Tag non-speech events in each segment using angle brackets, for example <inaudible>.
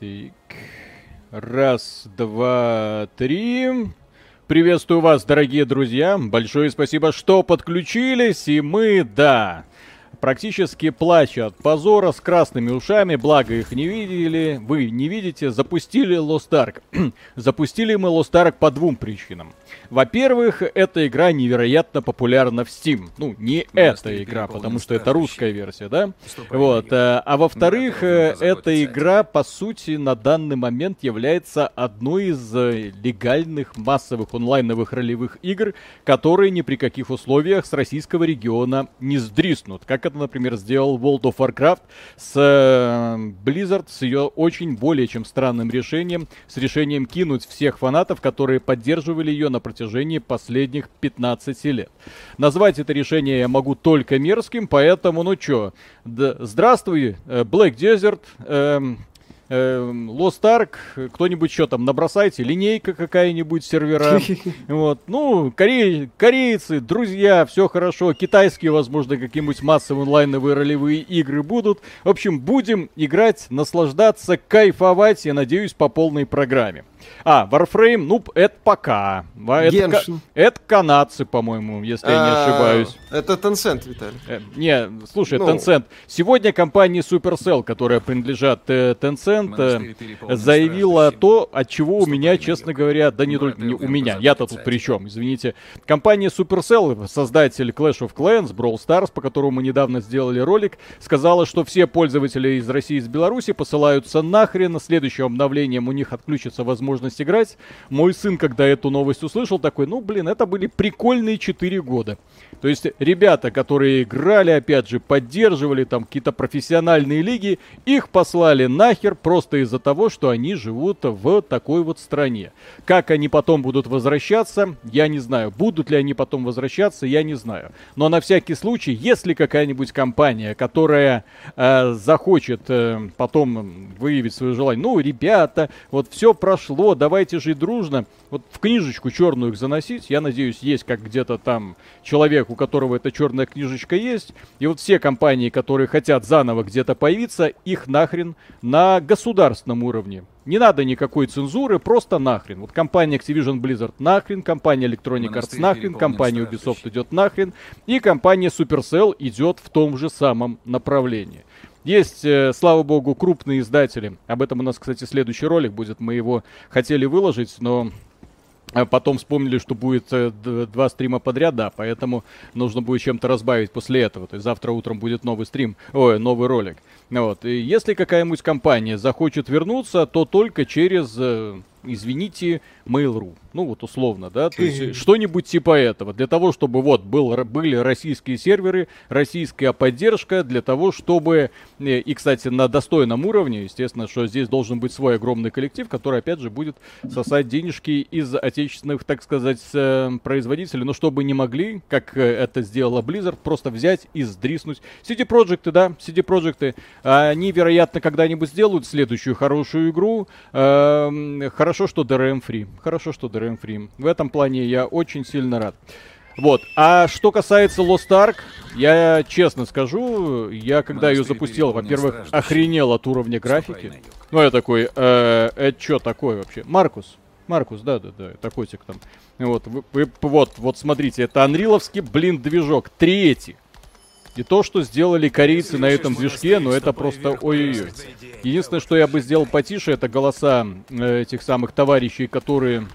Так. Раз, два, три. Приветствую вас, дорогие друзья. Большое спасибо, что подключились. И мы, да, практически плача от позора с красными ушами, благо их не видели, вы не видите, запустили Lost Ark. <clears throat> запустили мы Lost Ark по двум причинам. Во-первых, эта игра невероятно популярна в Steam. Ну, не Мы эта игра, потому что это русская версия, да? Вот. Э, а во-вторых, э, эта игра, по сути, на данный момент является одной из э, легальных массовых онлайновых ролевых игр, которые ни при каких условиях с российского региона не сдриснут. Как это, например, сделал World of Warcraft с Blizzard, с ее очень более чем странным решением, с решением кинуть всех фанатов, которые поддерживали ее на протяжении последних 15 лет. Назвать это решение я могу только мерзким, поэтому, ну чё, да, здравствуй, э, Black Desert, эм, эм, Lost Ark, кто-нибудь что там, набросайте, линейка какая-нибудь сервера. <laughs> Вот, ну, корей, корейцы, друзья, все хорошо, китайские, возможно, какие-нибудь массовые онлайновые ролевые игры будут. В общем, будем играть, наслаждаться, кайфовать, я надеюсь, по полной программе. А, Warframe, ну, это пока. Это, это канадцы, по-моему, если я не а, ошибаюсь. Это Tencent, Виталий. Э, не, слушай, ну. Tencent. Сегодня компания Supercell, которая принадлежат э, Tencent, э, заявила то, от чего у меня, честно говоря, да не только не у меня, я-то тут при чем, извините. Компания Supercell, создатель Clash of Clans, Brawl Stars, по которому мы недавно сделали ролик, сказала, что все пользователи из России и из Беларуси посылаются нахрен. Следующим обновлением у них отключится возможность возможность играть. Мой сын, когда эту новость услышал, такой, ну, блин, это были прикольные 4 года. То есть ребята, которые играли, опять же, поддерживали там какие-то профессиональные лиги, их послали нахер просто из-за того, что они живут в такой вот стране. Как они потом будут возвращаться, я не знаю. Будут ли они потом возвращаться, я не знаю. Но на всякий случай, если какая-нибудь компания, которая э, захочет э, потом выявить свое желание, ну, ребята, вот все прошло, давайте жить дружно, вот в книжечку черную их заносить, я надеюсь, есть как где-то там человек, у которого эта черная книжечка есть. И вот все компании, которые хотят заново где-то появиться, их нахрен на государственном уровне. Не надо никакой цензуры, просто нахрен. Вот компания Activision Blizzard нахрен, компания Electronic Arts нахрен, компания Ubisoft идет нахрен, и компания Supercell идет в том же самом направлении. Есть, э, слава богу, крупные издатели. Об этом у нас, кстати, следующий ролик будет. Мы его хотели выложить, но а потом вспомнили, что будет э, два стрима подряд, да, поэтому нужно будет чем-то разбавить после этого. То есть завтра утром будет новый стрим, ой, новый ролик. Вот. И если какая-нибудь компания захочет вернуться, то только через э, извините, Mail.ru. Ну, вот условно, да, то есть что-нибудь типа этого. Для того, чтобы вот был, были российские серверы, российская поддержка, для того, чтобы, э, и, кстати, на достойном уровне, естественно, что здесь должен быть свой огромный коллектив, который, опять же, будет сосать денежки из отечественных, так сказать, э, производителей, но чтобы не могли, как э, это сделала Blizzard, просто взять и сдриснуть. CD Projekt, да, CD Projekt, они, вероятно, когда-нибудь сделают следующую хорошую игру, э, Хорошо, что DRM free. Хорошо, что DRM free. В этом плане я очень сильно рад. Вот. А что касается Lost Ark, я честно скажу, я когда ее запустил, во-первых, охренел от уровня графики. Ну, я такой, э, это что такое вообще? Маркус. Маркус, да, да, да, это котик там. Вот, вы, вы, вот, вот смотрите, это анриловский, блин, движок. Третий. И то, что сделали корейцы на этом движке, ну это просто ой-ой-ой. Единственное, что я бы сделал потише, это голоса э, этих самых товарищей, которые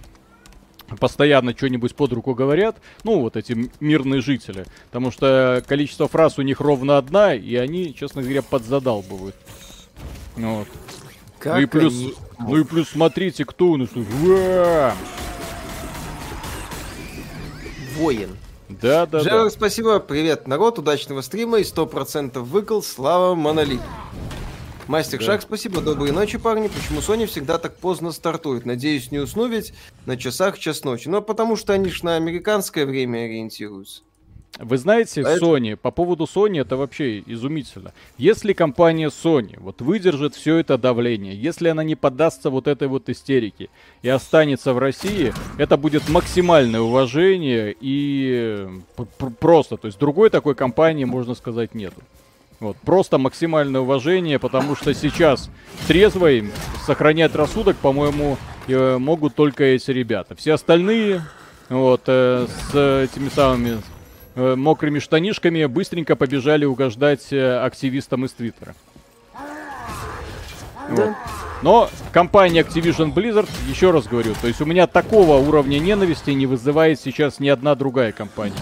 постоянно что-нибудь под руку говорят, ну, вот эти мирные жители. Потому что количество фраз у них ровно одна, и они, честно говоря, подзадалбывают. Вот. Как ну и плюс, они... ну и плюс смотрите, кто у нас. Воин. Да, да, Джерард, да. спасибо. Привет, народ. Удачного стрима и 100% выкол. Слава Монолит. Мастер да. Шаг, спасибо. Доброй ночи, парни. Почему Sony всегда так поздно стартует? Надеюсь, не усну ведь на часах час ночи. Ну, потому что они ж на американское время ориентируются. Вы знаете, а Sony, это... по поводу Sony это вообще изумительно. Если компания Sony вот выдержит все это давление, если она не поддастся вот этой вот истерике и останется в России, это будет максимальное уважение и просто, то есть другой такой компании, можно сказать, нету. Вот, просто максимальное уважение, потому что сейчас трезвый сохранять рассудок, по-моему, э, могут только эти ребята. Все остальные, вот, э, с этими самыми э, мокрыми штанишками быстренько побежали угождать э, активистам из Твиттера. Вот. Но компания Activision Blizzard, еще раз говорю, то есть у меня такого уровня ненависти не вызывает сейчас ни одна другая компания.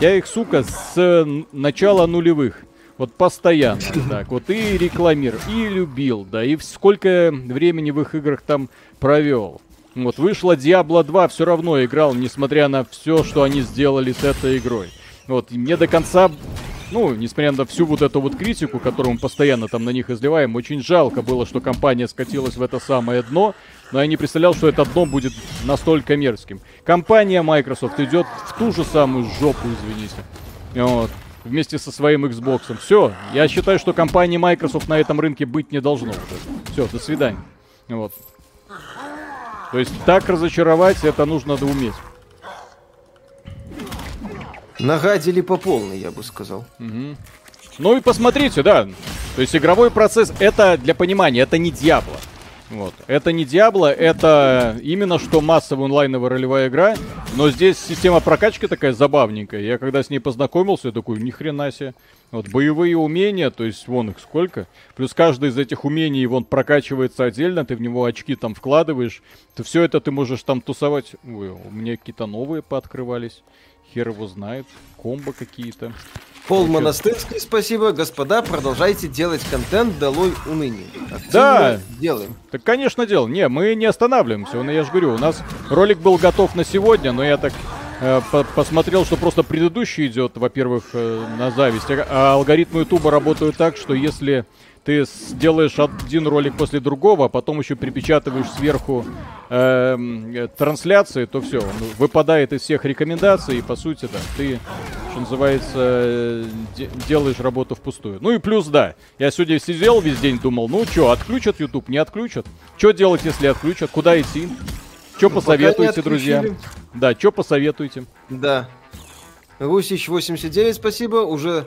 Я их, сука, с начала нулевых вот постоянно <laughs> так вот и рекламировал, и любил, да, и сколько времени в их играх там провел. Вот вышла Diablo 2, все равно играл, несмотря на все, что они сделали с этой игрой. Вот, и мне до конца, ну, несмотря на всю вот эту вот критику, которую мы постоянно там на них изливаем, очень жалко было, что компания скатилась в это самое дно, но я не представлял, что это дно будет настолько мерзким. Компания Microsoft идет в ту же самую жопу, извините. Вот вместе со своим Xbox. Все, я считаю, что компании Microsoft на этом рынке быть не должно уже. Все, до свидания. Вот. То есть так разочаровать, это нужно уметь. Нагадили по полной, я бы сказал. Угу. Ну и посмотрите, да. То есть игровой процесс, это для понимания, это не Диабло. Вот. Это не Диабло, это именно что массовая онлайновая ролевая игра, но здесь система прокачки такая забавненькая. Я когда с ней познакомился, я такой, ни хрена себе. Вот боевые умения, то есть вон их сколько. Плюс каждый из этих умений вон прокачивается отдельно, ты в него очки там вкладываешь. То все это ты можешь там тусовать. Ой, у меня какие-то новые пооткрывались. Хер его знает. Комбо какие-то. Пол Монастырский, спасибо. Господа, продолжайте делать контент, долой уныние. Активно да, делаем. Так, конечно, делаем. Не, мы не останавливаемся. Я же говорю, у нас ролик был готов на сегодня, но я так э, по посмотрел, что просто предыдущий идет, во-первых, э, на зависть. А, а алгоритмы Ютуба работают так, что если ты сделаешь один ролик после другого, а потом еще припечатываешь сверху э, трансляции, то все, он выпадает из всех рекомендаций, и по сути, да, ты, что называется, де делаешь работу впустую. Ну и плюс, да, я сегодня сидел весь день, думал, ну что, отключат YouTube, не отключат? Что делать, если отключат? Куда идти? Что ну, посоветуете, друзья? Да, что посоветуете? Да, Русич 89, спасибо. Уже,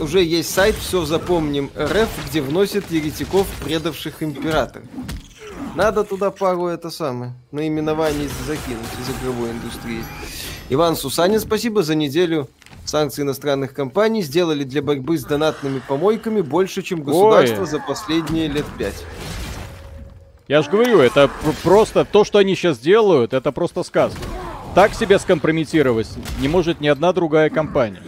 уже есть сайт «Все запомним РФ», где вносят еретиков, предавших император. Надо туда пару это самое, наименований закинуть из игровой индустрии. Иван Сусанин, спасибо за неделю. Санкции иностранных компаний сделали для борьбы с донатными помойками больше, чем государство Ой. за последние лет пять. Я же говорю, это просто то, что они сейчас делают, это просто сказка. Так себя скомпрометировать не может ни одна другая компания.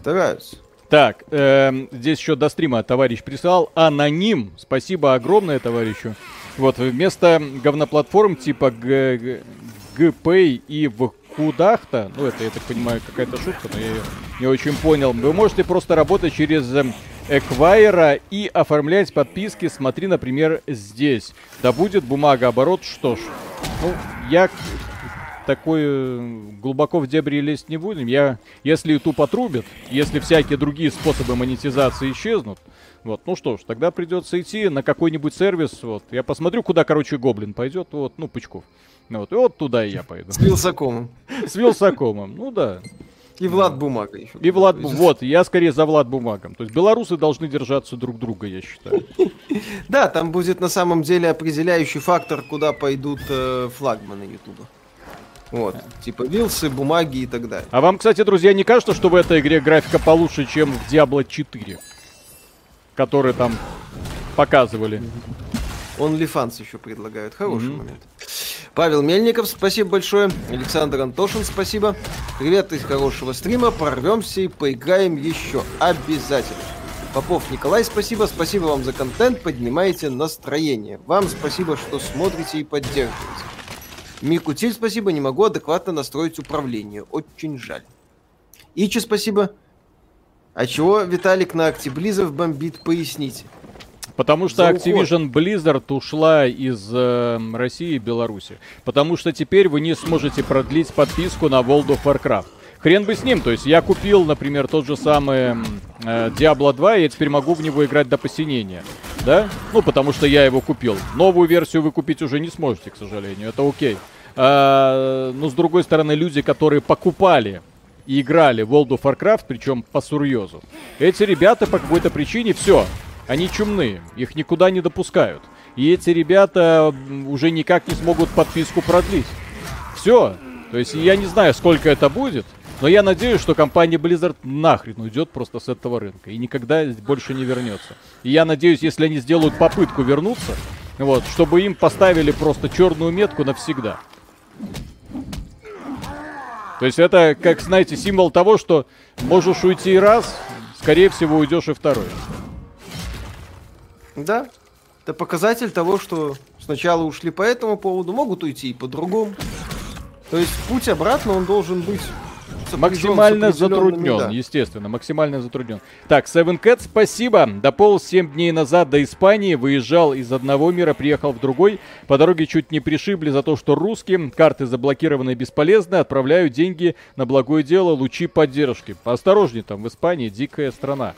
Стараюсь. Так, э, здесь еще до стрима товарищ прислал. Аноним. Спасибо огромное товарищу. Вот, вместо говноплатформ типа GPay и в Кудахта, ну это, я так понимаю, какая-то шутка, но я ее не очень понял, вы можете просто работать через Эквайра и оформлять подписки, смотри, например, здесь. Да будет бумага оборот, что ж. Ну, я такой э, глубоко в дебри лезть не будем. Я, если YouTube отрубит, если всякие другие способы монетизации исчезнут, вот, ну что ж, тогда придется идти на какой-нибудь сервис, вот. Я посмотрю, куда, короче, Гоблин пойдет, вот, ну, Пучков. Вот, и вот туда и я пойду. С Вилсакомом. <laughs> С Вилсакомом, ну да. И Влад Бумага еще. И Влад Бумага. Вот, я скорее за Влад Бумагом. То есть белорусы должны держаться друг друга, я считаю. <laughs> Да, там будет на самом деле определяющий фактор, куда пойдут э, флагманы Ютуба. Вот, типа вилсы, бумаги и так далее. А вам, кстати, друзья, не кажется, что в этой игре графика получше, чем в Diablo 4? Который там показывали. OnlyFans еще предлагают. Хороший mm-hmm. момент. Павел Мельников, спасибо большое. Александр Антошин, спасибо. Привет из хорошего стрима. Порвемся и поиграем еще. Обязательно. Попов Николай, спасибо. Спасибо вам за контент. Поднимаете настроение. Вам спасибо, что смотрите и поддерживаете. Микутиль, спасибо. Не могу адекватно настроить управление. Очень жаль. Ичи, спасибо. А чего Виталик на Актиблизов бомбит, поясните. Потому что Activision Blizzard ушла из э, России и Беларуси. Потому что теперь вы не сможете продлить подписку на World of Warcraft. Хрен бы с ним, то есть я купил, например, тот же самый э, Diablo 2, и я теперь могу в него играть до посинения. Да? Ну, потому что я его купил. Новую версию вы купить уже не сможете, к сожалению, это окей. А, но с другой стороны, люди, которые покупали и играли в World of Warcraft, причем по сурьезу, эти ребята по какой-то причине все, они чумные, их никуда не допускают. И эти ребята уже никак не смогут подписку продлить. Все. То есть я не знаю, сколько это будет, но я надеюсь, что компания Blizzard нахрен уйдет просто с этого рынка и никогда больше не вернется. И я надеюсь, если они сделают попытку вернуться, вот, чтобы им поставили просто черную метку навсегда. То есть это, как знаете, символ того, что можешь уйти раз, скорее всего уйдешь и второй. Да, это показатель того, что сначала ушли по этому поводу, могут уйти и по другому. То есть путь обратно он должен быть Максимально затруднен, да. естественно, максимально затруднен. Так, Seven Cat, спасибо. Дополз 7 дней назад до Испании, выезжал из одного мира, приехал в другой. По дороге чуть не пришибли за то, что русским, карты заблокированы и бесполезны, отправляю деньги на благое дело, лучи поддержки. Поосторожней там, в Испании дикая страна.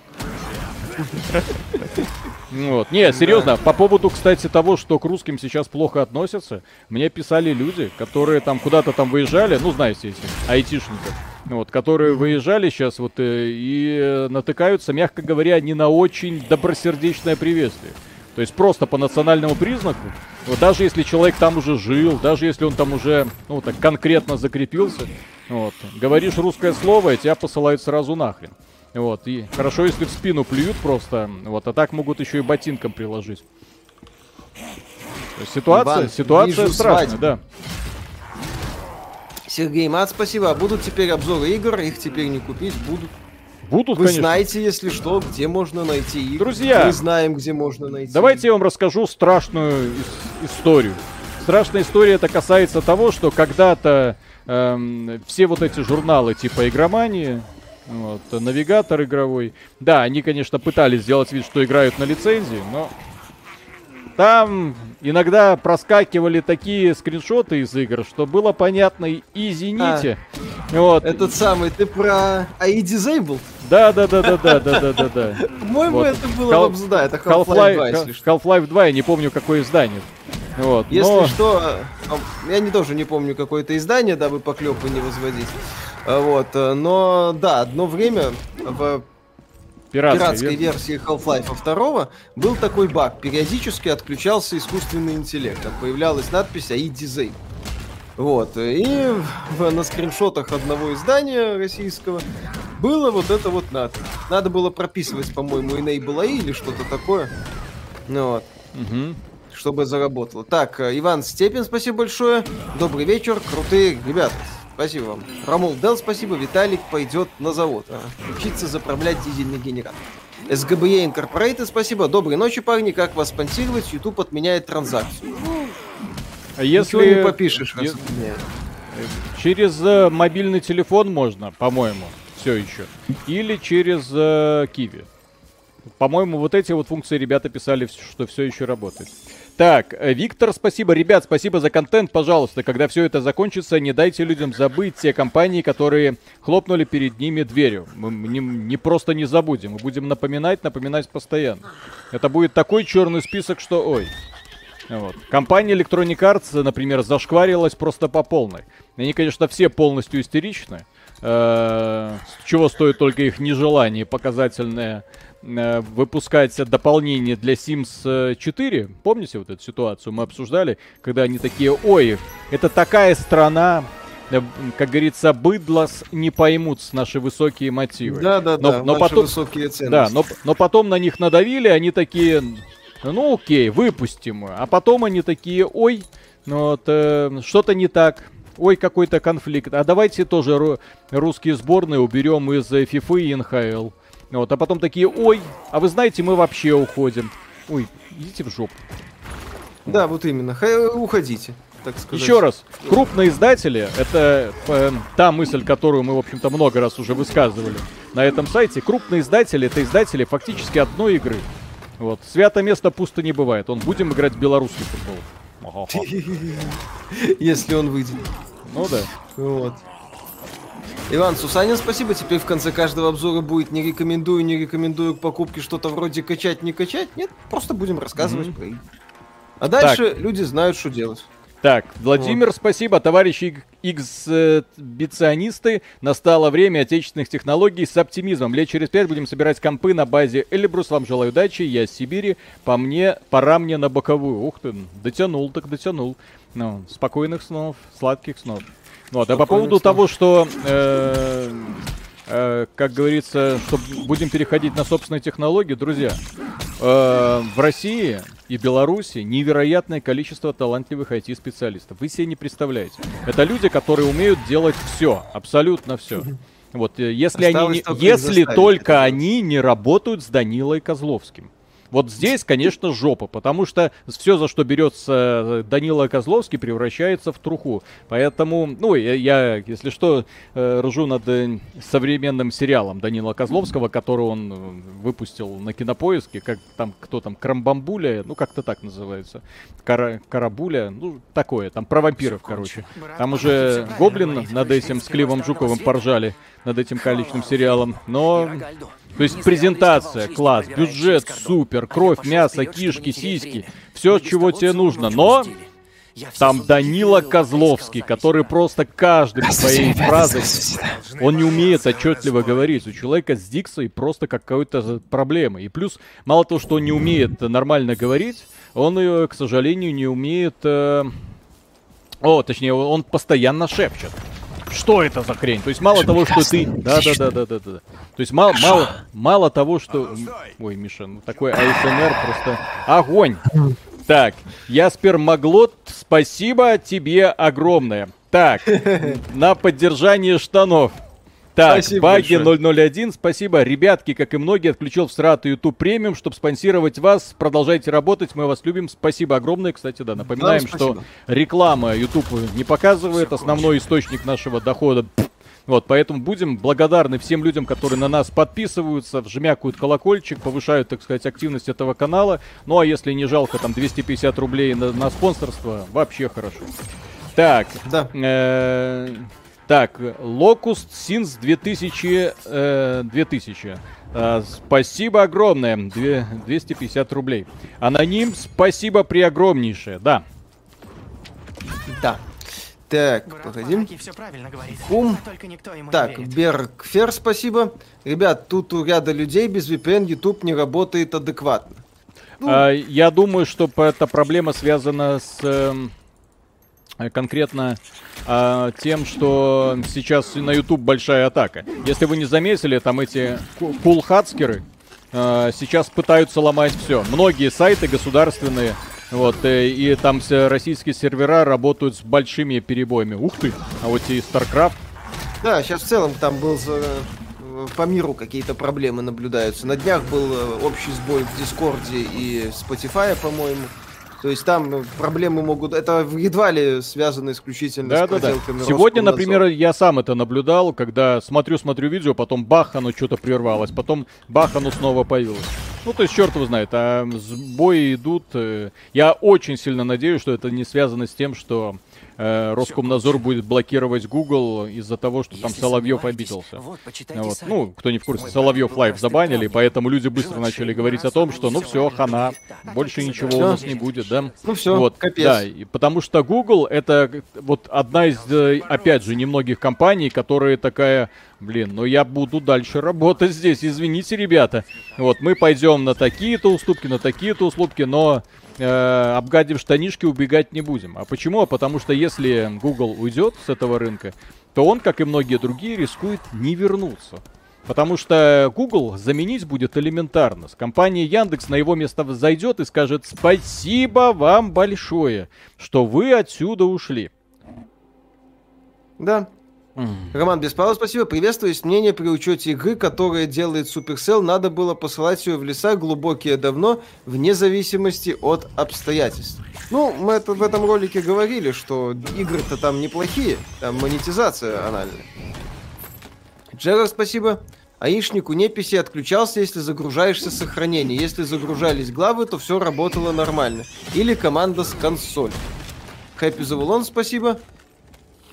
Вот. Не, серьезно, по поводу, кстати, того, что к русским сейчас плохо относятся, мне писали люди, которые там куда-то там выезжали, ну, знаете, эти айтишников, вот, которые выезжали сейчас вот э, и натыкаются, мягко говоря, не на очень добросердечное приветствие. То есть просто по национальному признаку, вот даже если человек там уже жил, даже если он там уже, ну, так конкретно закрепился, вот, говоришь русское слово, и тебя посылают сразу нахрен. Вот, и хорошо, если в спину плюют просто, вот, а так могут еще и ботинком приложить. Ситуация, Иван, ситуация страшная, свадьбу. да. Сергей Мат, спасибо. А будут теперь обзоры игр, их теперь не купить, будут. Будут, Вы конечно. знаете, если что, где можно найти игры. Друзья, мы знаем, где можно найти. Давайте я вам расскажу страшную историю. Страшная история это касается того, что когда-то эм, все вот эти журналы типа игромании, вот, навигатор игровой, да, они, конечно, пытались сделать вид, что играют на лицензии, но там иногда проскакивали такие скриншоты из игр, что было понятно и извините. А, вот. Этот самый, ты про AI Disable? Да, да, да, да, да, да, да, да, да. По-моему, вот. это было Hal- да, это Half-Life 2, если что. Half-Life 2, я не помню, какое издание. Вот, если но... что, я не тоже не помню какое-то издание, дабы поклепы не возводить. Вот, но да, одно время в пиратской, пиратской версии Half-Life 2 был такой баг. Периодически отключался искусственный интеллект. Там появлялась надпись AI Disable. Вот. И на скриншотах одного издания российского было вот это вот надпись. Надо было прописывать, по-моему, Enable AI или что-то такое. Ну вот. Угу. Чтобы заработало. Так, Иван Степин, спасибо большое. Добрый вечер, крутые ребята. Спасибо вам. Рамул Дел, спасибо. Виталик пойдет на завод. А, учиться заправлять дизельный генератор. СГБЕ Incorporated, спасибо. Доброй ночи, парни. Как вас спонсировать? YouTube отменяет транзакцию. А если... Ничего не попишешь. Е... Через э, мобильный телефон можно, по-моему, все еще. Или через э. По-моему, вот эти вот функции ребята писали, что все еще работает. Так, э, Виктор, спасибо. Ребят, спасибо за контент. Пожалуйста, когда все это закончится, не дайте людям забыть те компании, которые хлопнули перед ними дверью. Мы не, не просто не забудем. Мы будем напоминать, напоминать постоянно. Это будет такой черный список, что ой. Вот. Компания Electronic Arts, например, зашкварилась просто по полной. Они, конечно, все полностью истеричны. Э -э чего стоит только их нежелание показательное выпускать дополнение для Sims 4. Помните вот эту ситуацию? Мы обсуждали, когда они такие, ой, это такая страна, э, как говорится, быдлос не поймут наши высокие мотивы. Да, да, но, да, но потом, высокие ценности. Да, но, но потом на них надавили, они такие, ну окей, выпустим. А потом они такие, ой, ну вот, э, что-то не так. Ой, какой-то конфликт. А давайте тоже русские сборные уберем из FIFA и НХЛ. Вот, а потом такие, ой, а вы знаете, мы вообще уходим. Ой, идите в жопу. Да, вот именно. Х- уходите. Так сказать. Еще раз, крупные издатели, это э, та мысль, которую мы, в общем-то, много раз уже высказывали на этом сайте. Крупные издатели, это издатели фактически одной игры. Вот. Свято место пусто не бывает. Он будем играть в белорусский футбол. <laughs> Если он выйдет. Ну да. Вот. Иван Сусанин, спасибо. Теперь в конце каждого обзора будет не рекомендую, не рекомендую к покупке что-то вроде качать, не качать. Нет, просто будем рассказывать mm-hmm. про игры. А дальше так. люди знают, что делать. Так, Владимир, вот. спасибо. Товарищи эксбиционисты, настало время отечественных технологий с оптимизмом. Лет через пять будем собирать компы на базе Эльбрус. Вам желаю удачи, я из Сибири. По мне, пора мне на боковую. Ух ты, дотянул так дотянул. Ну, спокойных снов, сладких снов. Вот, а по поводу того, что э, Э, как говорится, что будем переходить на собственные технологии, друзья, э, в России и Беларуси невероятное количество талантливых IT-специалистов. Вы себе не представляете. Это люди, которые умеют делать все, абсолютно все. Вот, э, если они, если только они не работают с Данилой Козловским. Вот здесь, конечно, жопа, потому что все, за что берется э, Данила Козловский, превращается в труху. Поэтому, ну, я, я если что, э, ржу над э, современным сериалом Данила Козловского, который он выпустил на кинопоиске, как там, кто там, Крамбамбуля, ну, как-то так называется. Кара, Карабуля, ну, такое, там про вампиров, короче. Там уже Гоблин над этим с Кливом Жуковым поржали, над этим количественным сериалом, но... То есть презентация, класс, бюджет, супер, кровь, мясо, кишки, сиськи, все, чего тебе нужно. Но там Данила Козловский, который просто каждой своей фразой, он не умеет отчетливо говорить. У человека с дикцией просто какая-то проблема. И плюс, мало того, что он не умеет нормально говорить, он, к сожалению, не умеет... Э... О, точнее, он постоянно шепчет что это за хрень? То есть мало того, что ты... Да, да, да, да, да, да. То есть мало, мало, мало того, что... Ой, Миша, ну такой АСМР просто... Огонь! Так, Яспер Маглот, спасибо тебе огромное. Так, на поддержание штанов. Так, спасибо Баги большое. 001, спасибо. Ребятки, как и многие, отключил в страты YouTube премиум, чтобы спонсировать вас. Продолжайте работать, мы вас любим. Спасибо огромное. Кстати, да, напоминаем, да, что реклама YouTube не показывает. Основной источник нашего дохода вот, поэтому будем благодарны всем людям, которые на нас подписываются, вжмякают колокольчик, повышают, так сказать, активность этого канала. Ну, а если не жалко, там, 250 рублей на, на спонсорство, вообще хорошо. Так, да. Э, так, Locust Sins 2000... Э, 2000. Э, спасибо огромное. 250 рублей. Аноним, спасибо преогромнейшее. Да. Да. Так, погоди. Ум. Так, Бергфер, спасибо. Ребят, тут у ряда людей без VPN YouTube не работает адекватно. Ну... А, я думаю, что эта проблема связана с... Э, конкретно э, тем, что сейчас на YouTube большая атака. Если вы не заметили, там эти кулхацкеры э, сейчас пытаются ломать все. Многие сайты государственные, вот, э, и там все российские сервера работают с большими перебоями. Ух ты, а вот и StarCraft. Да, сейчас в целом там был за по миру какие-то проблемы наблюдаются. На днях был э, общий сбой в Дискорде и Spotify, по-моему. То есть там ну, проблемы могут... Это едва ли связано исключительно да, с да, да. Сегодня, например, я сам это наблюдал, когда смотрю-смотрю видео, потом бах, оно что-то прервалось, потом бах, оно снова появилось. Ну, то есть, черт его знает, а сбои идут. Э, я очень сильно надеюсь, что это не связано с тем, что э, Роскомнадзор будет блокировать Google из-за того, что там Соловьев обиделся. Вот, вот. Ну, кто не в курсе, Соловьев Live забанили, поэтому люди быстро начали говорить о том, что ну все, хана, больше ничего у нас не будет, да? Ну все, вот, капец. Да, и потому что Google это вот одна из, э, опять же, немногих компаний, которые такая Блин, ну я буду дальше работать здесь, извините, ребята. Вот, мы пойдем на такие-то уступки, на такие-то уступки, но э, обгадив штанишки, убегать не будем. А почему? А потому что если Google уйдет с этого рынка, то он, как и многие другие, рискует не вернуться. Потому что Google заменить будет элементарно. С компанией Яндекс на его место зайдет и скажет спасибо вам большое, что вы отсюда ушли. Да, Роман Беспалов, спасибо. Приветствую. Есть мнение при учете игры, которая делает Supercell. Надо было посылать ее в леса глубокие давно, вне зависимости от обстоятельств. Ну, мы это в этом ролике говорили, что игры-то там неплохие. Там монетизация анальная. Джерар, спасибо. Аишник у неписи отключался, если загружаешься с сохранения. Если загружались главы, то все работало нормально. Или команда с консоль. Хэппи Завулон, спасибо.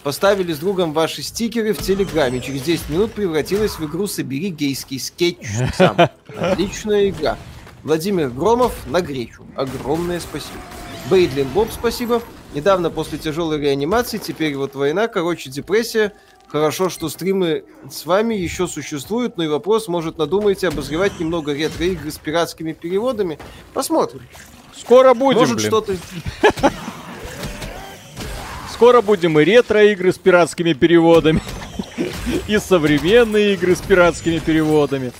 Поставили с другом ваши стикеры в Телеграме. Через 10 минут превратилась в игру «Собери гейский скетч сам». <laughs> Отличная игра. Владимир Громов на гречу. Огромное спасибо. Бейдлин Боб, спасибо. Недавно после тяжелой реанимации, теперь вот война, короче, депрессия. Хорошо, что стримы с вами еще существуют, но и вопрос, может, надумаете обозревать немного ретро-игры с пиратскими переводами? Посмотрим. Скоро будем, Может, что-то... <laughs> Скоро будем и ретро-игры с пиратскими переводами, и современные игры с пиратскими переводами.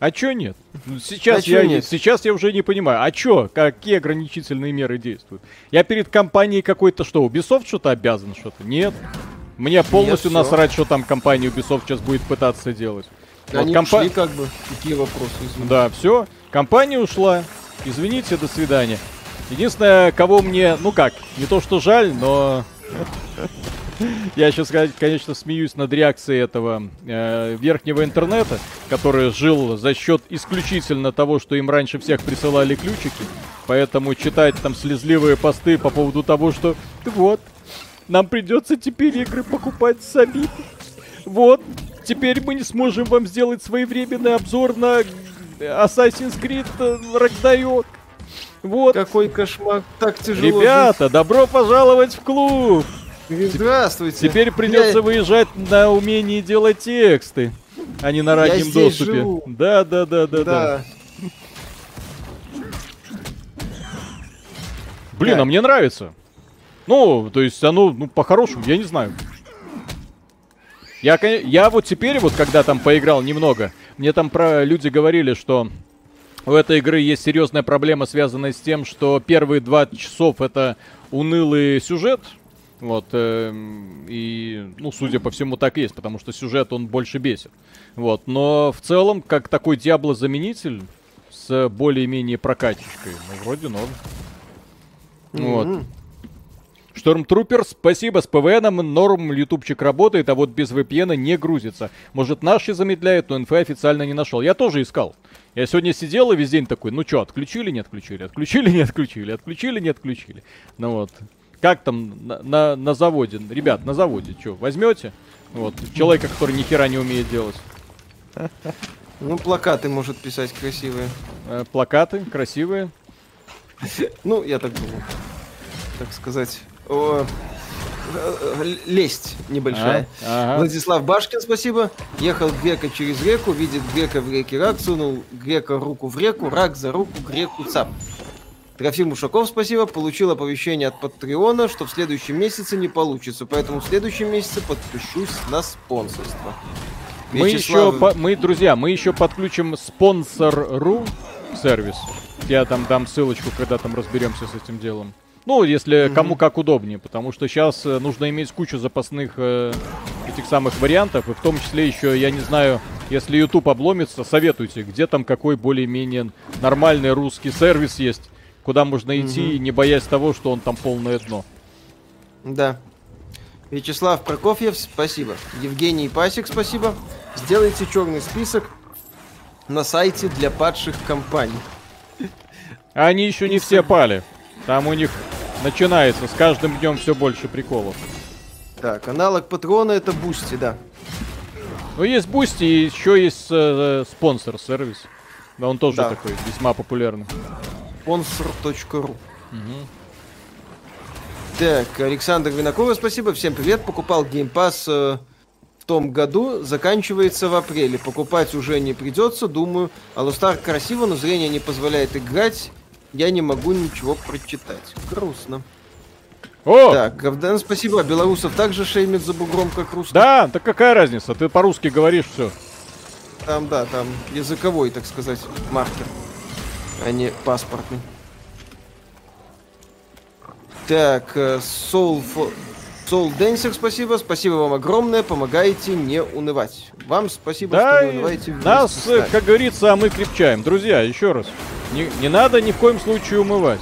А, чё нет? Ну, сейчас, а я, нет? сейчас я уже не понимаю. А чё? Какие ограничительные меры действуют? Я перед компанией какой-то что, Ubisoft что-то обязан? Что-то? Нет. Мне полностью нет, насрать, что там компания Ubisoft сейчас будет пытаться делать. Они вот компа... ушли как бы. Какие вопросы? Извините. Да, все. Компания ушла. Извините, до свидания. Единственное, кого мне, ну как, не то что жаль, но я сейчас, конечно, смеюсь над реакцией этого э, верхнего интернета, который жил за счет исключительно того, что им раньше всех присылали ключики. Поэтому читать там слезливые посты по поводу того, что вот, нам придется теперь игры покупать сами. Вот, теперь мы не сможем вам сделать своевременный обзор на Assassin's Creed Ragnarok. Вот. Какой кошмар, так тяжело. Ребята, жить. добро пожаловать в клуб. Здравствуйте. Теперь придется Я... выезжать на умении делать тексты, а не на раннем доступе. Живу. Да, да, да, да, да. да. Блин, а мне нравится. Ну, то есть оно, ну, по-хорошему, я не знаю. Я, я вот теперь, вот когда там поиграл немного, мне там про люди говорили, что у этой игры есть серьезная проблема, связанная с тем, что первые два часов это унылый сюжет, вот, э, и, ну, судя по всему, так и есть, потому что сюжет, он больше бесит. Вот, но в целом, как такой Диабло-заменитель с более-менее прокачечкой, ну, вроде норм. Mm-hmm. Вот. Штормтрупер, спасибо, с ПВНом норм ютубчик работает, а вот без VPN не грузится. Может наши замедляют, но инфы официально не нашел. Я тоже искал. Я сегодня сидел и весь день такой, ну что, отключили, не отключили, отключили, не отключили, отключили, не отключили. Ну вот. Как там на, на, на заводе? Ребят, на заводе, что, возьмете? Вот, человека, который ни хера не умеет делать. Ну, плакаты может писать красивые. Э, плакаты красивые. Ну, я так думаю. Так сказать. О, лесть небольшая. А, ага. Владислав Башкин, спасибо. Ехал Грека через реку, видит Грека в реке рак, сунул Грека руку в реку, рак за руку, Греку цап. Трофим Ушаков, спасибо, получил оповещение от Патреона, что в следующем месяце не получится, поэтому в следующем месяце подпишусь на спонсорство. Мы Вячеслав... еще, мы, друзья, мы еще подключим спонсор.ру сервис. Я там дам ссылочку, когда там разберемся с этим делом. Ну, если mm-hmm. кому как удобнее, потому что сейчас э, нужно иметь кучу запасных э, этих самых вариантов, и в том числе еще, я не знаю, если YouTube обломится, советуйте, где там какой более-менее нормальный русский сервис есть, куда можно идти, mm-hmm. не боясь того, что он там полное дно. Да. Вячеслав Прокофьев, спасибо. Евгений Пасик, спасибо. Сделайте черный список на сайте для падших компаний. Они еще не все пали. Там у них начинается с каждым днем все больше приколов. Так, аналог Патреона это Бусти, да. Ну, есть Бусти и еще есть э, Спонсор сервис. Да, он тоже да. такой весьма популярный. Sponsor.ru угу. Так, Александр Винокуров, спасибо. Всем привет. Покупал Game Pass э, в том году. Заканчивается в апреле. Покупать уже не придется, думаю. А Lost Ark красиво, но зрение не позволяет играть я не могу ничего прочитать. Грустно. О! Так, Гавден, спасибо. Белорусов также шеймит за бугром, как русский. Да, так какая разница? Ты по-русски говоришь все. Там, да, там языковой, так сказать, маркер, а не паспортный. Так, Soul, Soul Dancer, спасибо. Спасибо вам огромное. Помогаете не унывать. Вам спасибо, да что не унываете. Нас, как говорится, а мы крепчаем. Друзья, еще раз. Не, не надо ни в коем случае умывать.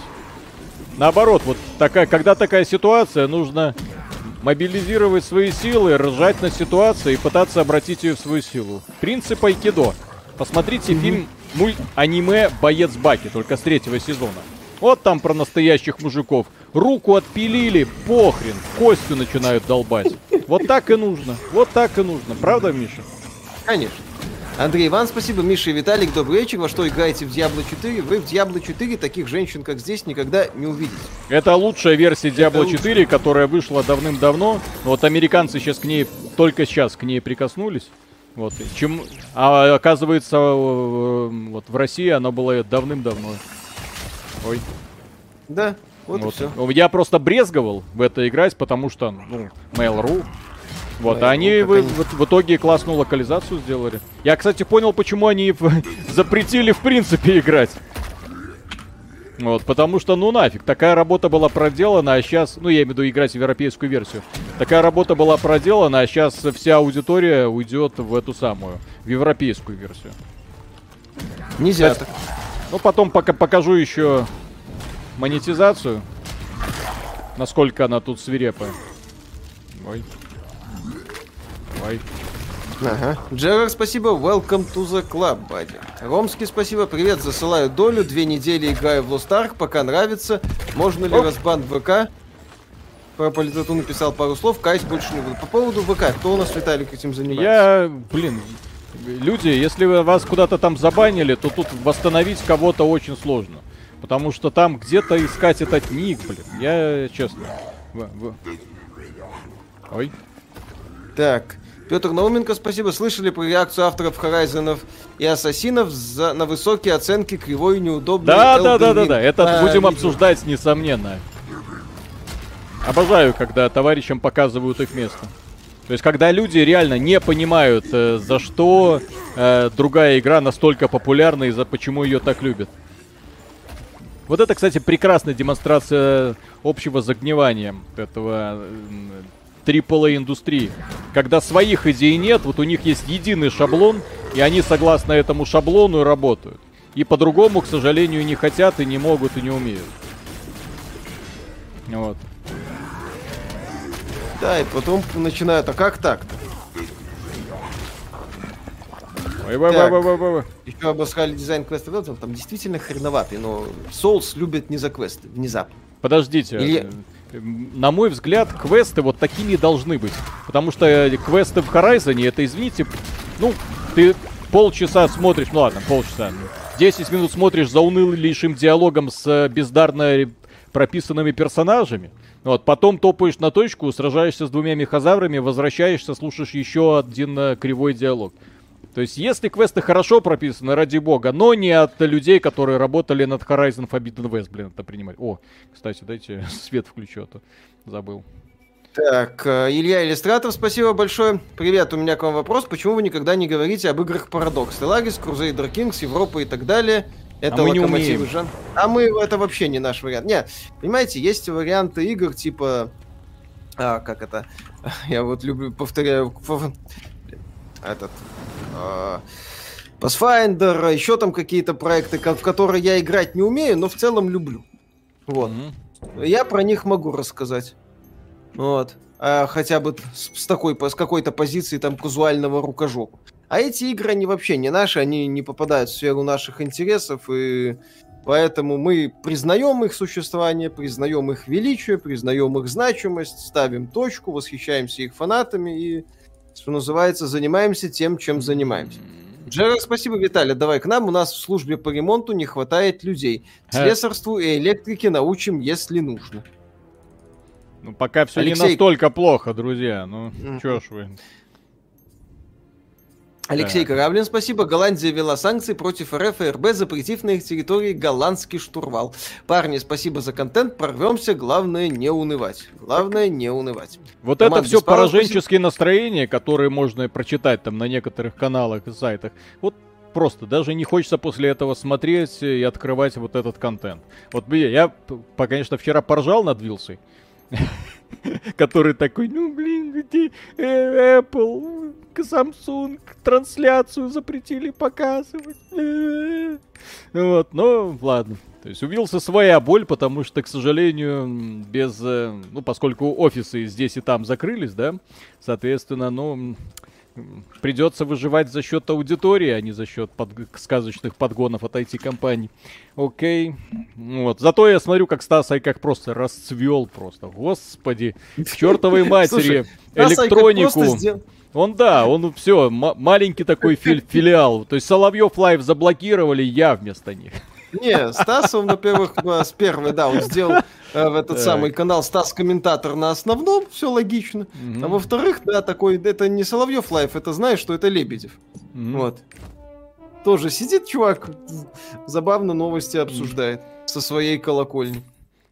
Наоборот, вот такая, когда такая ситуация, нужно мобилизировать свои силы, ржать на ситуацию и пытаться обратить ее в свою силу. Принцип айкидо. Посмотрите mm-hmm. фильм мульт аниме «Боец Баки», только с третьего сезона. Вот там про настоящих мужиков. Руку отпилили, похрен, костью начинают долбать. Вот так и нужно, вот так и нужно. Правда, Миша? Конечно. Андрей Иван, спасибо. Миша и Виталик, добрый вечер. Во что играете в Diablo 4? Вы в Diablo 4 таких женщин, как здесь, никогда не увидите. Это лучшая версия Diablo 4, которая вышла давным-давно. Вот американцы сейчас к ней, только сейчас к ней прикоснулись. Вот, чем, а оказывается, вот в России она была давным-давно. Ой. Да, вот, вот. все. Я просто брезговал в это играть, потому что, ну, Mail.ru, вот, а они в, в, в итоге классную локализацию сделали. Я, кстати, понял, почему они <laughs> запретили в принципе играть. Вот, потому что, ну нафиг, такая работа была проделана, а сейчас, ну я имею в виду играть в европейскую версию. Такая работа была проделана, а сейчас вся аудитория уйдет в эту самую, в европейскую версию. Нельзя так. Ну потом пока покажу еще монетизацию. Насколько она тут свирепая. Ой. Давай. Ага. Джерар, спасибо. Welcome to the club, buddy. Ромский, спасибо. Привет, засылаю долю. Две недели играю в Lost Ark, пока нравится. Можно ли Оп. разбан ВК? Про политоту написал пару слов. Кайс больше не буду. По поводу ВК, кто у нас, Виталик, этим занимается? Я, блин, люди, если вас куда-то там забанили, то тут восстановить кого-то очень сложно. Потому что там где-то искать этот ник, блин. Я честно. Ой. Так. Петр Науменко, спасибо. Слышали про реакцию авторов Horizon и Ассасинов за, на высокие оценки кривой и неудобной Да, да, да, да, да. Это а, будем обсуждать, несомненно. Обожаю, когда товарищам показывают их место. То есть, когда люди реально не понимают, э, за что э, другая игра настолько популярна и за почему ее так любят. Вот это, кстати, прекрасная демонстрация общего загнивания этого AAA индустрии. Когда своих идей нет, вот у них есть единый шаблон, и они согласно этому шаблону работают. И по-другому, к сожалению, не хотят и не могут и не умеют. Вот. Да, и потом начинают, а как так-то? Ой, ой, ой, ой, ой. Еще обосрали дизайн квеста там действительно хреноватый, но Souls любят не за квесты, внезапно. Подождите. Или на мой взгляд, квесты вот такими должны быть. Потому что э, квесты в Horizon, это, извините, ну, ты полчаса смотришь, ну ладно, полчаса, 10 минут смотришь за унылейшим диалогом с э, бездарно прописанными персонажами. Вот, потом топаешь на точку, сражаешься с двумя мехозаврами, возвращаешься, слушаешь еще один э, кривой диалог. То есть, если квесты хорошо прописаны, ради бога, но не от людей, которые работали над Horizon Forbidden West, блин, это принимать. О, кстати, дайте <laughs> свет включу, а то забыл. Так, э, Илья Иллюстратор, спасибо большое. Привет, у меня к вам вопрос. Почему вы никогда не говорите об играх Парадокс? Телагис, Crusader Kings, Европа и так далее. Это а мы не умеем. Жан... А мы, это вообще не наш вариант. Не, понимаете, есть варианты игр типа... А, как это? <laughs> Я вот люблю, повторяю, <laughs> этот э, Pathfinder, еще там какие-то проекты, в которые я играть не умею, но в целом люблю. Вот. Mm-hmm. Я про них могу рассказать. Вот. А хотя бы с, с такой, с какой-то позиции там казуального рукожопа. А эти игры, они вообще не наши, они не попадают в сферу наших интересов, и поэтому мы признаем их существование, признаем их величие, признаем их значимость, ставим точку, восхищаемся их фанатами и что называется, занимаемся тем, чем занимаемся. Джерар, спасибо, Виталий. Давай к нам. У нас в службе по ремонту не хватает людей. Слесарству и электрике научим, если нужно. Ну, пока все Алексей... не настолько плохо, друзья. Ну, mm-hmm. чё ж вы. Алексей. Кораблин, спасибо. Голландия ввела санкции против РФ и РБ, запретив на их территории голландский штурвал. Парни, спасибо за контент. Прорвемся. Главное не унывать. Главное не унывать. Вот Роман это все пораженческие спасибо. настроения, которые можно прочитать там на некоторых каналах и сайтах. Вот просто даже не хочется после этого смотреть и открывать вот этот контент. Вот я, я конечно, вчера поржал над Вилсой. <laughs> который такой, ну блин, где э, Apple, Samsung трансляцию запретили показывать. <laughs> Вот, но ладно. То есть увился своя боль, потому что, к сожалению, без... Э, ну, поскольку офисы здесь и там закрылись, да, соответственно, ну, придется выживать за счет аудитории, а не за счет под... сказочных подгонов от IT-компаний. Окей. Вот. Зато я смотрю, как Стас как просто расцвел просто. Господи, чертовой <laughs> матери, электронику. Он да, он все, маленький такой фи филиал. То есть Соловьев Лайв заблокировали, я вместо них. Не, Стас, он, во-первых, с первой, да, он сделал э, в этот самый канал Стас комментатор на основном, все логично. А во-вторых, да, такой, это не Соловьев лайф, это знаешь, что это Лебедев. Вот. Тоже сидит чувак, забавно новости обсуждает со своей колокольни.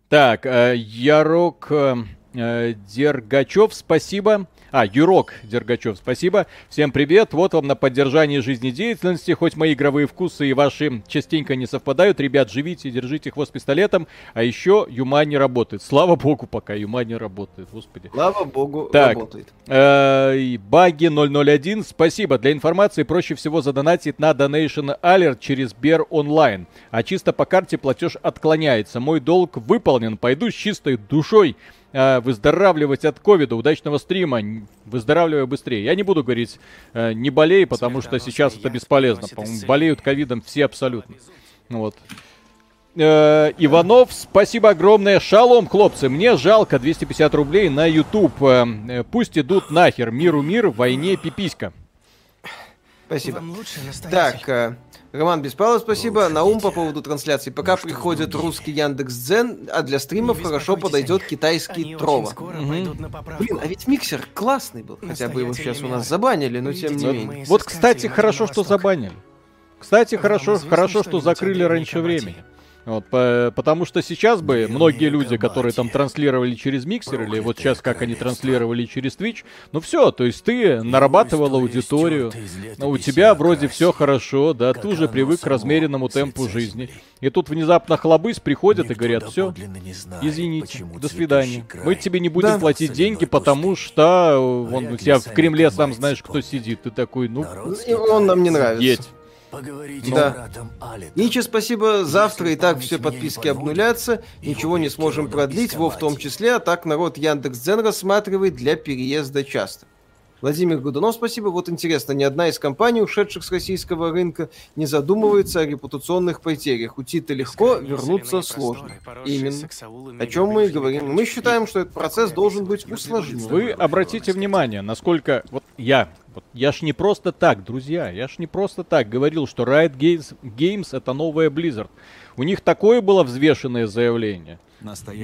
Так, э, Ярок э, Дергачев, спасибо. А, Юрок Дергачев, спасибо. Всем привет. Вот вам на поддержание жизнедеятельности. Хоть мои игровые вкусы и ваши частенько не совпадают. Ребят, живите, держите хвост пистолетом. А еще Юма не работает. Слава богу, пока Юма не работает. Господи. Слава богу, так, работает. Э, баги 001, спасибо. Для информации проще всего задонатить на Donation Alert через Bear Online. А чисто по карте платеж отклоняется. Мой долг выполнен. Пойду с чистой душой э, выздоравливать от ковида. Удачного стрима. Выздоравливай быстрее. Я не буду говорить э, не болей, потому что сейчас это бесполезно. По-моему, болеют ковидом все абсолютно. Вот. Э, Иванов, спасибо огромное. Шалом, хлопцы. Мне жалко 250 рублей на YouTube. Э, э, пусть идут нахер. Миру мир, войне пиписька. Спасибо. Так, э, Роман Беспалов, спасибо. Наум по поводу трансляции. Пока ну, приходит русский Яндекс Дзен, а для стримов хорошо подойдет китайский Трова. Блин, а ведь миксер классный был. Хотя бы его сейчас у нас забанили, но тем не менее. Вот, кстати, хорошо, что забанили. Кстати, хорошо, хорошо, что закрыли раньше времени. Вот, по, потому что сейчас бы многие люди, которые там транслировали через миксер, или вот сейчас как они транслировали через Twitch, ну все, то есть ты нарабатывал аудиторию, у тебя вроде все хорошо, да, ты уже привык к размеренному темпу жизни. И тут внезапно хлобысь приходят и говорят, все, извините, до свидания. Мы тебе не будем да. платить деньги, потому что вон, у тебя в Кремле сам знаешь, кто сидит. Ты такой, ну... Он нам не нравится. Едь. Поговорите да. братом Алитом. Ниче, спасибо. Завтра и так все подписки обнулятся. Ничего не сможем продлить, во в том числе. А так народ Яндекс.Дзен рассматривает для переезда часто. Владимир Годунов, спасибо. Вот интересно, ни одна из компаний, ушедших с российского рынка, не задумывается о репутационных потерях. Уйти-то легко, вернуться сложно. Именно. О чем мы и говорим. Мы считаем, что этот процесс должен быть усложнен. Вы обратите внимание, насколько... Вот я вот я ж не просто так, друзья, я ж не просто так говорил, что Riot Games, Games это новая Blizzard. У них такое было взвешенное заявление.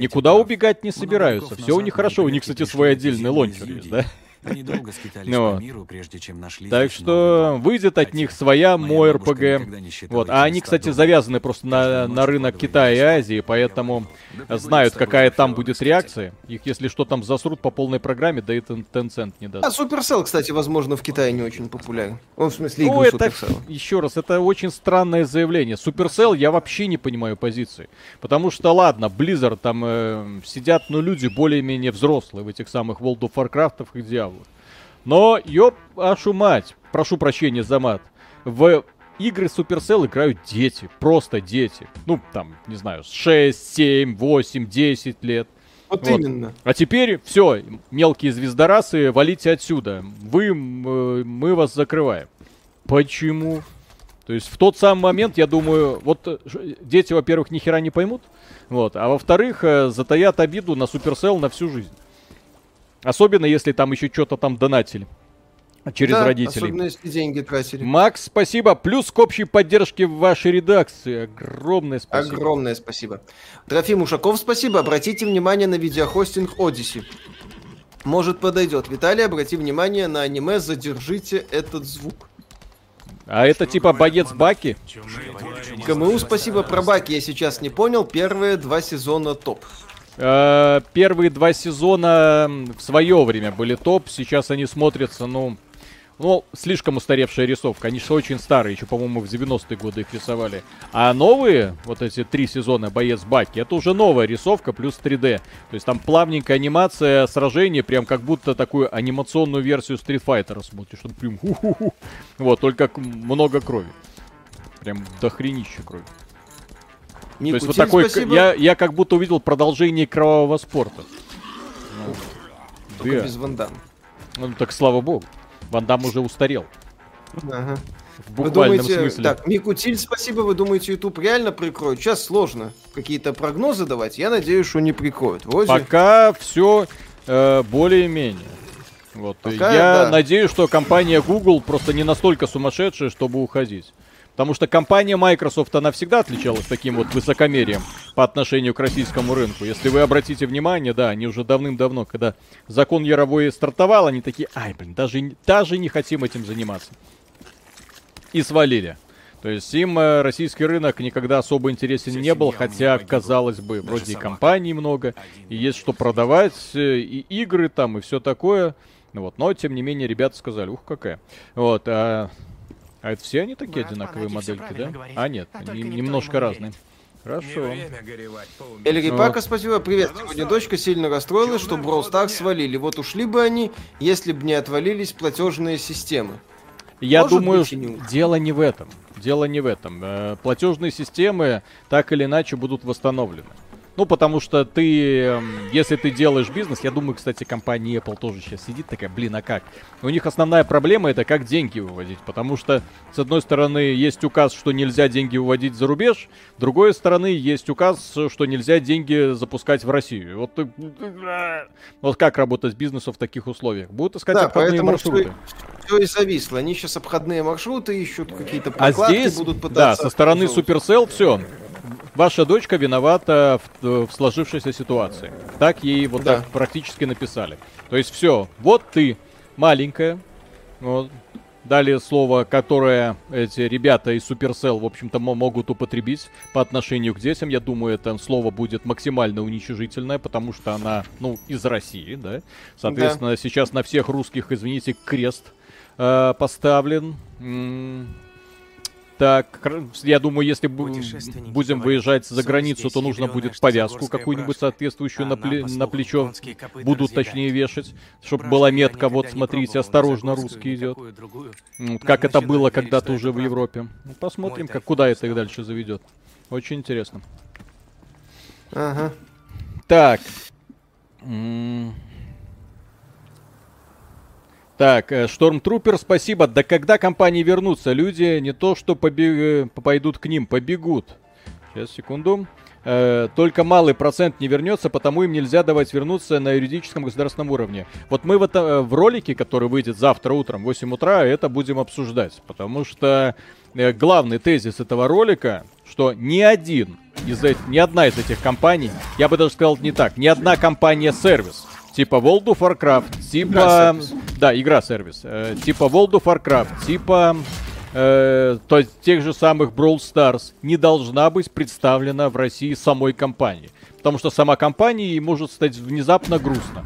Никуда убегать не собираются. Все у них хорошо. У них, кстати, свой отдельный лончер есть, да? Они долго скитались ну, по миру, прежде чем нашли. Так что выйдет от них своя мой РПГ. Вот. А они, кстати, завязаны просто на, на рынок Китая и Азии, поэтому знают, какая там будет реакция. Их, если что, там засрут по полной программе, да и Tencent не даст. А Supercell, кстати, возможно, в Китае не очень популярен. Он, в смысле, игры ну, это, Supercell. еще раз, это очень странное заявление. Supercell я вообще не понимаю позиции. Потому что, ладно, Blizzard там э, сидят, ну, люди более-менее взрослые в этих самых World of Warcraft и Diablo. Но, ёп, ашу мать, прошу прощения за мат, в игры Supercell играют дети, просто дети. Ну, там, не знаю, 6, 7, 8, 10 лет. Вот, вот. именно. А теперь все, мелкие звездорасы, валите отсюда. Вы, мы вас закрываем. Почему? То есть в тот самый момент, я думаю, вот э, дети, во-первых, ни хера не поймут, вот, а во-вторых, э, затаят обиду на Supercell на всю жизнь. Особенно, если там еще что-то там донатили через да, родителей. особенно если деньги тратили. Макс, спасибо. Плюс к общей поддержке в вашей редакции. Огромное спасибо. Огромное спасибо. Трофим Ушаков, спасибо. Обратите внимание на видеохостинг Odyssey. Может подойдет. Виталий, обрати внимание на аниме «Задержите этот звук». А это типа боец Баки? КМУ, спасибо. Про Баки я сейчас не понял. Первые два сезона топ. Э, первые два сезона в свое время были топ, сейчас они смотрятся, ну, ну, слишком устаревшая рисовка. Они же очень старые, еще, по-моему, в 90-е годы их рисовали. А новые, вот эти три сезона Боец Баки, это уже новая рисовка плюс 3D. То есть там плавненькая анимация сражения, прям как будто такую анимационную версию Street Fighter смотришь. Он прям ху-ху-ху. Вот, только много крови. Прям дохренища крови. Не То есть вот такой, спасибо. я, я как будто увидел продолжение кровавого спорта. Ну, Только да. без Вандам. Ну так слава богу. Ван Дам уже устарел. Ага. В буквальном вы думаете, смысле. Так, Микутиль, спасибо. Вы думаете, YouTube реально прикроет? Сейчас сложно какие-то прогнозы давать. Я надеюсь, что не прикроют. Вроде... Пока все э, более-менее. Вот. Пока, Я да. надеюсь, что компания Google просто не настолько сумасшедшая, чтобы уходить. Потому что компания Microsoft, она всегда отличалась таким вот высокомерием по отношению к российскому рынку. Если вы обратите внимание, да, они уже давным-давно, когда закон Яровой стартовал, они такие, ай, блин, даже, даже не хотим этим заниматься. И свалили. То есть им э, российский рынок никогда особо интересен не был, хотя, казалось бы, вроде и компаний много, и есть что продавать, э, и игры там, и все такое. Вот. Но, тем не менее, ребята сказали, ух, какая. Вот, а, а это все они такие Брат, одинаковые модельки, да? говорит. А, нет, А никто немножко разные. Хорошо. Эльри Вот. Пака, спасибо, привет. Сегодня дочка сильно расстроилась, что Brawl Stars свалили. Вот ушли бы они, если бы не отвалились платежные системы. Я Может думаю, быть, не- дело не в этом. Дело не в этом. Э, Платежные системы так или иначе будут восстановлены. Ну, потому что ты, эм, если ты делаешь бизнес, я думаю, кстати, компания Apple тоже сейчас сидит такая, блин, а как? У них основная проблема это как деньги выводить, потому что, с одной стороны, есть указ, что нельзя деньги выводить за рубеж, с другой стороны, есть указ, что нельзя деньги запускать в Россию. Вот, ты- вот как работать бизнесу в таких условиях? Будут искать Да, обходные маршруты. Все и зависло. Они сейчас обходные маршруты ищут, какие-то А прокладки здесь, будут да, пытаться. со стороны. Supercell все. Ваша дочка виновата в, в сложившейся ситуации. Так ей вот Да. так практически написали. То есть все, вот ты маленькая, вот, дали слово, которое эти ребята из Supercell, в общем-то, мо- могут употребить по отношению к детям. Я думаю, это слово будет максимально уничижительное, потому что она, ну, из России, да. Соответственно, сейчас на всех русских, извините, крест э, поставлен. Так, я думаю, если будем выезжать за границу, то нужно будет повязку какую-нибудь соответствующую на, пле- плечо. Будут точнее вешать, чтобы была метка, вот смотрите, осторожно, русский идет. Вот Как это было когда-то уже в. Европе. Ну, Посмотрим, как куда это сам. и дальше заведет. Очень интересно. Ага. Так. Так, э, Штормтрупер, спасибо. Да когда компании вернутся? Люди не то что побе- э, пойдут к ним, побегут. Сейчас, секунду. Э, только малый процент не вернется, потому им нельзя давать вернуться на юридическом государственном уровне. Вот мы в, это, э, в ролике, который выйдет завтра утром в 8 утра, это будем обсуждать. Потому что э, главный тезис этого ролика, что ни один из этих, ни одна из этих компаний, я бы даже сказал не так, ни одна компания-сервис, типа World of Warcraft, типа... Да, игра-сервис. э, типа World of Warcraft, типа э, то есть тех же самых Brawl Stars не должна быть представлена в России самой компанией. Потому что сама компания ей может стать внезапно грустно.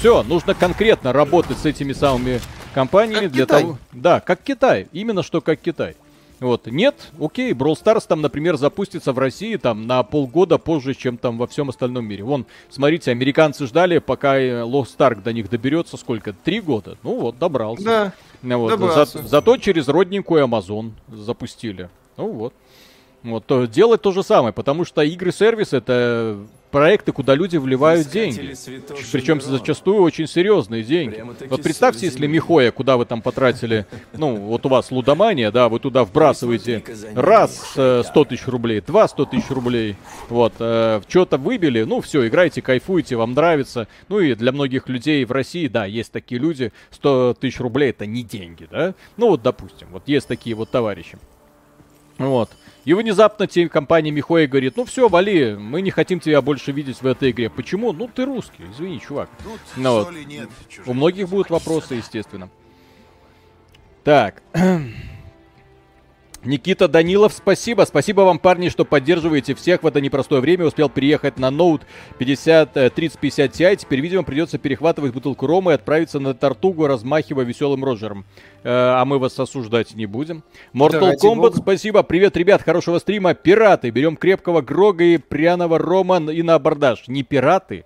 Все, нужно конкретно работать с этими самыми компаниями Как для Китай. того. Да, как Китай. Именно что как Китай. Вот, нет, окей, Brawl Stars там, например, запустится в России там на полгода позже, чем там во всем остальном мире. Вон, смотрите, американцы ждали, пока э, Lost Ark до них доберется, сколько? Три года? Ну вот, добрался. Да. Ну Вот. Добрался. За- зато через родненькую Amazon запустили. Ну вот. Вот, то делать то же самое, потому что игры-сервис это проекты, куда люди вливают деньги. Причем зачастую очень серьезные деньги. Вот представьте, если. Михоя, куда вы там потратили, ну, вот у вас лудомания, да, вы туда вбрасываете раз э, 100 тысяч рублей, два 100 тысяч рублей, вот, э, что-то выбили, ну, все, играйте, кайфуйте, вам нравится. Ну, и для многих людей в России, да, есть такие люди, 100 тысяч рублей это не деньги, да. Ну, вот, допустим, вот есть такие вот товарищи. Вот. И внезапно те компания Михоя говорит, ну все, вали, мы не хотим тебя больше видеть в этой игре. Почему? Ну ты русский, извини, чувак. Тут Ну вот. нет. У многих будут вопросы, естественно. Так. <clears throat> Никита Данилов, спасибо. Спасибо вам, парни, что поддерживаете всех в это непростое время. Успел приехать на Note 50, э, 3050 Ti. Теперь, видимо, придется перехватывать бутылку рома и отправиться на Тартугу, размахивая веселым Роджером. Э, а мы вас осуждать не будем. Mortal ради Kombat, спасибо. Привет, ребят, хорошего стрима. Пираты. Берем крепкого Грога и пряного Рома и на абордаж. Не пираты,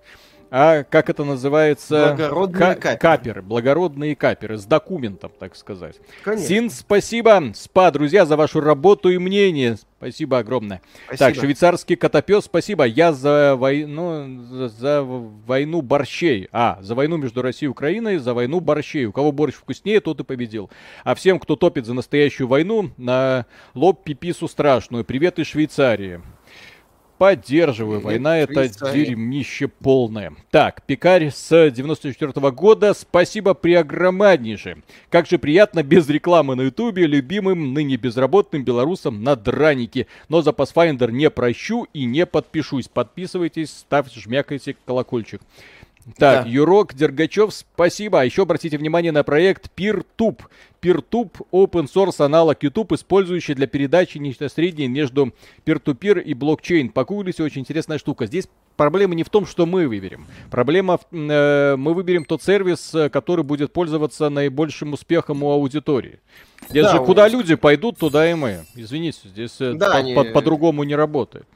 а как это называется? Благородные Ка- каперы. Благородные каперы. С документом, так сказать. Конечно. Син, спасибо. СПА, друзья, за вашу работу и мнение. Спасибо огромное. Спасибо. Так, швейцарский котопес, спасибо. Я за войну, за войну борщей. А, за войну между Россией и Украиной, за войну борщей. У кого борщ вкуснее, тот и победил. А всем, кто топит за настоящую войну, на лоб пипису страшную. Привет из Швейцарии. Поддерживаю. Война это дерьмище полное. Так, пекарь с 94 года. Спасибо преогромаднейшее. Как же приятно без рекламы на ютубе любимым ныне безработным белорусам на дранике. Но за Pathfinder не прощу и не подпишусь. Подписывайтесь, ставьте, жмякайте колокольчик. Так, Да. Юрок Дергачев, спасибо. А еще обратите внимание на проект PeerTube. PeerTube open source аналог YouTube, использующий для передачи нечто среднее между peer-to-peer и блокчейн. Погуглите, очень интересная штука. Здесь проблема не в том, что мы выберем. Проблема, в, э, мы выберем тот сервис, э, который будет пользоваться наибольшим успехом у аудитории. Здесь Да, же куда люди пойдут, туда и мы. Извините, здесь э, Да, по- они- по- по-другому не работает.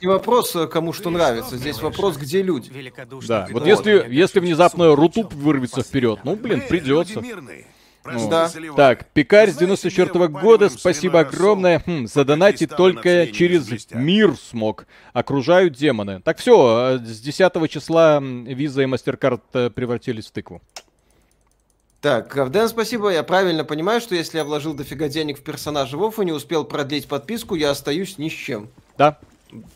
Не вопрос, э, кому что нравится. Здесь вопрос, где люди. Да, вот если, если внезапно Рутуб вырвется вперед, ну, блин, придется. Да. Так, Пекарь с 94 года, спасибо огромное. Хм, задонатить только через мир смог. Окружают демоны. Так все, с 10 числа Виза и Мастеркард э, превратились в тыкву. Так, Гавден, спасибо. Я правильно понимаю, что если я вложил дофига денег в персонажа Вов и не успел продлить подписку, я остаюсь ни с чем. Да,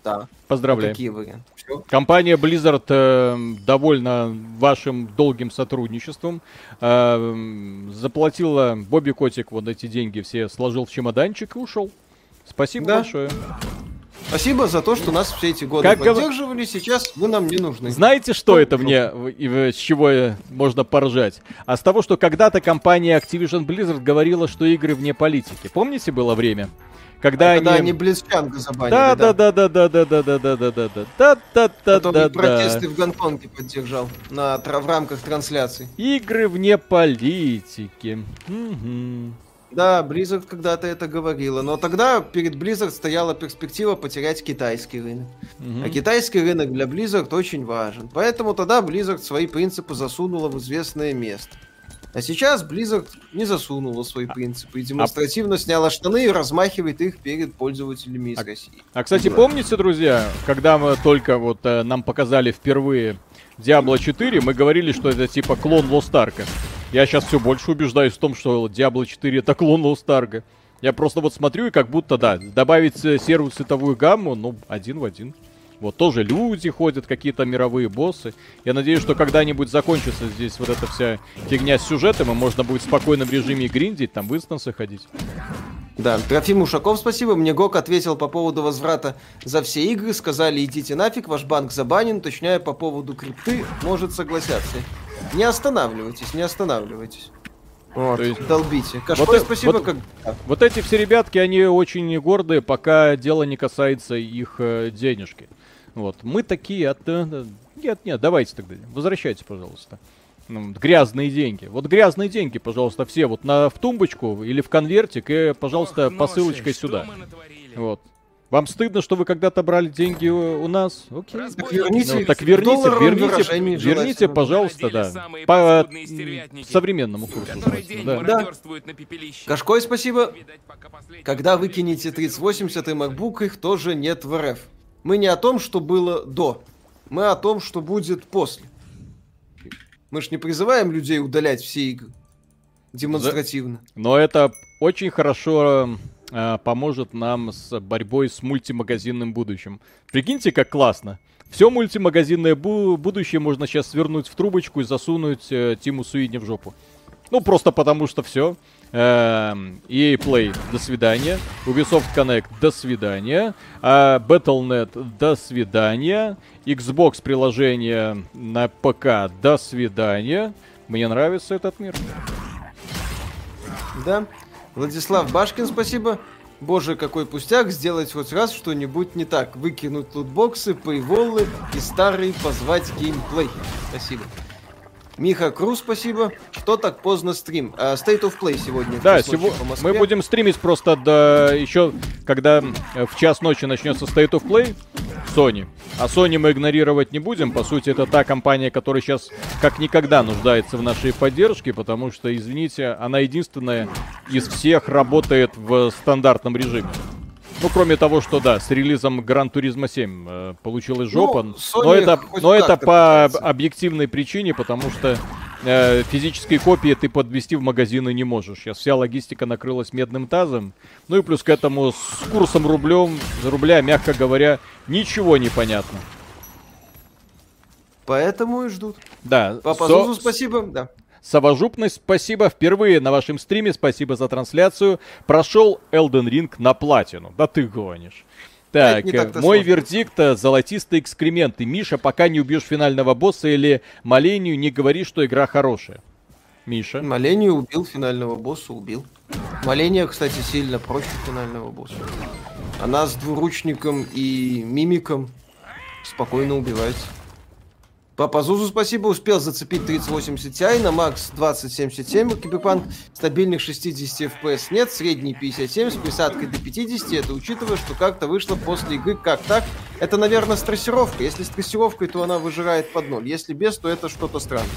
Да. поздравляю. Такие варианты. Компания Blizzard э, довольна вашим долгим сотрудничеством. Э, заплатила Бобби Котик вот эти деньги все, сложил в чемоданчик и ушел. Спасибо Да. большое. Спасибо за то, что нас все эти годы Как гов- поддерживали. Сейчас вы нам не нужны. Знаете, что это мне, с чего э, можно поржать? А с того, что когда-то компания Activision Blizzard говорила, что игры вне политики. Помните, было время? Когда, Когда они они... Блицчанга забанили, Да, да, да, да, да, да, да, да, да, да, да, да, да, да, да, Потом да, протесты в Гонконге поддержал на, в рамках трансляций. Игры вне политики. Да, Blizzard когда-то это говорила, но тогда перед Blizzard стояла перспектива потерять китайский рынок. Мгм. А китайский рынок для Blizzard очень важен. Поэтому тогда Blizzard свои принципы засунула в известное место. А сейчас Blizzard не засунула свои принципы и демонстративно сняла штаны и размахивает их перед пользователями из А- России. А, кстати, помните, друзья, когда мы только вот э, нам показали впервые Diablo 4, мы говорили, что это типа клон Lost Ark. Я сейчас все больше убеждаюсь в том, что Diablo 4 это клон Lost Ark. Я просто вот смотрю и как будто, да, добавить э, серую цветовую гамму, ну, один в один. Вот тоже люди ходят, какие-то мировые боссы. Я надеюсь, что когда-нибудь закончится здесь вот эта вся фигня с сюжетом, и можно будет в спокойном режиме гриндить, там в инстансы ходить. Да, Трофим Ушаков, спасибо. Мне Гок ответил по поводу возврата за все игры. Сказали, идите нафиг, ваш банк забанен. Точнее, по поводу крипты может согласятся. Не останавливайтесь, не останавливайтесь. Вот, То есть- долбите. Вот Кашкой, э- спасибо, вот- как... Вот эти все ребятки, они очень гордые, пока дело не касается их э, денежки. Вот. Мы такие от... э, Нет, нет, давайте тогда. Возвращайте, пожалуйста. Ну, грязные деньги. Вот грязные деньги, пожалуйста, все вот на, в тумбочку или в конвертик, и, пожалуйста, посылочкой сюда. Вот. Вам стыдно, что вы когда-то брали деньги у, у нас? Окей. Так верните, Ну, так верните, верните, верните, пожалуйста, да. По современному курсу. Да. пепелище. Кашкой, спасибо. Когда вы человек кинете не 3080 и MacBook, их тоже нет в РФ. Мы не о том, что было до. Мы о том, что будет после. Мы ж не призываем людей удалять все игры. Демонстративно. Но это очень хорошо э, поможет нам с борьбой с мультимагазинным будущим. Прикиньте, как классно. Все мультимагазинное бу- будущее можно сейчас свернуть в трубочку и засунуть э, Тиму Суидни в жопу. Ну, просто потому что все. EA Play, до свидания. Ubisoft Connect, до свидания. А Battle.net, до свидания. Xbox приложение на ПК, до свидания. Мне нравится этот мир. Да. Владислав Башкин, спасибо. Боже, какой пустяк сделать хоть раз что-нибудь не так. Выкинуть лутбоксы, пейволлы и старый позвать геймплей. Спасибо. Миха Круз, спасибо. Что так поздно стрим? А, State of Play сегодня. Да, сего... мы будем стримить просто до еще, когда в час ночи начнется State of Play. Sony. А Sony мы игнорировать не будем. По сути, это та компания, которая сейчас как никогда нуждается в нашей поддержке, потому что, извините, она единственная из всех работает в стандартном режиме. Ну, кроме того, что да, с релизом Gran Turismo 7 э, получилась жопа. Ну, но это, но это по объективной причине, потому что э, физические копии ты подвести в магазины не можешь. Сейчас вся логистика накрылась медным тазом. Ну и плюс к этому с курсом рублем, рубля, мягко говоря, ничего не понятно. Поэтому и ждут. Да. Папа Со... Зузу, спасибо. Да. Савожупность, спасибо. Впервые на вашем стриме, спасибо за трансляцию. Прошел Elden Ring на платину. Да ты гонишь. Так, так мой сложно. вердикт э, золотистые экскременты. Миша, пока не убьешь финального босса или Малению, не говори, что игра хорошая. Миша. Малению убил финального босса, убил. Маления, кстати, сильно проще финального босса. Она с двуручником и мимиком спокойно убивается. Папа Зузу спасибо, успел зацепить 3080 Ti на Max 2077 Киберпанк, стабильных 60 FPS нет, средний 57 с присадкой до 50, это учитывая, что как-то вышло после игры как так. Это, наверное, стрессировка. Если с трассировкой, то она выжирает под ноль. Если без, то это что-то странное.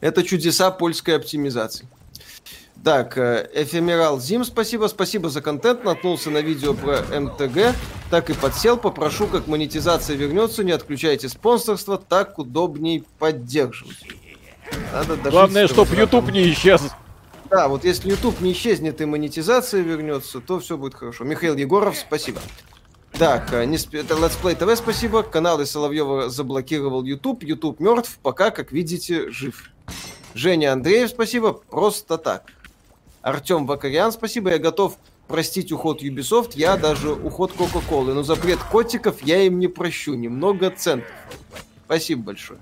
Это чудеса польской оптимизации. Так, э, Эфемерал Зим, спасибо. Спасибо за контент. Наткнулся на видео про МТГ. Так и подсел. Попрошу, как монетизация вернется, не отключайте спонсорство. Так удобней поддерживать. Надо Главное, чтобы YouTube не исчез. Да, вот если YouTube не исчезнет и монетизация вернется, то все будет хорошо. Михаил Егоров, спасибо. Так, э, не сп... это Let's Play TV, спасибо. Каналы Соловьева заблокировал YouTube. YouTube мертв, пока, как видите, жив. Женя Андреев, спасибо. Просто так. Артем Вакарян, спасибо, я готов простить уход Ubisoft, я даже уход Coca-Cola, но запрет котиков я им не прощу, немного центов. Спасибо большое.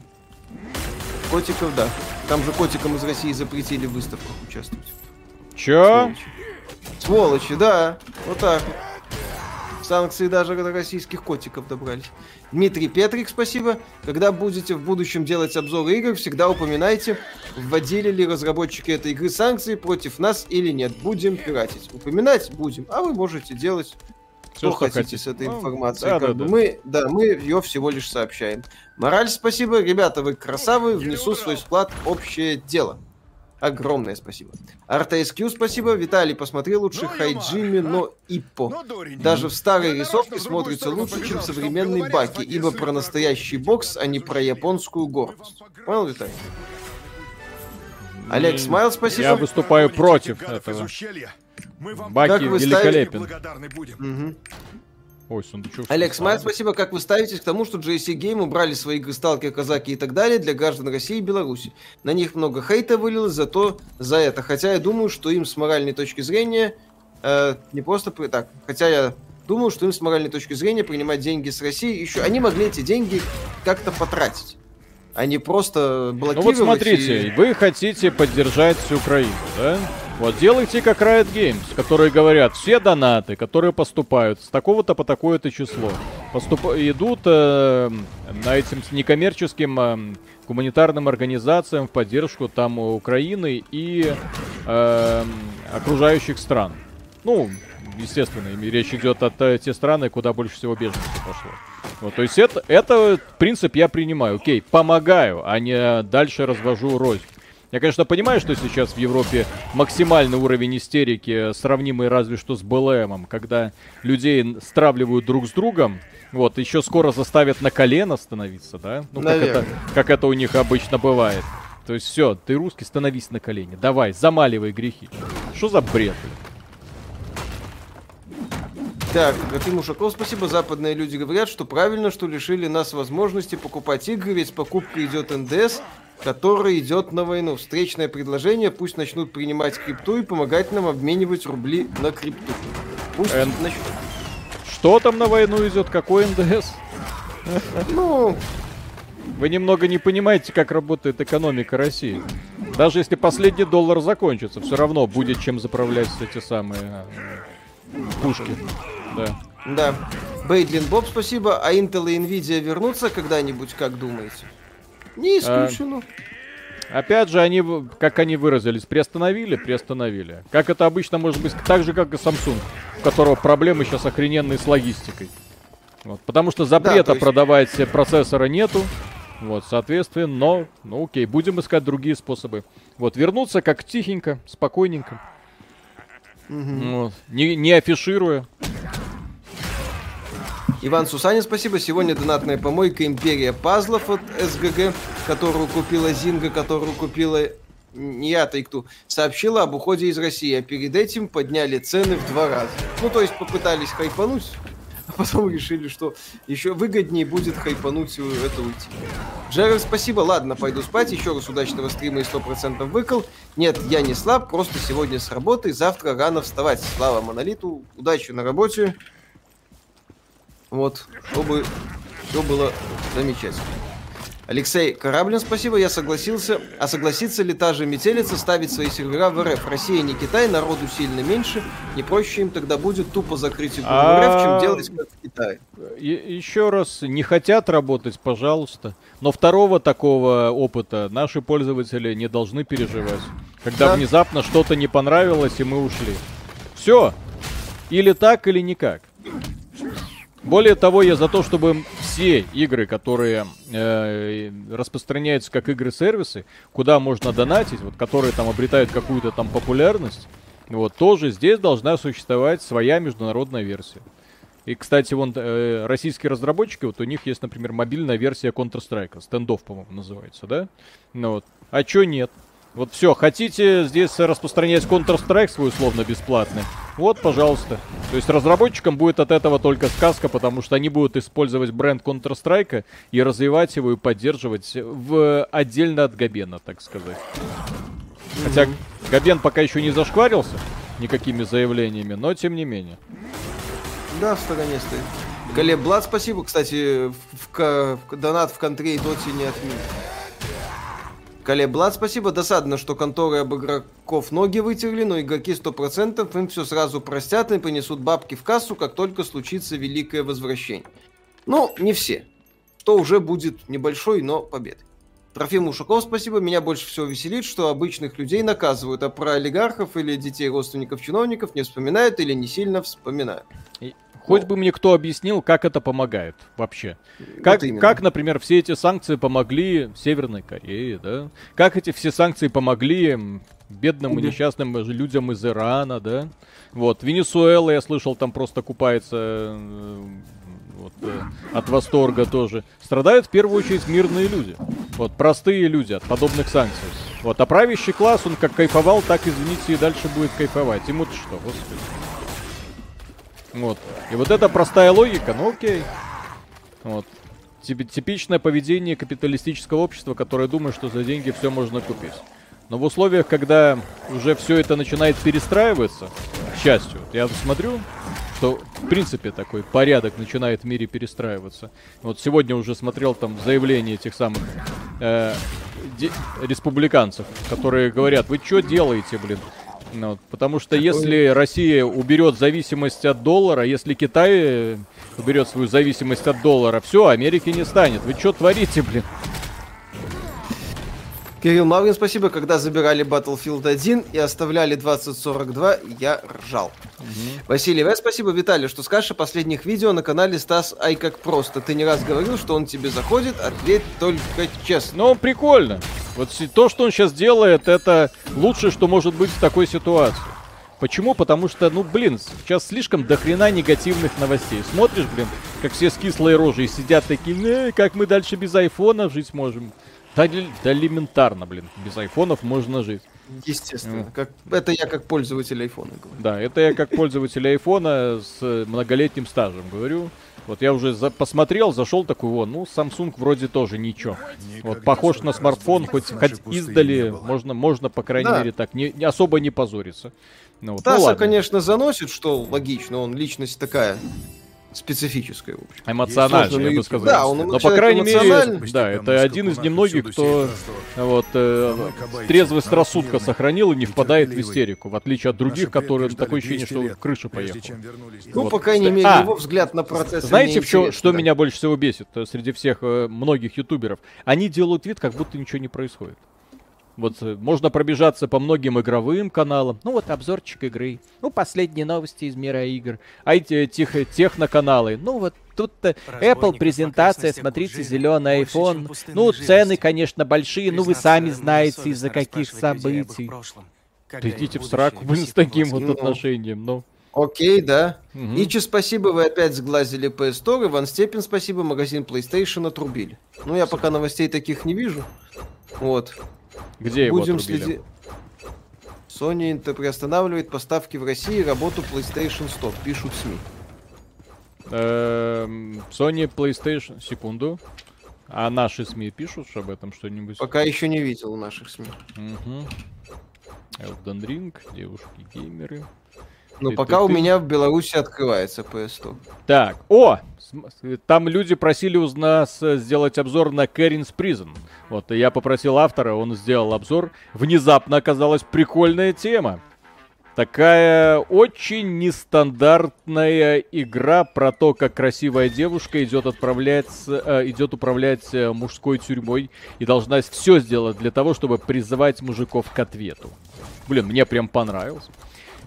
Котиков, да. Там же котикам из России запретили в выставках участвовать. Чё? Сволочи, Сволочи да. Вот так вот. Санкции даже до российских котиков добрались. Дмитрий Петрик, спасибо. Когда будете в будущем делать обзоры игр, всегда упоминайте, вводили ли разработчики этой игры санкции против нас или нет. Будем пиратить. Упоминать будем, а вы можете делать что, что хотите, хотите с этой ну, информацией. Да, да, да. Мы, да, мы ее всего лишь сообщаем. Мораль, спасибо. Ребята, вы красавы. Внесу свой вклад общее дело. Огромное спасибо. ArtSQ спасибо. Виталий, посмотри лучше ну, Хайджими, но Иппо. Ну, Даже в старой рисовке смотрится лучше, чем современный Баки, ибо про настоящий бокс, а не про японскую гордость. Понял, Виталий? Олег Смайл, спасибо. Я выступаю против этого. Баки великолепен. Угу. Ой, сундучок. Олег Смайт, спасибо. Как вы ставитесь к тому, что JC Game убрали свои игры Сталкер, Казаки и так далее для граждан России и Беларуси? На них много хейта вылилось за то, за это. Хотя я думаю, что им с моральной точки зрения э, не просто... Так, хотя я думаю, что им с моральной точки зрения принимать деньги с России еще... Они могли эти деньги как-то потратить а не просто блокировать. Ну вот смотрите, и... вы хотите поддержать Украину, да? Вот делайте как Riot Games, которые говорят, все донаты, которые поступают с такого-то по такое-то число, поступ... идут э, на этим некоммерческим э, гуманитарным организациям в поддержку там Украины и э, окружающих стран. Ну, естественно, речь идет о те страны, куда больше всего беженцев пошло. Вот, то есть это, это принцип я принимаю. Окей, помогаю, а не дальше развожу рознь. Я, конечно, понимаю, что сейчас в Европе максимальный уровень истерики, сравнимый разве что с БЛМом, когда людей стравливают друг с другом, вот, еще скоро заставят на колено становиться, да? Ну, как это, как это у них обычно бывает. То есть все, ты русский, становись на колени. Давай, замаливай грехи. Что за бред? Так, Графим Ушаков, спасибо. Западные люди говорят, что правильно, что лишили нас возможности покупать игры, ведь покупка идет НДС, который идет на войну. Встречное предложение, пусть начнут принимать крипту и помогать нам обменивать рубли на крипту. Пусть Н... начнут. Что там на войну идет? Какой НДС? Ну... Вы немного не понимаете, как работает экономика России. Даже если последний доллар закончится, все равно будет чем заправлять эти самые э, пушки. Да. Да. Бейдлин Боб, спасибо. А Intel и Nvidia вернутся когда-нибудь, как думаете? Не исключено. А, опять же, они, как они выразились, приостановили, приостановили. Как это обычно может быть, так же, как и Samsung, у которого проблемы сейчас охрененные с логистикой. Вот, потому что запрета да, есть... продавать процессора нету. Вот, соответственно, но, ну окей, будем искать другие способы. Вот, вернуться как тихенько, спокойненько. Угу. Вот, не, не афишируя. Иван Сусанин, спасибо. Сегодня донатная помойка Империя пазлов от СГГ, которую купила Зинга, которую купила не я, Тайкту, сообщила об уходе из России, а перед этим подняли цены в два раза. Ну, то есть попытались хайпануть, а потом решили, что еще выгоднее будет хайпануть это уйти. Джерри, спасибо. Ладно, пойду спать. Еще раз удачного стрима и 100% выкол. Нет, я не слаб, просто сегодня с работы, завтра рано вставать. Слава Монолиту, удачи на работе. Вот, чтобы все было замечательно. Алексей Кораблин, спасибо, я согласился. А согласится ли та же метелица ставить свои сервера в РФ? Россия не Китай, народу сильно меньше. Не проще им тогда будет тупо закрыть игру в РФ, чем делать как в Китае. Еще раз, не хотят работать, пожалуйста. Но второго такого опыта наши пользователи не должны переживать. Когда да. внезапно что-то не понравилось, и мы ушли. Все. Или так, или никак. Более того, я за то, чтобы все игры, которые э, распространяются как игры-сервисы, куда можно донатить, вот, которые там обретают какую-то там популярность, вот, тоже здесь должна существовать своя международная версия. И, кстати, вон э, российские разработчики, вот у них есть, например, мобильная версия Counter-Strike, стендов, по-моему, называется, да? Ну вот. А чё нет? Вот все, хотите здесь распространять Counter-Strike свой условно бесплатный? Вот, пожалуйста. То есть разработчикам будет от этого только сказка, потому что они будут использовать бренд Counter-Strike и развивать его и поддерживать в отдельно от Габена, так сказать. Хотя Габен пока еще не зашкварился никакими заявлениями, но тем не менее. Да, в стороне стоит. Галеб Блад, спасибо. Кстати, в, в, в, донат в контре и доте не отменил. Калеблад, спасибо. Досадно, что конторы об игроков ноги вытерли, но игроки 100% им все сразу простят и понесут бабки в кассу, как только случится великое возвращение. Ну, не все. То уже будет небольшой, но победой. Трофим Ушаков, спасибо. Меня больше всего веселит, что обычных людей наказывают, а про олигархов или детей родственников чиновников не вспоминают или не сильно вспоминают. Хоть бы мне кто объяснил, как это помогает вообще. Как, вот как, например, все эти санкции помогли Северной Корее, да? Как эти все санкции помогли бедным и несчастным людям из Ирана, да? Вот, Венесуэла, я слышал, там просто купается э, вот, э, от восторга тоже. Страдают в первую очередь мирные люди. Вот, простые люди от подобных санкций. Вот, а правящий класс, он как кайфовал, так, извините, и дальше будет кайфовать. Ему-то что, господи. Вот. И вот эта простая логика, ну окей. Вот. Типичное поведение капиталистического общества, которое думает, что за деньги все можно купить. Но в условиях, когда уже все это начинает перестраиваться, к счастью, я смотрю, что в принципе такой порядок начинает в мире перестраиваться. Вот сегодня уже смотрел там заявление этих самых э, республиканцев, которые говорят, вы что делаете, блин? Ну, потому что если Россия уберет зависимость от доллара, если Китай э, уберет свою зависимость от доллара, все, Америки не станет. Вы что творите, блин? Кирилл Марвин, спасибо. Когда забирали Battlefield 1 и оставляли 2042, я ржал. Угу. Василий В, спасибо. Виталий, что скажешь о последних видео на канале Стас Ай как просто. Ты не раз говорил, что он тебе заходит, ответь только честно. Ну, прикольно. Вот то, что он сейчас делает, это лучшее, что может быть в такой ситуации. Почему? Потому что, ну, блин, сейчас слишком дохрена негативных новостей. Смотришь, блин, как все с кислой рожей сидят такие, э, как мы дальше без айфона жить можем. Да, да элементарно, блин. Без айфонов можно жить. Естественно. Mm. Как, это я как пользователь айфона говорю. Да, это я как пользователь айфона с многолетним стажем говорю. Вот я уже за, посмотрел, зашел такой, вот, ну, Samsung вроде тоже ничего. Никогда вот похож на смартфон, хоть, хоть издали, можно, можно, по крайней да. мере, так, не, не особо не позориться. Ну, вот. Таса, ну, конечно, заносит, что логично, он личность такая специфическое. Эмоциональное, я бы сказал. Да, он Но, по крайней мере, да, это один из немногих, кто вот, э, трезвость рассудка сохранил и не впадает в истерику, в отличие от других, которые такое ощущение, что крыша поехала. Ну, вот. по крайней мере, а, его взгляд на процесс. Знаете, что, что да. меня больше всего бесит э, среди всех э, многих ютуберов? Они делают вид, как будто ничего не происходит. Вот э, можно пробежаться по многим игровым каналам. Ну вот обзорчик игры. Ну, последние новости из мира игр. А эти тех, техноканалы. Ну вот тут Apple презентация, смотрите, зеленый iPhone. Ну, цены, конечно, большие, ну вы сами знаете, из-за каких событий. Да идите в сраку, блин, с таким вот отношением, ну. Окей, да. Угу. Ичи, спасибо, вы опять сглазили PS Store. Иван Степин, спасибо, магазин PlayStation отрубили. Ну, я пока новостей таких не вижу. Вот. Где его Будем следить. Sony приостанавливает поставки в России работу PlayStation Store, пишут СМИ. Эм, Sony PlayStation... Секунду. А наши СМИ пишут об этом что-нибудь? Пока еще не видел наших СМИ. Угу. Elden Ring, девушки-геймеры. Ну, пока у меня в Беларуси открывается PS100. Так, о! Там люди просили у нас э, сделать обзор на Кэринс Prison. Вот, и я попросил автора, он сделал обзор. Внезапно оказалась прикольная тема. Такая очень нестандартная игра про то, как красивая девушка идет отправлять, э, идет управлять э, мужской тюрьмой и должна все сделать для того, чтобы призывать мужиков к ответу. Блин, мне прям понравилось.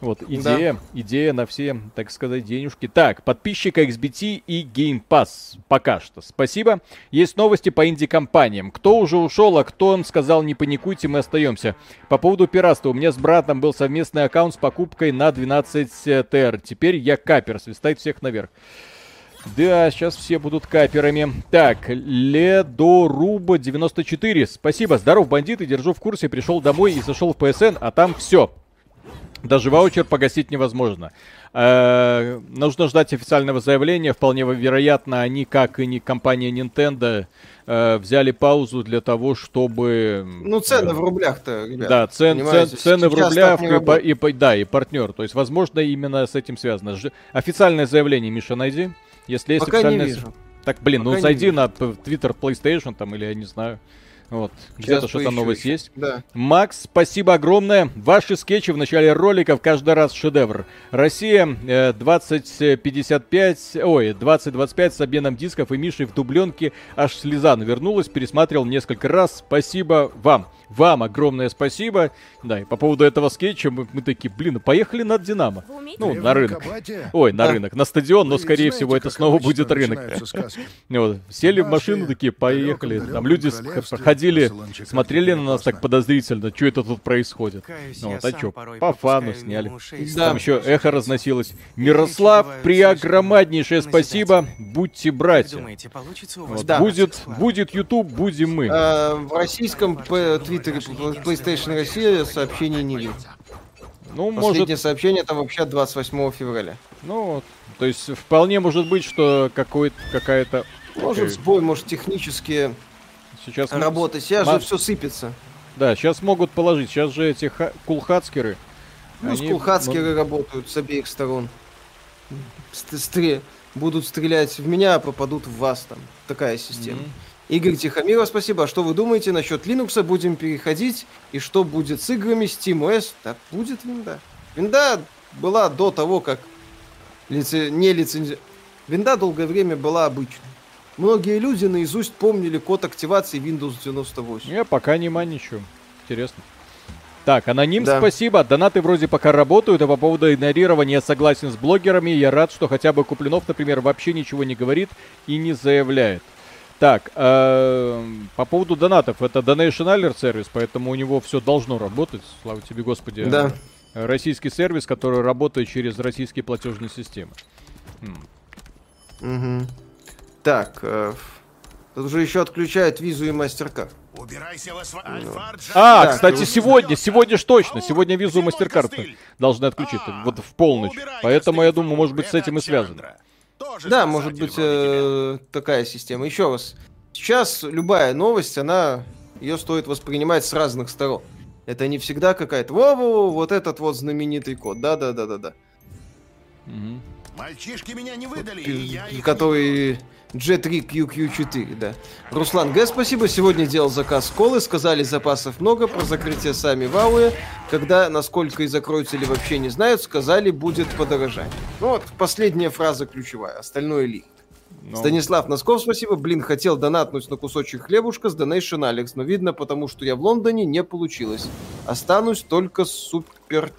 Вот, идея, да. идея на все, так сказать, денежки. Так, подписчика XBT и Game Pass пока что. Спасибо. Есть новости по инди-компаниям. Кто уже ушел, а кто он сказал, не паникуйте, мы остаемся. По поводу пиратства. У меня с братом был совместный аккаунт с покупкой на 12 ТР. Теперь я капер, свистать всех наверх. Да, сейчас все будут каперами. Так, Ледоруба 94. Спасибо, здоров, бандиты, держу в курсе. Пришел домой и зашел в PSN, а там все. Даже ваучер погасить невозможно. Э, нужно ждать официального заявления. Вполне вероятно, они, как и не компания Nintendo, э, взяли паузу для того, чтобы... Ну, цены э, в рублях-то, ребят. Да, цен, цен, цены в рублях и, и, и, да, и партнер. То есть, возможно, именно с этим связано. Ж... Официальное заявление, Миша, найди. Если есть Пока официальное... Так, блин, ну Пока ну зайди на Twitter PlayStation там, или я не знаю. Вот, где-то что-то новость еще. есть. Да. Макс, спасибо огромное. Ваши скетчи в начале роликов каждый раз шедевр. Россия э, 2055, ой, 2025 с обменом дисков и Мишей в дубленке аж слеза навернулась. Пересматривал несколько раз. Спасибо вам. Вам огромное спасибо. Да, и по поводу этого скетча мы, мы такие, блин, ну поехали на Динамо. Ну, на рынок. Ой, на рынок, на стадион, но скорее всего это снова будет рынок. <laughs> Вот, сели в машину такие, поехали. Там люди ходили, смотрели на нас так подозрительно, что это тут происходит. Ну, вот, а что, по фану сняли. Там еще эхо разносилось. Мирослав, преогромаднейшее спасибо. Будьте братья. Вот, будет, будет YouTube, будем мы. А, в российском твиттере твиттере PlayStation Россия сообщений не видел. Ну, Последнее может... сообщение там вообще 28 февраля. Ну, то есть вполне может быть, что какой какая-то... Может сбой, может технические сейчас работы. Сейчас Ма... же все сыпется. Да, сейчас могут положить. Сейчас же эти ха... кулхацкеры... Ну, они... кулхацкеры работают с обеих сторон. Стре... Будут стрелять в меня, а попадут в вас там. Такая система. Mm-hmm. Игорь Тихомиров, спасибо. А что вы думаете насчет Linux? Будем переходить? И что будет с играми SteamOS? Да будет винда. Винда была до того, как лице... не лицензи... Винда долгое время была обычной. Многие люди наизусть помнили код активации Windows 98. Я пока не ничего. Интересно. Так, аноним, да. спасибо. Донаты вроде пока работают, а по поводу игнорирования согласен с блогерами. Я рад, что хотя бы Куплинов, например, вообще ничего не говорит и не заявляет. Так, э, по поводу донатов. Это Donation Alert сервис, поэтому у него все должно работать. Слава тебе, Господи. Да. Российский сервис, который работает через российские платежные системы. Угу. Так, э, тут уже еще отключают визу и мастер-карт. Убирайся в А, так, кстати, сегодня, сегодня ж точно, сегодня визу и мастер-карт должны отключить, а, вот в полночь. Поэтому я думаю, может быть, с этим и связано. Тоже да, может быть э, такая система. Еще раз, сейчас любая новость, она ее стоит воспринимать с разных сторон. Это не всегда какая-то во-во, вот этот вот знаменитый код, да-да-да-да-да. Угу. Мальчишки меня не выдали, вот, я их который J3 QQ4, да. Руслан Г, спасибо. Сегодня делал заказ колы. Сказали, запасов много. Про закрытие сами вауэ. Когда, насколько и закроются или вообще не знают, сказали, будет подорожание. Ну вот, последняя фраза ключевая. Остальное ли. Ну. Станислав Носков, спасибо. Блин, хотел донатнуть на кусочек хлебушка с Donation Алекс, но видно, потому что я в Лондоне, не получилось. Останусь только супер...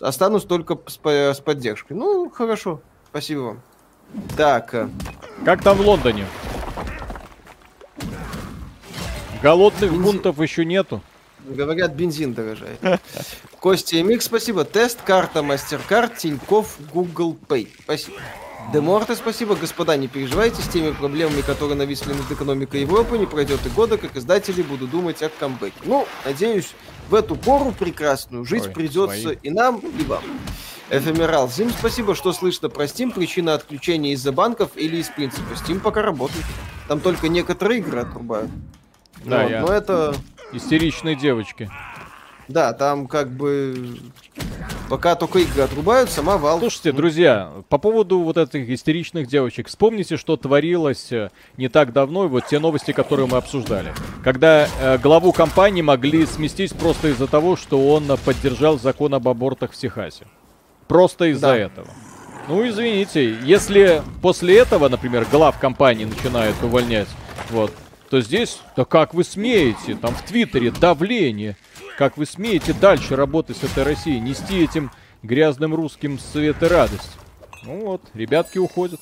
Останусь только с, с поддержкой. Ну, хорошо. Спасибо вам. Так. Э, как там в Лондоне? Голодных бензин... бунтов еще нету. Говорят, бензин дорожает. <laughs> Костя Мик, спасибо. Тест, карта, мастер-карт, Тиньков, Google Pay. Спасибо. Деморте, спасибо. Господа, не переживайте, с теми проблемами, которые нависли над экономикой Европы, не пройдет и года, как издатели будут думать о камбэке. Ну, надеюсь, в эту пору прекрасную жить Ой, придется свои. и нам, и вам. Эфемерал. Зим, спасибо, что слышно про Steam. Причина отключения из-за банков или из принципа. Steam пока работает. Там только некоторые игры отрубают. Да, вот, я... Но это... Истеричные девочки. Да, там как бы пока только игры отрубают, сама Valve... Слушайте, друзья, по поводу вот этих истеричных девочек, вспомните, что творилось э, не так давно, и вот те новости, которые мы обсуждали. Когда э, главу компании могли сместить просто из-за того, что он поддержал закон об абортах в Техасе. Просто из-за да. этого. Ну, извините, если после этого, например, глав компании начинают увольнять, вот, то здесь, да как вы смеете, там в Твиттере давление, как вы смеете дальше работать с этой Россией, нести этим грязным русским свет и радость. Ну вот, ребятки уходят.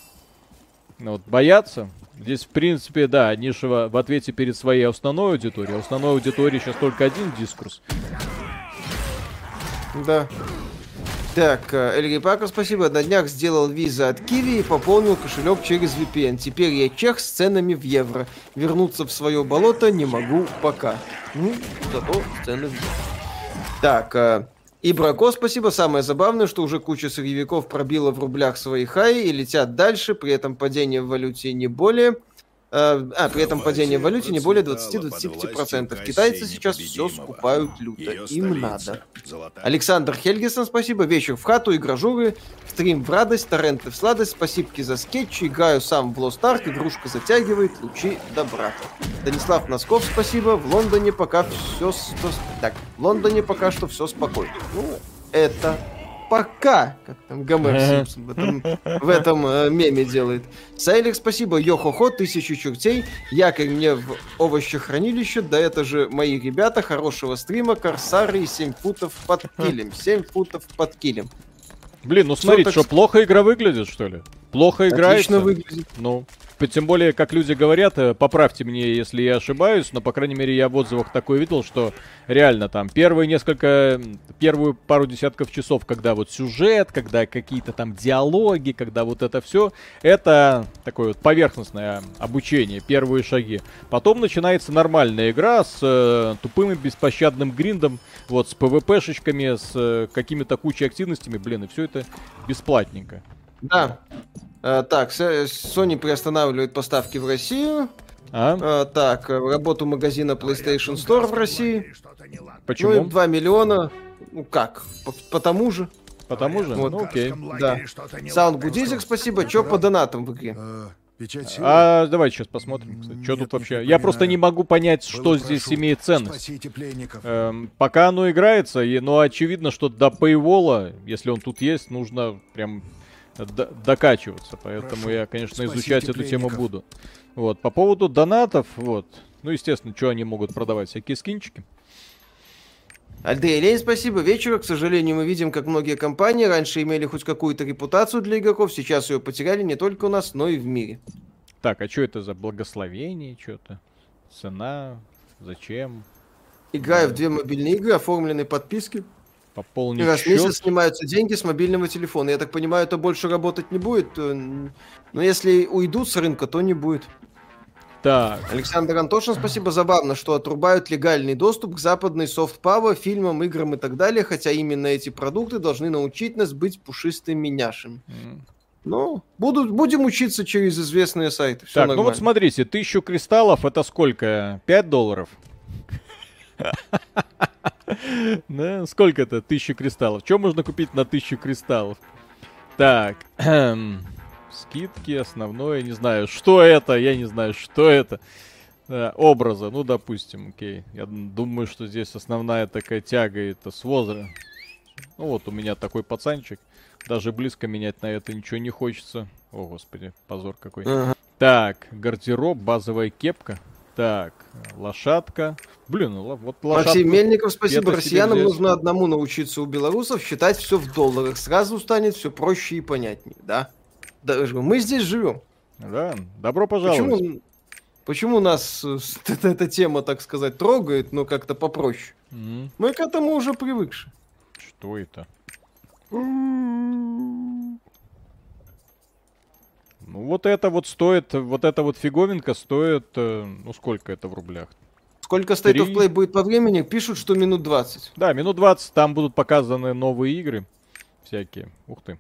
Ну вот, боятся. Здесь, в принципе, да, же в ответе перед своей основной аудиторией. А основной аудитории сейчас только один дискурс. Да. Так, э, Эльри Пакер, спасибо. На днях сделал виза от Киви и пополнил кошелек через VPN. Теперь я чех с ценами в евро. Вернуться в свое болото не могу пока. Ну, зато цены в евро. Так, э, Ибрако, спасибо. Самое забавное, что уже куча сырьевиков пробила в рублях свои хаи и летят дальше, при этом падение в валюте не более а, при этом падение в валюте не более 20-25%. Китайцы сейчас все скупают люто. Им надо. Александр Хельгесон, спасибо. Вечер в хату, и гражуры, стрим в радость, торренты в сладость. Спасибо за скетчи. Играю сам в Lost Ark. Игрушка затягивает. Лучи добра. Станислав Носков, спасибо. В Лондоне пока все... Так, в Лондоне пока что все спокойно. Ну, это пока, как там Гомер Симпсон в этом, в этом э, меме делает. Сайлик, спасибо, йо-хо-хо, тысячу чертей, якорь мне в овощехранилище, да это же мои ребята, хорошего стрима, корсары и 7 футов под килем, 7 футов под килем. Блин, ну смотрите, что, так... плохо игра выглядит, что ли? Плохо играется? Отлично выглядит. Ну, тем более, как люди говорят, э, поправьте мне, если я ошибаюсь, но, по крайней мере, я в отзывах такое видел, что реально там первые несколько, первую пару десятков часов, когда вот сюжет, когда какие-то там диалоги, когда вот это все, это такое вот поверхностное обучение, первые шаги. Потом начинается нормальная игра с э, тупым и беспощадным гриндом, вот с ПВПшечками, с э, какими-то кучей активностями, блин, и все это бесплатненько. Да. А, так, Sony приостанавливает поставки в Россию. А? а так, работу магазина PlayStation Store в России. Почему? Ну, 2 миллиона. Ну как? По, по тому же. По тому же? Вот. Ну окей. Да. Саунд Будизик, спасибо. Чё по донатам в игре? А, а давай сейчас посмотрим, кстати, что тут вообще. Я просто не могу понять, что здесь имеет ценность. Эм, пока оно играется, и, но очевидно, что до пейвола, если он тут есть, нужно прям докачиваться. Поэтому Хорошо. я, конечно, Спасите изучать эту тему буду. Вот. По поводу донатов, вот. Ну, естественно, что они могут продавать? Всякие скинчики. Альдейлейн, спасибо. Вечера, к сожалению, мы видим, как многие компании раньше имели хоть какую-то репутацию для игроков, сейчас ее потеряли не только у нас, но и в мире. Так, а что это за благословение, что-то? Цена? Зачем? Играю да. в две мобильные игры, оформленные подписки пополнить Раз в месяц снимаются деньги с мобильного телефона. Я так понимаю, это больше работать не будет. Э, но если уйдут с рынка, то не будет. Так. Александр Антошин, спасибо. Забавно, что отрубают легальный доступ к западной софт-пава, фильмам, играм и так далее, хотя именно эти продукты должны научить нас быть пушистыми няшами. Mm. Ну, будут, будем учиться через известные сайты. Все так, нормально. ну вот смотрите, тысячу кристаллов это сколько? 5 долларов? Да, сколько это? Тысяча кристаллов. Что можно купить на тысячу кристаллов? Так, скидки, основное, не знаю, что это, я не знаю, что это. Да, образа, ну, допустим, окей. Я думаю, что здесь основная такая тяга это с возраста. Ну, вот у меня такой пацанчик. Даже близко менять на это ничего не хочется. О, господи, позор какой. Ага. Так, гардероб, базовая кепка. Так, лошадка. Блин, ну вот лошадка. Максим Мельников, спасибо. Россиянам нужно одному научиться у белорусов считать все в долларах. Сразу станет все проще и понятнее, да? Даже мы здесь живем. Да, добро пожаловать. Почему, почему нас <laughs> э, эта тема, так сказать, трогает, но как-то попроще? Mm. Мы к этому уже привыкши. Что это? Ну вот это вот стоит, вот эта вот фиговинка стоит, э, ну сколько это в рублях? Сколько State 3... of Play будет по времени? Пишут, что минут 20. Да, минут 20, там будут показаны новые игры всякие. Ух ты.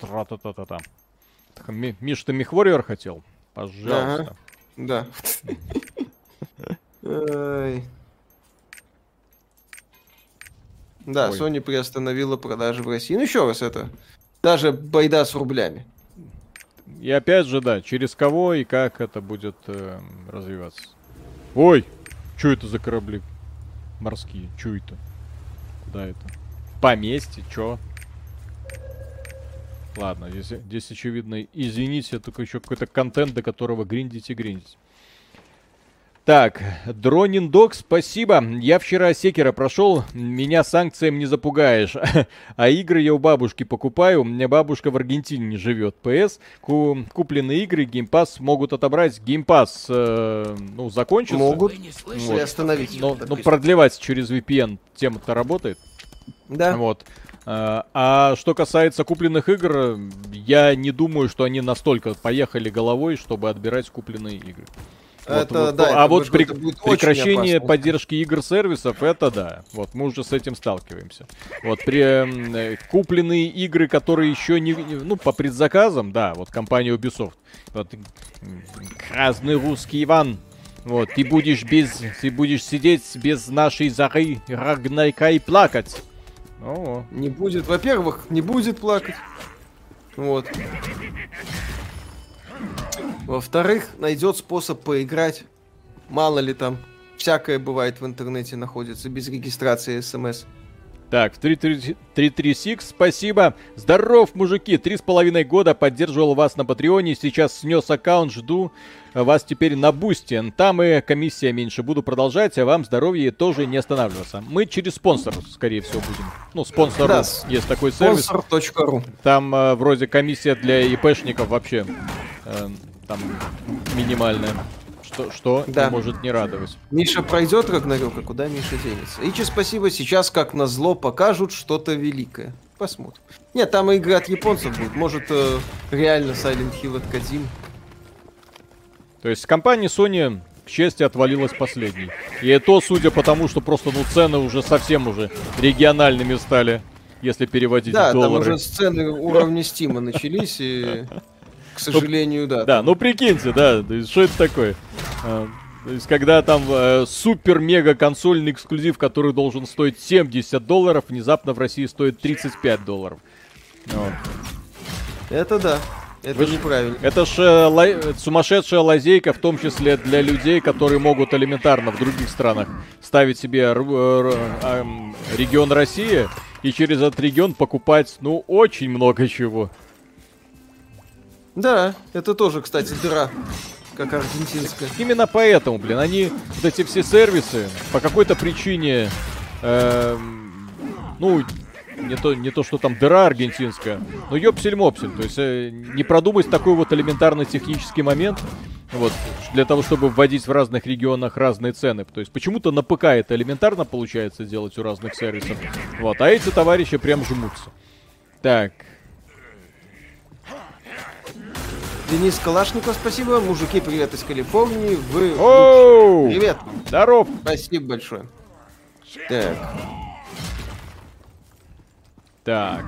Тра-та-та-та-та. Миш, ты Мехвориор хотел? Пожалуйста. Да. <laughs> Да, Sony приостановила продажи в России. Ну еще раз это. Даже байда с рублями. И опять же, да, через кого и как это будет э, развиваться. Ой, что это за корабли морские? Что это? Куда это? Поместье, чё? Ладно, здесь, здесь очевидно, извините, только еще какой-то контент, до которого гриндить и гриндить. Так, Дронин Док, спасибо. Я вчера Секера прошел, меня санкциям не запугаешь. <laughs> а игры я у бабушки покупаю, у меня бабушка в Аргентине не живет. ПС, купленные игры, Game Pass могут отобрать. Game Pass, э, ну, закончится. Могут, вот. остановить. Но, но продлевать через VPN тема-то работает. Да. Вот. А, а что касается купленных игр, я не думаю, что они настолько поехали головой, чтобы отбирать купленные игры. Это, вот, да, а вот при, прекращение поддержки игр-сервисов, это да. Вот мы уже с этим сталкиваемся. Вот при э, купленные игры, которые еще не, ну по предзаказам, да, вот компания Ubisoft. Вот красный русский Иван. Вот ты будешь без, ты будешь сидеть без нашей зары Рагнайка и плакать. О. Не будет, во-первых, не будет плакать. Вот. Во-вторых, найдет способ поиграть. Мало ли там, всякое бывает в интернете находится, без регистрации смс. Так, 336, спасибо. Здоров, мужики. Три с половиной года поддерживал вас на Патреоне. Сейчас снес аккаунт, жду вас теперь на Бусти. Там и комиссия меньше. Буду продолжать, а вам здоровье тоже не останавливаться. Мы через спонсор, скорее всего, будем. Ну, спонсор да. есть такой сервис. Спонсор.ру Там э, вроде комиссия для ИПшников вообще э, там минимальная. Что, что да. может не радовать. Миша пройдет Рагнарёка, куда Миша денется. Ичи, спасибо, сейчас как на зло покажут что-то великое. Посмотрим. Нет, там игры от японцев будет. Может, э, реально Silent Hill от Кадим. То есть компания Sony, к счастью, отвалилась последней. И это, судя по тому, что просто ну цены уже совсем уже региональными стали, если переводить да, в доллары. Да, там уже сцены уровня Стима начались, и, <laughs> к сожалению, да. Да, ну прикиньте, да, что это такое? А, то есть, когда там э, супер-мега консольный эксклюзив, который должен стоить 70 долларов, внезапно в России стоит 35 долларов. Вот. Это да. Это Вы неправильно. Это ж э, лай... сумасшедшая лазейка, в том числе для людей, которые могут элементарно в других странах ставить себе р... Р... Р... регион России и через этот регион покупать, ну, очень много чего. Да, это тоже, кстати, дыра как аргентинская. Именно поэтому, блин, они вот эти все сервисы по какой-то причине, э, ну, не то, не то, что там дыра аргентинская, но ёпсель-мопсель. То есть э, не продумать такой вот элементарный технический момент, вот, для того, чтобы вводить в разных регионах разные цены. То есть почему-то на ПК это элементарно получается делать у разных сервисов. Вот, а эти товарищи прям жмутся. Так. Денис Калашников, спасибо. Мужики, привет из Калифорнии. Вы Оу! Привет. Здоров. Спасибо большое. Так. Так.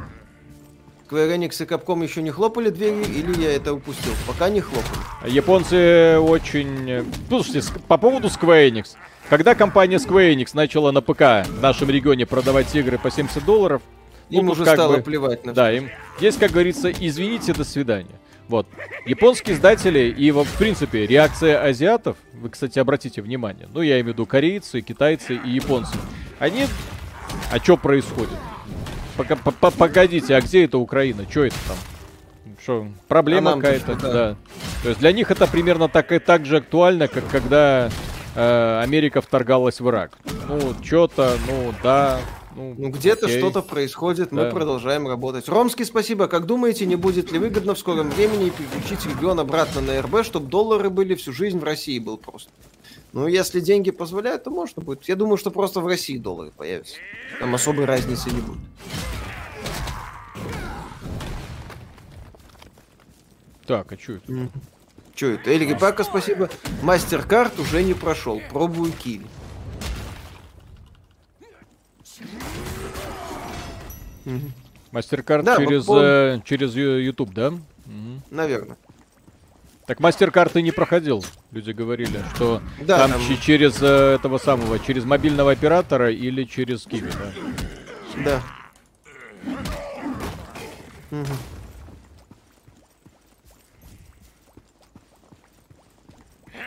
Square Enix и Capcom еще не хлопали двери, или я это упустил? Пока не хлопали. Японцы очень... Слушайте, по поводу Square Enix. Когда компания Square Enix начала на ПК в нашем регионе продавать игры по 70 долларов, им ну, уже стало бы... плевать на Да, им. Здесь, как говорится, извините, до свидания. Вот. Японские издатели и, в принципе, реакция азиатов, вы, кстати, обратите внимание, ну, я имею в виду корейцы, китайцы и японцы, они... А что происходит? Погодите, а где это Украина? Что это там? Что, проблема А какая-то, да. да. То есть для них это примерно так и так же актуально, как когда э, Америка вторгалась в Ирак. Ну, что-то, ну, да. Ну, Ну, где-то что-то происходит, мы Да. продолжаем работать. Ромский, спасибо. Как думаете, не будет ли выгодно в скором времени переключить регион обратно на РБ, чтобы доллары были всю жизнь в России был просто? Ну, если деньги позволяют, то можно будет. Я думаю, что просто в России доллары появятся. Там особой разницы не будет. Так, а что это? Че это? Эльги Пака, спасибо. Мастер-карт уже не прошел. Пробую киль. Мастер-карт Да, через, он- э, через YouTube, да? Мгм. Наверное. Так мастер-карт ты не проходил. Люди говорили, что Да, там там- че- через э, этого самого, через мобильного оператора или через Киви, да? Да. Мгм.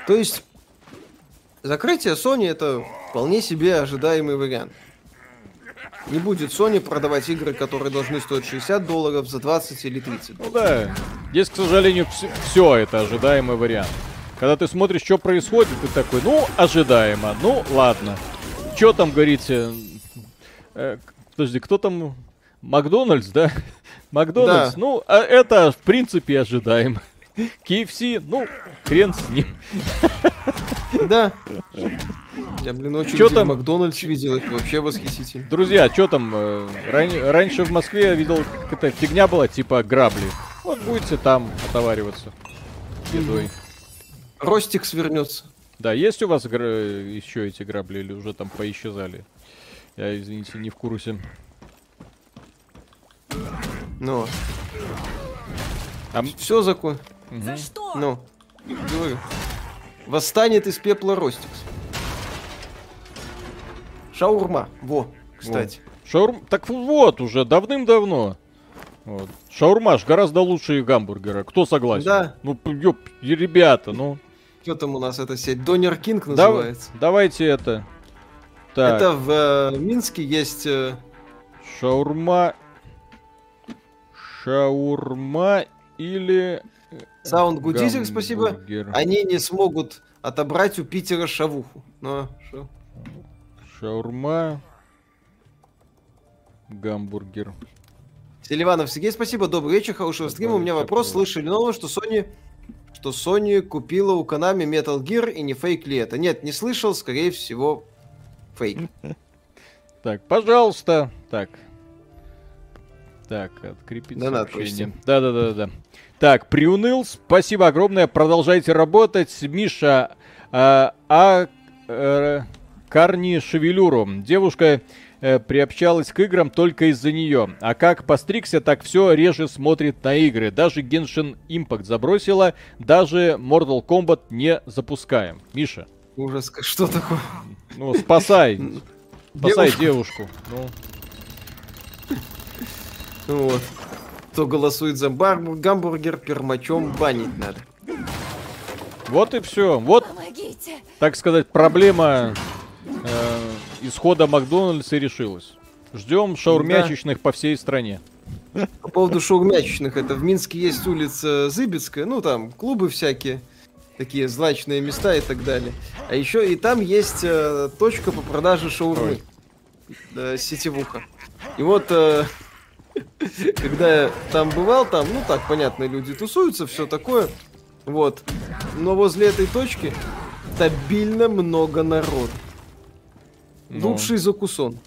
То есть, закрытие Sony это вполне себе ожидаемый вариант. Не будет Sony продавать игры, которые должны стоить 60 долларов за 20 или 30 Ну долларов. да. Здесь, к сожалению, все это ожидаемый вариант. Когда ты смотришь, что происходит, ты такой, ну, ожидаемо, ну, ладно. Что там, говорите? Э, подожди, кто там? Макдональдс, да? <laughs> Макдональдс, Да. ну, а это, в принципе, ожидаемо. <laughs> KFC, ну, хрен с ним. <laughs> Да. Я, блин, очень Чё там? Макдональдс видел, это вообще восхитительно. Друзья, что там? э, ран- раньше в Москве я видел, какая-то фигня была, типа грабли. Вот будете там отовариваться едой. Ростикс вернется. Да, есть у вас гра- еще эти грабли или уже там поисчезали? Я, извините, не в курсе. Ну, А все закон. мгм. Ну, говорю. Восстанет из пепла Ростикс. Шаурма. Во, кстати. Шаурм... Так вот, уже давным-давно. Вот. Шаурма ж гораздо лучше гамбургера. Кто согласен? Да. Ну, ёп, ребята, ну. Что там у нас эта сеть? Донер Кинг называется. давайте это. Так, Это в э, Минске есть... э, шаурма... Шаурма или... э, Саунд Гудизер, спасибо. Они не смогут отобрать у Питера шавуху. Но, шо? Шаурма... Гамбургер. Селиванов Сергей, спасибо. Добрый вечер, хорошего стрима. У меня вопрос. Слышали новость, что Sony что Sony купила у Konami Metal Gear и не фейк ли это? Нет, не слышал, скорее всего, фейк. <laughs> Так, пожалуйста. Так. Так, открепить Донат сообщение. почти. Да-да-да-да. Так, приуныл. Спасибо огромное. Продолжайте работать. Миша, а, а э, Карни Шевелюру. Девушка э, приобщалась к играм только из-за нее. А как постригся, так все реже смотрит на игры. Даже Genshin Impact забросила, даже Mortal Kombat не запускаем. Миша, Ужас, что такое? ну спасай. <laughs> Спасай Девушку. девушку. Ну, Ну Вот. Кто голосует за бар- гамбургер, пермачом банить надо. Вот и все. Вот, Помогите! так сказать, проблема э, исхода Макдональдса решилась. Ждем шаурмячечных по всей стране. По поводу шаурмячечных, это в Минске есть улица Зыбецкая, ну там клубы всякие, такие злачные места и так далее. А еще и там есть э, точка по продаже шаурмы. Да, сетевуха. И вот, э, <laughs> когда я там бывал, там, ну так, понятно, люди тусуются, все такое. Вот. Но возле этой точки стабильно много народу. Ну. Лучший закусон.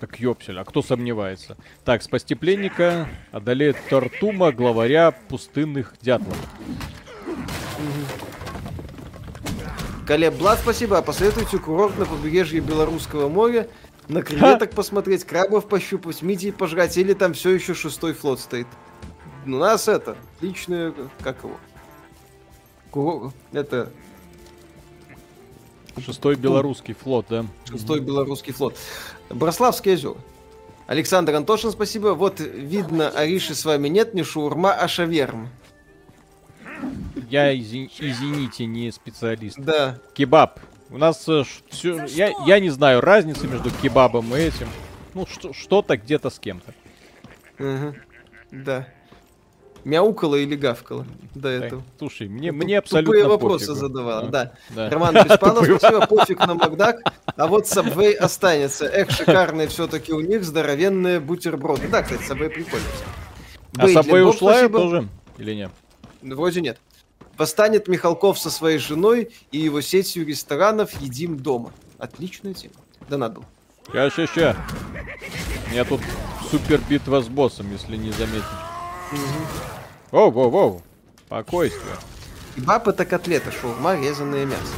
Так ёпсель, а кто сомневается? Так, спасти пленника, одолеет Тартума, главаря пустынных дятлов. Колеб Блад, спасибо. А посоветуйте курорт на побережье Белорусского моря. На креветок посмотреть, крабов пощупать, мидий пожрать, или там все еще шестой флот стоит. У нас это, личное, как его? Куро- Это Шестой белорусский флот, да? шестой белорусский флот. Брославский озер. Александр Антошин, спасибо. Вот видно, Ариши с вами нет, не шаурма, а шаверма. Я, извините, не специалист. Да. Кебаб. У нас э, За я, я не знаю разницы между кебабом и этим. Ну, что- что-то где-то с кем-то. Мгм. Да. Мяукала или гавкала до этого. Слушай, мне, мне абсолютно Тупые вопросы пофигу. задавала, да. да. Роман Беспанов, <laughs> спасибо, пофиг на Макдак, а вот Subway останется. Эх, шикарные все-таки у них здоровенные бутерброды. Да, кстати, Subway прикольно. А Subway ушла спасибо. тоже? Или нет? Вроде нет. Восстанет Михалков со своей женой и его сетью ресторанов «Едим дома». Отличная тема. Да надо было. Ща, ща, ща. У меня тут супер битва с боссом, если не заметить. Воу, воу, воу. Спокойствие. Кебаб это котлета, шаурма, резаное мясо.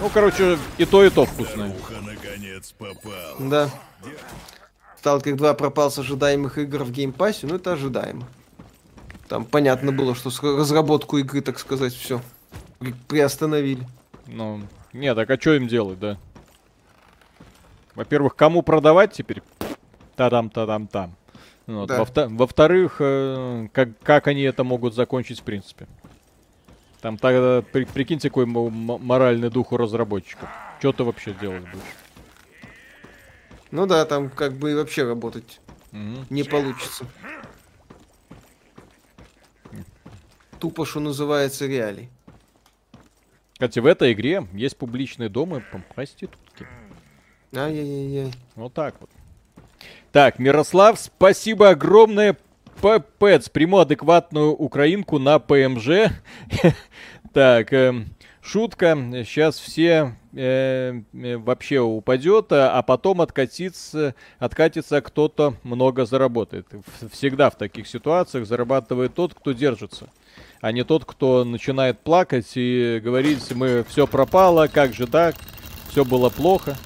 Ну, короче, и то, и то вкусное. Наконец попал. Да. Сталкер 2 пропал с ожидаемых игр в Game Pass'е, ну это ожидаемо. Там понятно было, что с разработку игры, так сказать, все приостановили. Ну, нет, так а что им делать, да? Во-первых, кому продавать теперь? Та-дам, та-дам, там. Вот. Да. Во-вто- Во-вторых, э, как, как они это могут закончить в принципе? Там тогда, при- прикиньте, какой мо- мо- моральный дух у разработчиков. Что ты вообще делать будешь? Ну да, там как бы и вообще работать Мгм. не получится. Тупо, что называется, реалий. Кстати, в этой игре есть публичные дома проститутки. Ай-яй-яй-яй. Вот так вот. Так, Мирослав, спасибо огромное. Пэпэц, приму адекватную украинку на ПМЖ. <laughs> Так, эм, шутка. Сейчас все э, э, вообще упадет, а а потом откатится, откатится кто-то много заработает. Всегда в таких ситуациях зарабатывает тот, кто держится, а не тот, кто начинает плакать и говорить, мы все пропало, как же так, все было плохо.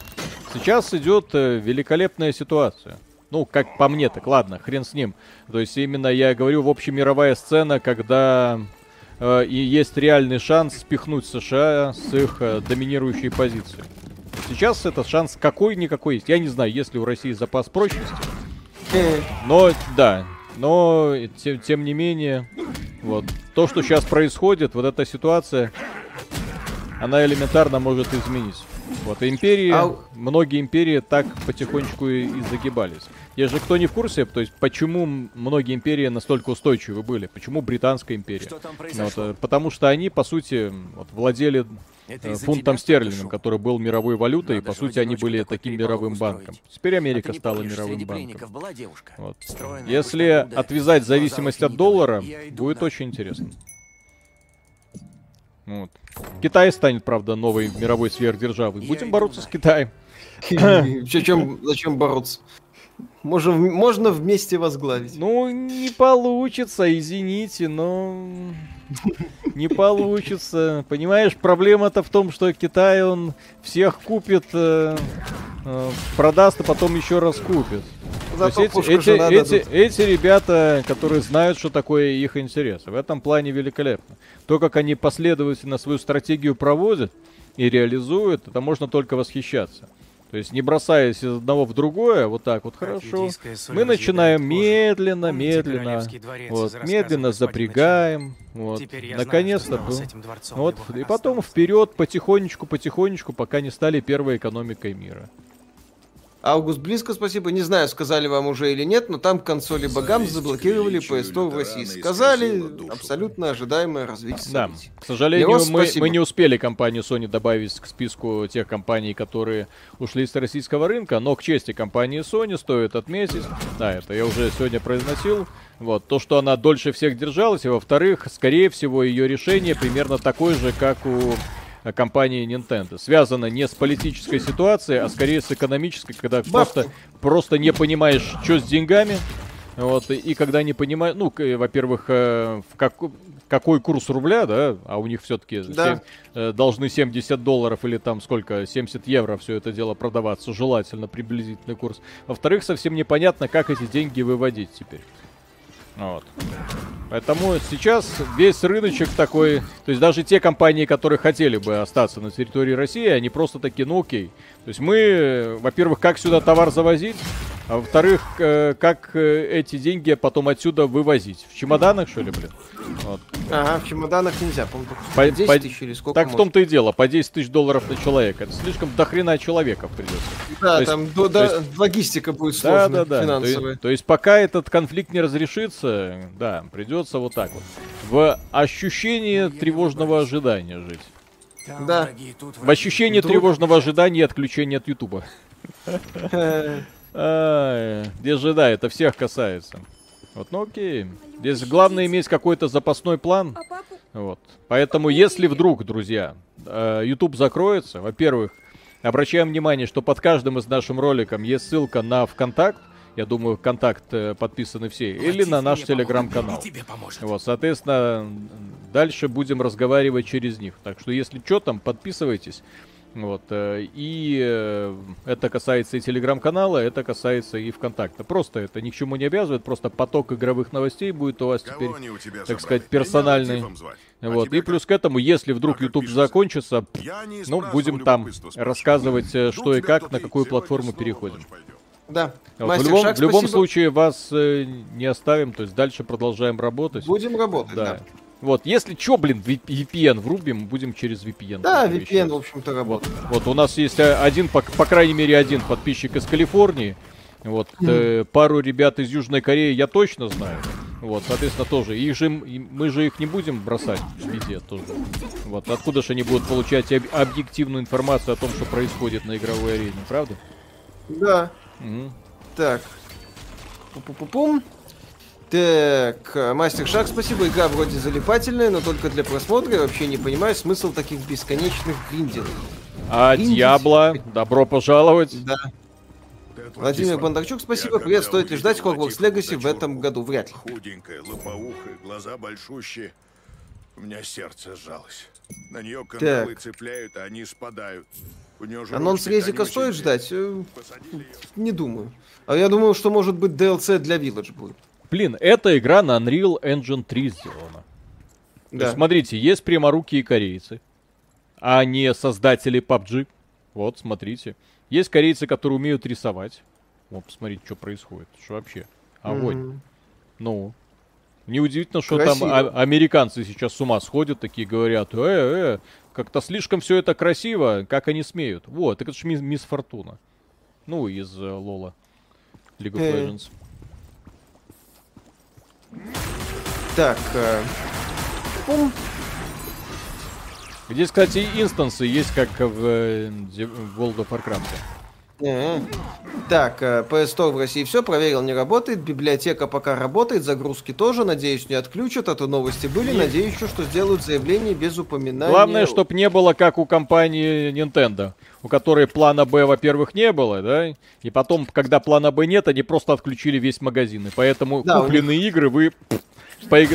Сейчас идет э, великолепная ситуация. Ну, как по мне, так ладно, хрен с ним. То есть именно я говорю в общемировая сцена, когда э, и есть реальный шанс спихнуть США с их э, доминирующей позиции. Сейчас этот шанс какой-никакой есть. Я не знаю, есть ли у России запас прочности. Но, да, но тем, тем не менее, вот, то, что сейчас происходит, вот эта ситуация, она элементарно может изменить. Вот, империи, Ау. многие империи так потихонечку и, и загибались. Если кто не в курсе, то есть почему многие империи настолько устойчивы были, почему Британская империя? Что там Вот, произошло? э, потому что они, по сути, вот, владели э, фунтом стерлингом, который был мировой валютой, и Надо по же в сути они были таким мировым устроить. банком. Теперь А Америка не стала помнишь, мировым банком. пленников была девушка? Вот. Если отвязать зависимость от доллара, будет на- очень интересно. Вот. Китай станет, правда, новой мировой сверхдержавой. Будем бороться с Китаем. Зачем бороться? Можем, можно вместе возглавить. Ну, не получится, извините, но... Не получится. Понимаешь, проблема-то в том, что Китай, он всех купит, э, э, продаст, а потом еще раз купит. Зато эти, эти, эти, эти ребята, которые знают, что такое их интересы, в этом плане великолепно. То, как они последовательно свою стратегию проводят и реализуют, это можно только восхищаться. То есть не бросаясь из одного в другое, вот так вот хорошо. Мы начинаем медленно, медленно, вот, медленно запрягаем, вот, наконец-то Вот, и потом вперед, потихонечку, потихонечку, пока не стали первой экономикой мира. Август близко, спасибо. Не знаю, сказали вам уже или нет, но там консоли богам заблокировали PS1 в России. Сказали, абсолютно ожидаемое развитие Да, событий. к сожалению, Леос, мы, спасибо. мы не успели компанию Sony добавить к списку тех компаний, которые ушли с российского рынка, но к чести компании Sony стоит отметить, да, это я уже сегодня произносил, вот, то, что она дольше всех держалась, и во-вторых, скорее всего, ее решение примерно такое же, как у компании Nintendo. Связано не с политической ситуацией, а скорее с экономической, когда просто, просто не понимаешь, что с деньгами, вот, и, и когда не понимаю, ну, э, во-первых, э, в какой, какой курс рубля, да, а у них все-таки Да. должны 70 долларов или там сколько, 70 евро все это дело продаваться, желательно приблизительный курс. Во-вторых, совсем непонятно, как эти деньги выводить теперь. Вот. Поэтому сейчас весь рыночек такой, то есть даже те компании, которые хотели бы остаться на территории России, они просто такие, ну окей. То есть мы, во-первых, как сюда товар завозить, а во-вторых, э, как э, эти деньги потом отсюда вывозить. В чемоданах, что ли, блин? Вот. Ага, в чемоданах нельзя, по-моему, по, 10 по, тысяч или сколько Так может? в том-то и дело, по 10 тысяч долларов на человека. Это слишком дохрена человеков придется. Да, то там есть, до, до, есть, логистика будет сложная, да, да, да. финансовая. То, то есть пока этот конфликт не разрешится, да, придется вот так вот. В ощущении тревожного ожидания жить. Да. В ощущении Вдруг... тревожного ожидания и отключения от Ютуба. <laughs> Где же, да, это всех касается. Вот, ну окей. Здесь главное иметь какой-то запасной план. Вот. Поэтому, если вдруг, друзья, э, YouTube закроется, во-первых, обращаем внимание, что под каждым из нашим роликом есть ссылка на ВКонтакт. Я думаю, ВКонтакт э, подписаны все. Или на наш телеграм-канал. Вот, соответственно, дальше будем разговаривать через них. Так что, если что там, подписывайтесь. Вот, э, и э, это касается и телеграм-канала, это касается и ВКонтакта. Просто это ни к чему не обязывает, просто поток игровых новостей будет у вас Кого теперь, у тебя так сказать, персональный. А вот, и плюс к этому, если вдруг а YouTube закончится, ну, будем там рассказывать, э, что и как, на какую платформу переходим. Да. Вот, в любом, шаг, в любом случае вас э, не оставим, то есть дальше продолжаем работать. Будем работать, да. да. Вот, если что, блин, VPN врубим, будем через VPN. Да, VPN, в общем-то, работает. Вот, вот, у нас есть э, один, по, по крайней мере, один подписчик из Калифорнии. Вот, э, пару ребят из Южной Кореи я точно знаю. Вот, соответственно, тоже. Их же, мы же их не будем бросать везде тоже. Вот, откуда же они будут получать об, объективную информацию о том, что происходит на игровой арене, правда? Да. Угу. Так. Пу-пу-пу-пум. Так, Мастер Шаг, спасибо. Игра вроде залипательная, но только для просмотра. Я вообще не понимаю смысл таких бесконечных гриндеров. А Диабло, добро пожаловать. Да. Владимир Бондарчук, спасибо. Привет, стоит ли ждать Hogwarts Legacy в этом году? Вряд ли. Худенькая, лопоухая, глаза большущие. У меня сердце сжалось. На нее кандалы цепляют, а они спадают. У нее же Анонс резика стоит ждать? Э, не думаю. А я думаю, что может быть DLC для Village будет. Блин, эта игра на Unreal Engine 3 сделана. Да. Есть, смотрите, есть пряморукие корейцы, а не создатели PUBG. Вот, смотрите. Есть корейцы, которые умеют рисовать. Вот, посмотрите, что происходит. Что вообще? Огонь. Mm-hmm. Ну. Неудивительно, что красиво. там а- американцы сейчас с ума сходят, такие говорят, э, э, как-то слишком все это красиво, как они смеют. Вот, это же мисс, мисс Фортуна. Ну, из э, Лола. League of э. Legends. Так. Э... Пум. Здесь, кстати, инстансы есть, как в, э, в World of Warcraft. Так, э, PS Store в России все, проверил, не работает. Библиотека пока работает, загрузки тоже. Надеюсь, не отключат, а то новости были. Надеюсь еще, что сделают заявление без упоминания. Главное, чтобы не было как у компании Nintendo, у которой плана Б, во-первых, не было, да? И потом, когда плана Б нет, они просто отключили весь магазин. И поэтому да, купленные них... игры вы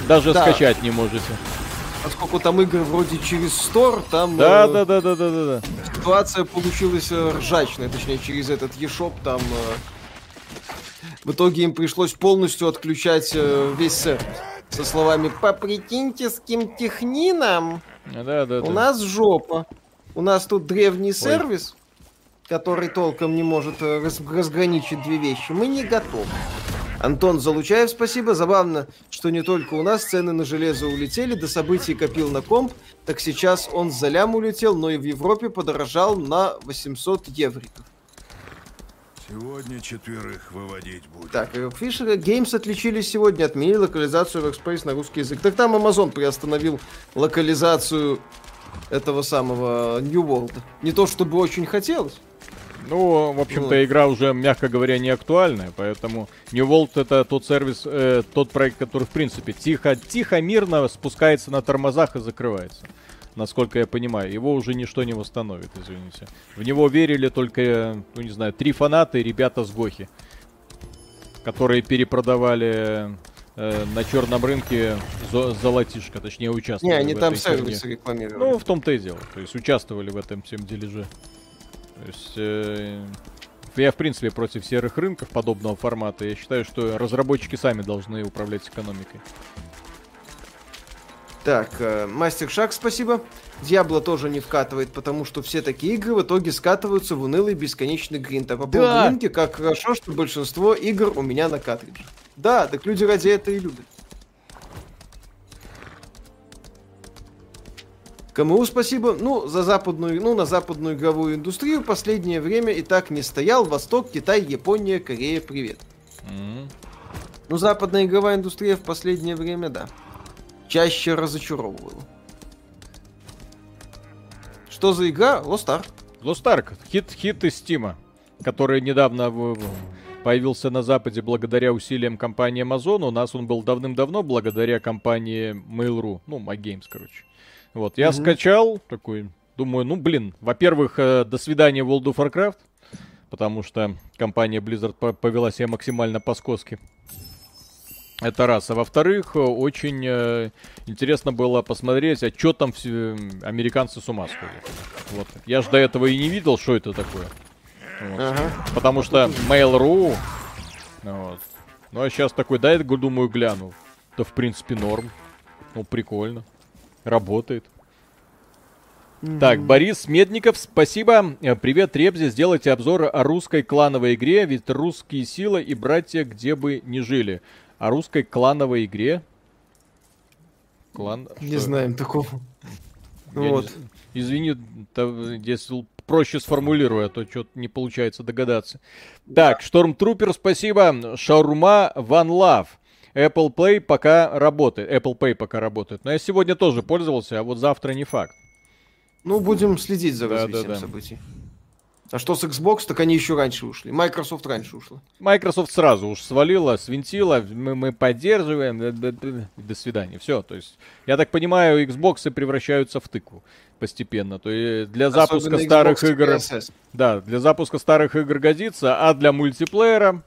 даже да. скачать не можете поскольку там игры вроде через Store, там да, э, да, да, да, да, да, да. ситуация получилась э, ржачная, точнее через этот eShop там э, в итоге им пришлось полностью отключать э, весь сервис со словами «Поприкиньте, с кем технином, да, да, у да. нас жопа, у нас тут древний Ой. сервис, который толком не может э, раз разграничить две вещи, мы не готовы». Антон Залучаев, спасибо. Забавно, что не только у нас цены на железо улетели, до событий копил на комп, так сейчас он за лям улетел, но и в Европе подорожал на 800 евриков. Сегодня четверых выводить будет. Так, Фишер Games отличились сегодня, отменили локализацию в Express на русский язык. Так там Amazon приостановил локализацию этого самого New World. Не то чтобы очень хотелось. Ну, в общем-то, вот. игра уже, мягко говоря, не актуальная, поэтому New World это тот сервис, э, тот проект, который, в принципе, тихо, тихо, мирно спускается на тормозах и закрывается. Насколько я понимаю, его уже ничто не восстановит, извините. В него верили только, ну не знаю, три фаната и ребята с Гохи, которые перепродавали э, на черном рынке золотишко, точнее участвовали. Не, они там сервисы рекламировали. Ну, в том-то и дело. То есть участвовали в этом всем дележе. То есть э, я, в принципе, против серых рынков подобного формата. Я считаю, что разработчики сами должны управлять экономикой. Так, э, Мастер Шаг, спасибо. Диабло тоже не вкатывает, потому что все такие игры в итоге скатываются в унылый бесконечный гринт. А по поводу да. линки, как хорошо, что большинство игр у меня на картридже. Да, так люди ради этого и любят. КМУ спасибо. Ну, за западную, ну, на западную игровую индустрию в последнее время и так не стоял. Восток, Китай, Япония, Корея, привет. Mm-hmm. Ну, западная игровая индустрия в последнее время, да. Чаще разочаровывала. Что за игра? Lost Ark. Lost Ark. Хит, хит из Стима, который недавно появился на Западе благодаря усилиям компании Amazon. У нас он был давным-давно благодаря компании Mail.ru. Ну, MyGames, короче. Вот, я mm-hmm. скачал такой, думаю, ну, блин, во-первых, э, до свидания World of Warcraft, потому что компания Blizzard повела себя максимально по-скотски. Это раз. А во-вторых, очень э, интересно было посмотреть, а что там все американцы с ума сходят. Вот. Я же до этого и не видел, что это такое. Вот. Ага. Потому что Mail.ru... Вот. Ну а сейчас такой, да, я думаю, гляну. Да в принципе норм. Ну прикольно. Работает. Mm-hmm. Так, Борис Медников, спасибо. Э, привет, Ребзи. Сделайте обзор о русской клановой игре, ведь русские силы и братья где бы ни жили. О русской клановой игре? Клан... Не что? знаем такого. Я вот. Не... Извини, если проще сформулирую, а то что-то не получается догадаться. Так, Штормтрупер, спасибо. Шаурма One Love. Apple Play пока работает. Apple Pay пока работает. Но я сегодня тоже пользовался, а вот завтра не факт. Ну, будем следить за развитием да, да, да. событий. А что с Xbox, так они еще раньше ушли. Microsoft раньше ушла. Microsoft сразу уж свалила, свинтила, мы, мы поддерживаем, до свидания. Все, то есть, я так понимаю, Xbox превращаются в тыкву постепенно. То есть для запуска Особенно старых Xbox игр... Да, для запуска старых игр годится, а для мультиплеера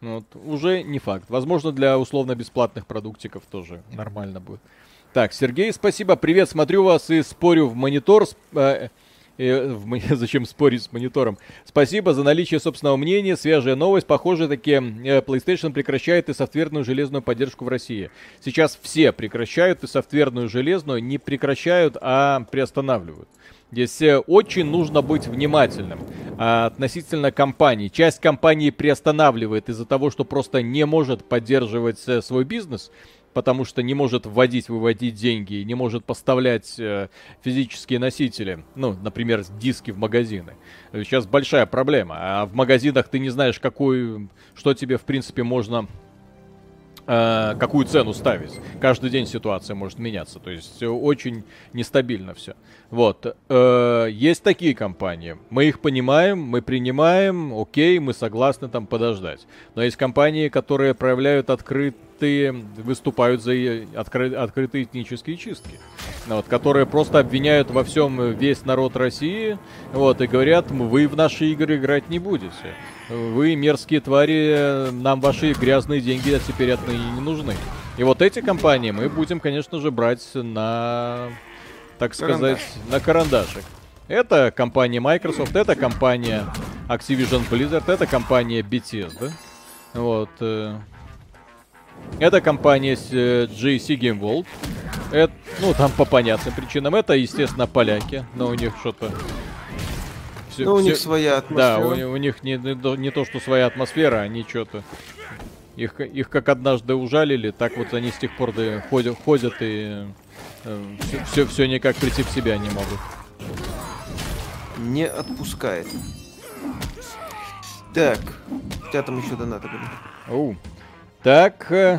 вот, уже не факт. Возможно, для условно-бесплатных продуктиков тоже нормально будет. Так, Сергей, спасибо. Привет, смотрю вас и спорю в монитор. Э, э, в, <laughs> зачем спорить с монитором? Спасибо за наличие собственного мнения. Свежая новость. Похоже, таки э, PlayStation прекращает и софтверную железную поддержку в России. Сейчас все прекращают и софтверную железную не прекращают, а приостанавливают. Здесь э, очень нужно быть внимательным а, относительно компании. Часть компании приостанавливает из-за того, что просто не может поддерживать э, свой бизнес, потому что не может вводить, выводить деньги, не может поставлять э, физические носители, ну, например, диски в магазины. Сейчас большая проблема. А в магазинах ты не знаешь, какую, что тебе, в принципе, можно Э, какую цену ставить. Каждый день ситуация может меняться, то есть очень нестабильно все. Вот. Э, есть такие компании. Мы их понимаем, мы принимаем, окей, мы согласны там подождать. Но есть компании, которые проявляют открытые, выступают за откры, открытые этнические чистки. Вот, которые просто обвиняют во всем весь народ России, вот, и говорят, вы в наши игры играть не будете. Вы, мерзкие твари, нам ваши грязные деньги теперь отныне не нужны. И вот эти компании мы будем, конечно же, брать на, так сказать, Карандаш. на карандашик. Это компания Microsoft, это компания Activision Blizzard, это компания Bethesda. Вот. Э, это компания GC Game World. Это, ну, там по понятным причинам. Это, естественно, поляки. Но у них что-то все, ну, у все... них своя атмосфера. Да, у, у них не, не, не то, что своя атмосфера, они что-то... Их, их как однажды ужалили, так вот они с тех пор да, ходят, ходят и э, все, все, все никак прийти в себя не могут. Не отпускает. Так, у тебя там еще донаты были. Оу. Так, э,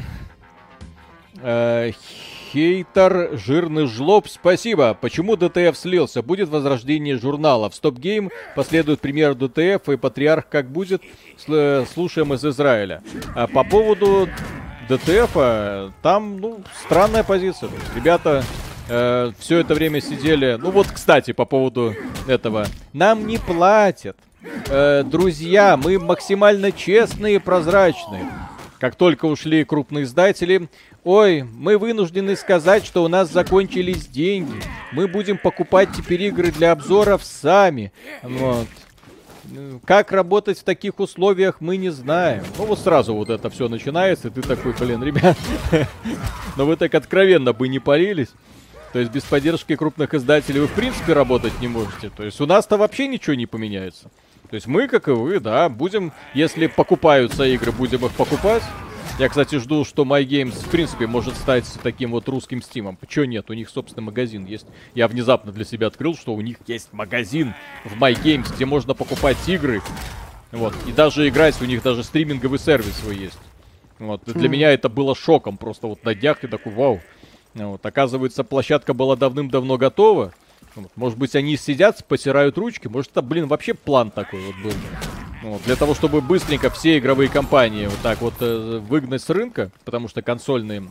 э, Хейтер, жирный жлоб, спасибо. Почему ДТФ слился? Будет возрождение журнала. В StopGame последует пример ДТФ и Патреон как будет? Слушаем из Израиля. А по поводу ДТФ, там, ну, странная позиция. Ребята э, все это время сидели... Ну вот, кстати, по поводу этого. Нам не платят. Э, друзья, мы максимально честные и прозрачные. Как только ушли крупные издатели, ой, мы вынуждены сказать, что у нас закончились деньги. Мы будем покупать теперь игры для обзоров сами. Вот. Как работать в таких условиях, мы не знаем. Ну вот сразу вот это все начинается, и ты такой, блин, ребят, <laughs> но вы так откровенно бы не парились. То есть без поддержки крупных издателей вы в принципе работать не можете. То есть у нас-то вообще ничего не поменяется. То есть мы, как и вы, да, будем, если покупаются игры, будем их покупать. Я, кстати, жду, что MyGames, в принципе, может стать таким вот русским стимом. Почему нет? У них, собственно, магазин есть. Я внезапно для себя открыл, что у них есть магазин в MyGames, где можно покупать игры. Вот. И даже играть, у них даже стриминговый сервис свой есть. Вот. И для меня это было шоком. Просто вот на днях ты такой, вау. Вот. Оказывается, площадка была давным-давно готова. Вот. Может быть, они сидят, потирают ручки. Может, это, блин, вообще план такой вот был. Вот, для того, чтобы быстренько все игровые компании вот так вот э, выгнать с рынка, потому что консольный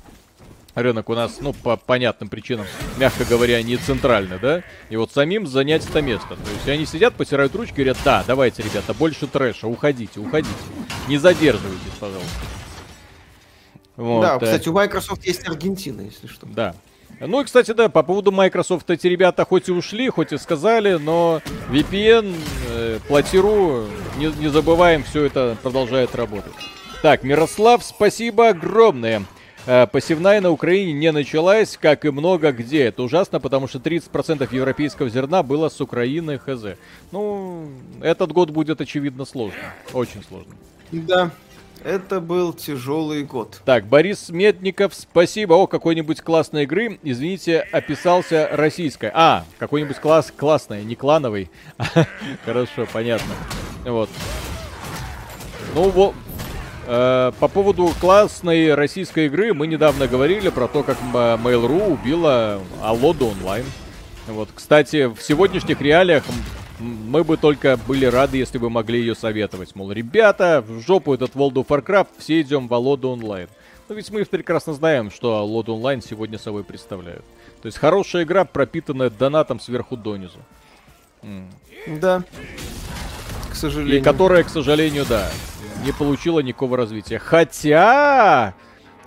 рынок у нас, ну, по понятным причинам, мягко говоря, не центральный, да? И вот самим занять это место. То есть они сидят, потирают ручки, говорят, да, давайте, ребята, больше трэша, уходите, уходите. Не задерживайтесь, пожалуйста. Вот, да, э... кстати, у Microsoft есть Аргентина, если что. Да. Ну и, кстати, да, по поводу Microsoft эти ребята хоть и ушли, хоть и сказали, но VPN, э, платиру, не, не забываем, все это продолжает работать. Так, Мирослав, спасибо огромное. Э, посевная на Украине не началась, как и много где. Это ужасно, потому что 30% европейского зерна было с Украины, хз. Ну, этот год будет, очевидно, сложно. Очень сложно. Да, это был тяжелый год. Так, Борис Медников, спасибо. О, какой-нибудь классной игры. Извините, описался российской. А, какой-нибудь класс классной, не клановый. <laughs> Хорошо, понятно. Вот. Ну, вот, э, по поводу классной российской игры мы недавно говорили про то, как Mail.ru убила Алоду онлайн. Вот, кстати, в сегодняшних реалиях мы бы только были рады, если бы могли ее советовать. Мол, ребята, в жопу этот World of Warcraft, все идем в Алоду онлайн. Но ведь мы прекрасно знаем, что Алоду онлайн сегодня собой представляют. То есть хорошая игра, пропитанная донатом сверху донизу. Да. К сожалению. И которая, к сожалению, да, не получила никакого развития. Хотя,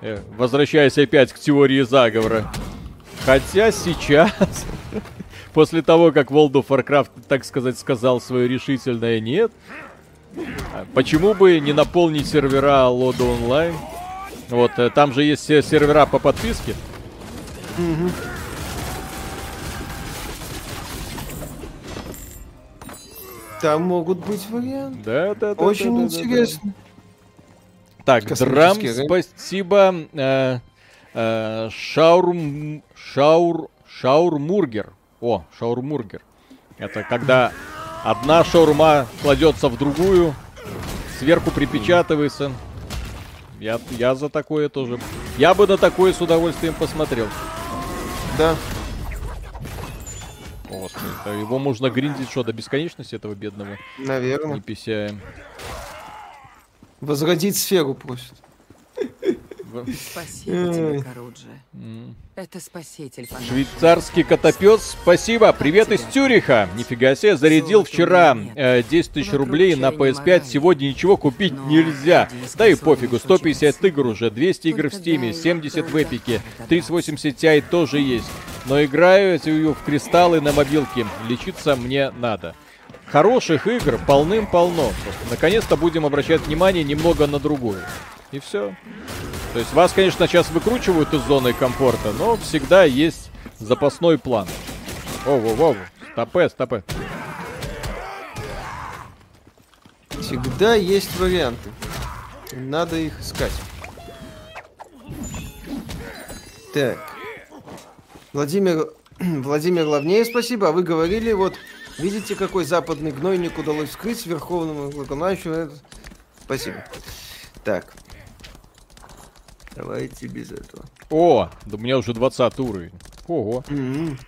э, возвращаясь опять к теории заговора, хотя сейчас после того, как World of Warcraft, так сказать, сказал свое решительное нет, почему бы не наполнить сервера Лода онлайн? Вот, э, там же есть сервера по подписке. Угу. Там могут быть варианты. Да, да, да. Очень да, интересно. Да, да. Так, Драм, спасибо. Э, э, шаур, шаур, шаурмургер. О, шаурмургер. Это когда одна шаурма кладется в другую, сверху припечатывается. Я, я за такое тоже. Я бы на такое с удовольствием посмотрел. Да. Господи, его можно гриндить что, до бесконечности этого бедного? Наверное. Не писяем. Возродить сферу просит. Спасибо тебе, Каруджи. Это спаситель. Швейцарский котопес, спасибо. Привет из Тюриха. Нифига себе, зарядил вчера э, 10 тысяч рублей на PS5. Сегодня ничего купить нельзя. Да и пофигу, 150 игр уже, 200 игр в Стиме, 70 в Эпике, 3080 Ti тоже есть. Но играю в кристаллы на мобилке. Лечиться мне надо. Хороших игр полным-полно. Наконец-то будем обращать внимание немного на другую. И все. То есть вас, конечно, сейчас выкручивают из зоны комфорта, но всегда есть запасной план. Воу-воу-воу. Стопе, стопе. Всегда есть варианты. Надо их искать. Так. Владимир, <clears throat> Владимир Лавнее, спасибо. А вы говорили, вот, видите, какой западный гнойник удалось вскрыть верховному главнокомандующему? Спасибо. Так. Давайте без этого. О, да у меня уже 20 уровень. Ого. Mm-hmm.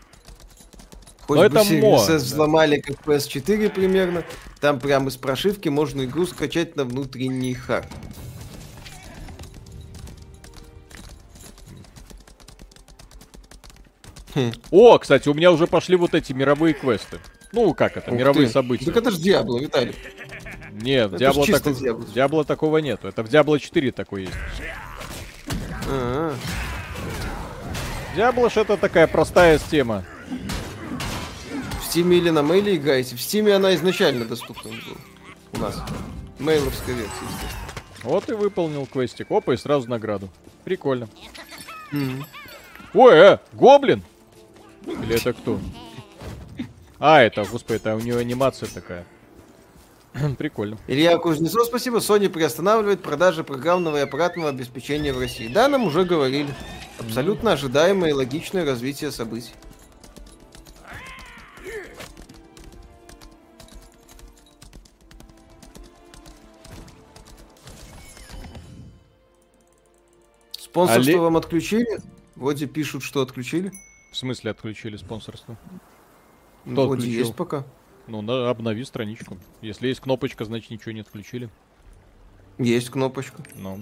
Хоть Но бы это мод, да. взломали как PS4 примерно. Там прямо из прошивки можно игру скачать на внутренний хард. О, кстати, у меня уже пошли вот эти мировые квесты. Ну, как это, Ух мировые ты. события. Так это же Диабло, Виталий. Нет, в Диабло, так... Диабло такого нету. Это в Диабло 4 такой есть. А Диаблош это такая простая тема. В Стиме или на мейле играете? В Стиме она изначально доступна была. У нас. Мейловская версия, естественно. Вот и выполнил квестик. Опа, и сразу награду. Прикольно. Mm-hmm. Ой, э, гоблин! Или это кто? А, это, господи, это у него анимация такая. <clears throat> Прикольно. Илья Кузнецов, спасибо. Sony приостанавливает продажи программного и аппаратного обеспечения в России. Да, нам уже говорили. Абсолютно ожидаемое и логичное развитие событий. Спонсорство Али- вам отключили? Вроде пишут, что отключили. В смысле отключили спонсорство? Ну, Кто Вроде отключил? есть пока. Ну, на, обнови страничку. Если есть кнопочка, значит ничего не отключили. Есть кнопочка. Ну.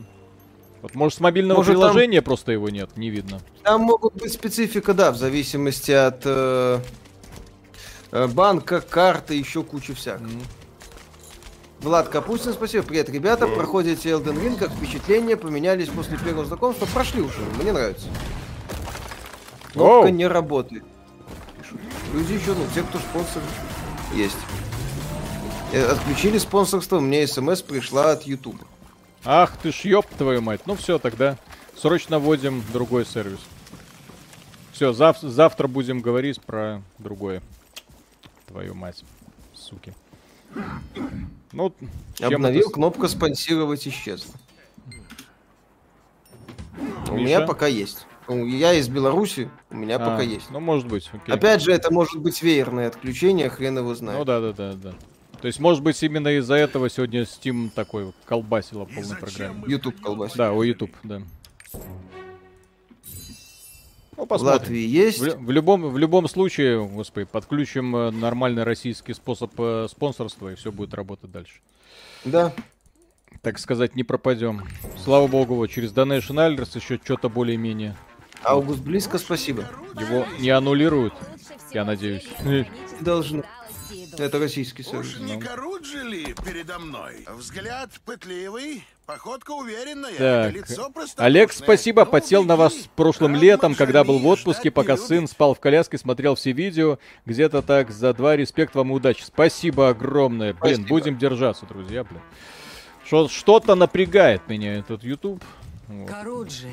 Вот может с мобильного Может, там- приложения просто его нет, не видно. Там могут быть специфика, да, в зависимости от э, э, банка, карты, еще куча всякого. М. Влад Капустин, спасибо. Привет, ребята. Проходите Elden Ring, как впечатления поменялись после первого знакомства. Прошли уже, мне нравится. Кнопка Оу. не работает. Пишут. Люди еще, ну, те, кто спонсор, есть. Э, Отключили спонсорство, мне смс пришла от YouTube. Ах ты ж ёб твою мать. Ну все, тогда срочно вводим другой сервис. Все, завтра будем говорить про другое. Твою мать, суки. Ну, Обновил, это кнопка спонсировать исчезла. У Миша? меня пока есть. Ну, Я из Беларуси, у меня А, пока есть. Ну, может быть, окей. Опять же, это может быть веерное отключение, хрен его Ну знает. да, да, да, да. То есть, может быть, именно из-за этого сегодня Steam такой колбасило в полной программе. YouTube колбасит. Да, у YouTube, да. Ну, В посмотрим. Латвии есть. В, в любом, в любом случае, господи, подключим э, нормальный российский способ э, спонсорства, и все будет работать дальше. Да. Так сказать, не пропадем. Слава богу, через Donation Alerts еще что-то более-менее. Август близко, спасибо. Его не аннулируют, я надеюсь. <laughs> Должны. Это российский Уж сервис. не Каруджи ли передо мной? Взгляд пытливый, походка уверенная, Так, лицо Олег, простодушное. спасибо, Ну, подсел на вас прошлым Рад летом, когда был в отпуске, пока не сын спал в коляске, смотрел все видео. Где-то так за два. Респект вам и удачи. Спасибо огромное. Блин, Спасибо. будем держаться, друзья, блин. Что-то напрягает меня этот YouTube. Вот. Каруджи.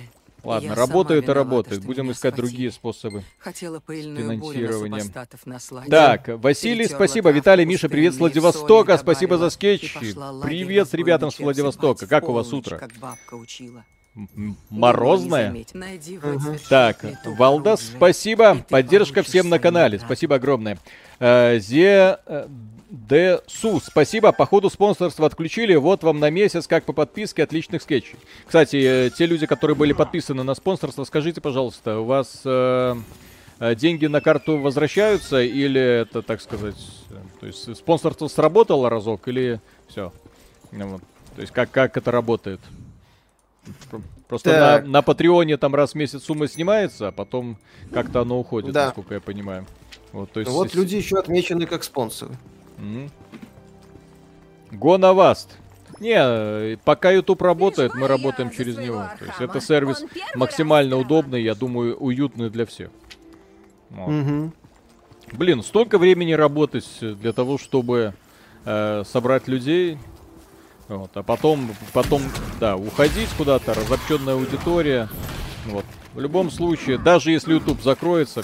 Ладно, Я работает и работает. Будем искать схватили. другие способы. Хотела пыльную бурю на финансирования. супостатов наслать. Так, Василий, Перетерла спасибо. Виталий, Миша, привет с Владивостока. Спасибо за скетчи. Привет с ребятам с Владивостока. Как у вас утро? Как бабка учила. М- Думала, не Морозное? заметит. Найди выцветшую Так, Валдас, спасибо. Поддержка всем на канале. Спасибо огромное. Э, Зе э, Д Су, спасибо. Походу спонсорство отключили. Вот вам на месяц, как по подписке, отличных скетчей. Кстати, э, те люди, которые были подписаны на спонсорство, скажите, пожалуйста, у вас э, э, деньги на карту возвращаются или это, так сказать, э, то есть спонсорство сработало разок или все? То есть как, как это работает? Про- Просто Так. на, на Патреоне там раз в месяц сумма снимается, а потом как-то оно уходит, Да. насколько я понимаю. Вот, то есть, Вот люди еще отмечены как спонсоры. Мгм. Гонаваст. Не, пока YouTube работает, мы работаем через него. То есть это сервис максимально удобный, я думаю, уютный для всех. Вот. Мгм. Блин, столько времени работать для того, чтобы э, собрать людей. Вот, а потом, потом, да, уходить куда-то, разобщенная аудитория. Вот. В любом случае, даже если YouTube закроется,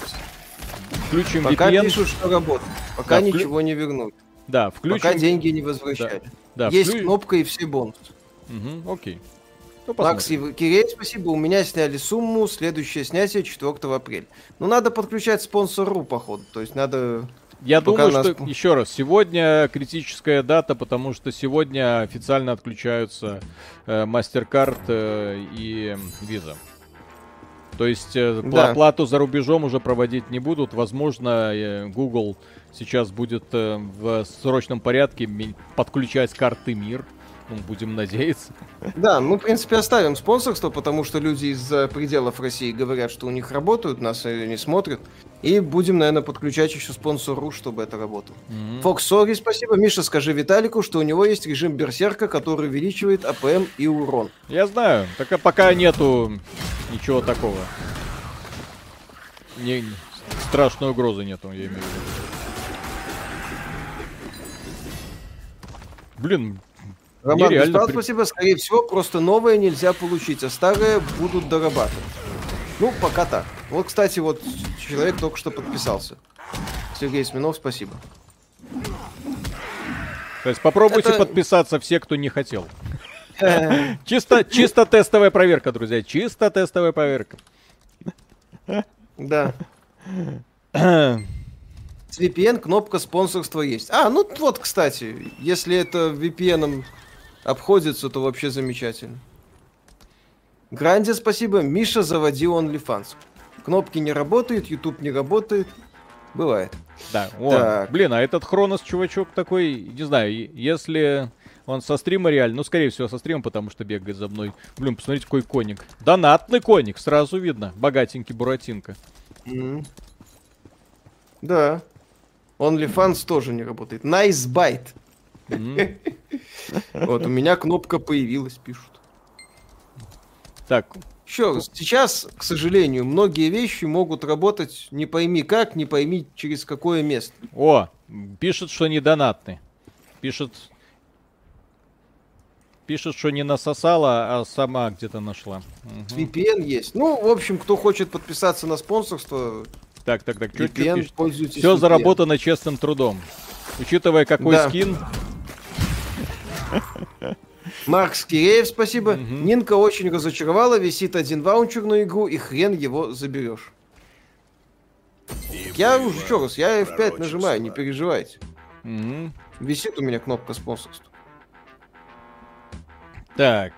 включим Пока VPN. пишут, что работает. Пока Да, вклю- ничего не вернуть. Да, включим. Пока деньги не возвращали. Да, Есть вклю- кнопка и все бонусы. Мгм, окей. Ну, Макс и Кирей, спасибо. У меня сняли сумму. Следующее снятие 4 апреля. Ну, надо подключать спонсору, походу. То есть надо... Я пока думаю, нас- что еще раз, сегодня критическая дата, потому что сегодня официально отключаются э, MasterCard э, и Visa. То есть э, Да. оплату за рубежом уже проводить не будут. Возможно, э, Google сейчас будет э, в срочном порядке подключать карты МИР. Ну, будем надеяться. Да, мы, в принципе, оставим спонсорство, потому что люди из-за пределов России говорят, что у них работают, нас э, не смотрят. И будем, наверное, подключать еще Sponsr'у, чтобы это работало. Fox Сори, спасибо. Миша, скажи Виталику, что у него есть режим Берсерка, который увеличивает АПМ и урон. Я знаю, так а пока нету ничего такого. Не, страшной угрозы нету, я имею в виду. Блин, Роман Нереально Беспалов, при- спасибо. Скорее всего, просто новое нельзя получить, а старые будут дорабатывать. Ну, пока так. Вот, кстати, вот человек только что подписался. Сергей Сминов, спасибо. То есть попробуйте Это- подписаться все, кто не хотел. <laughs> Чисто, чисто тестовая проверка, друзья. Чисто тестовая проверка. Да. <clears throat> С VPN кнопка спонсорства есть. А, ну вот, кстати, если это VPN обходится, то вообще замечательно. Гранде спасибо. Миша, заводи OnlyFans. Кнопки не работают, YouTube не работает. Бывает. Да, о, Так. блин, а этот Хронос чувачок такой, не знаю, если он со стрима реально, ну, скорее всего, со стрима, потому что бегает за мной. Блин, посмотрите, какой коник. Донатный коник, сразу видно. Богатенький Буратинка. М. Да. OnlyFans тоже не работает. Nice bite. Вот, у меня кнопка появилась, пишут. Так, Еще сейчас, к сожалению, многие вещи могут работать не пойми как, не пойми через какое место. о, пишет, что не донатный. Пишет, пишет, что не насосала, а сама где-то нашла. Мгм. VPN есть. Ну, в общем, кто хочет подписаться на спонсорство, Так, так, так, VPN, пишет? пользуйтесь Все VPN. заработано честным трудом. Учитывая, какой Да. скин, <laughs> Марк Скиреев, спасибо. Нинка очень разочаровала, висит один ваучер на игру, и хрен его заберешь. Я уже еще раз, я F5 нажимаю, не переживайте. Мгм. Висит у меня кнопка спонсорства. Так.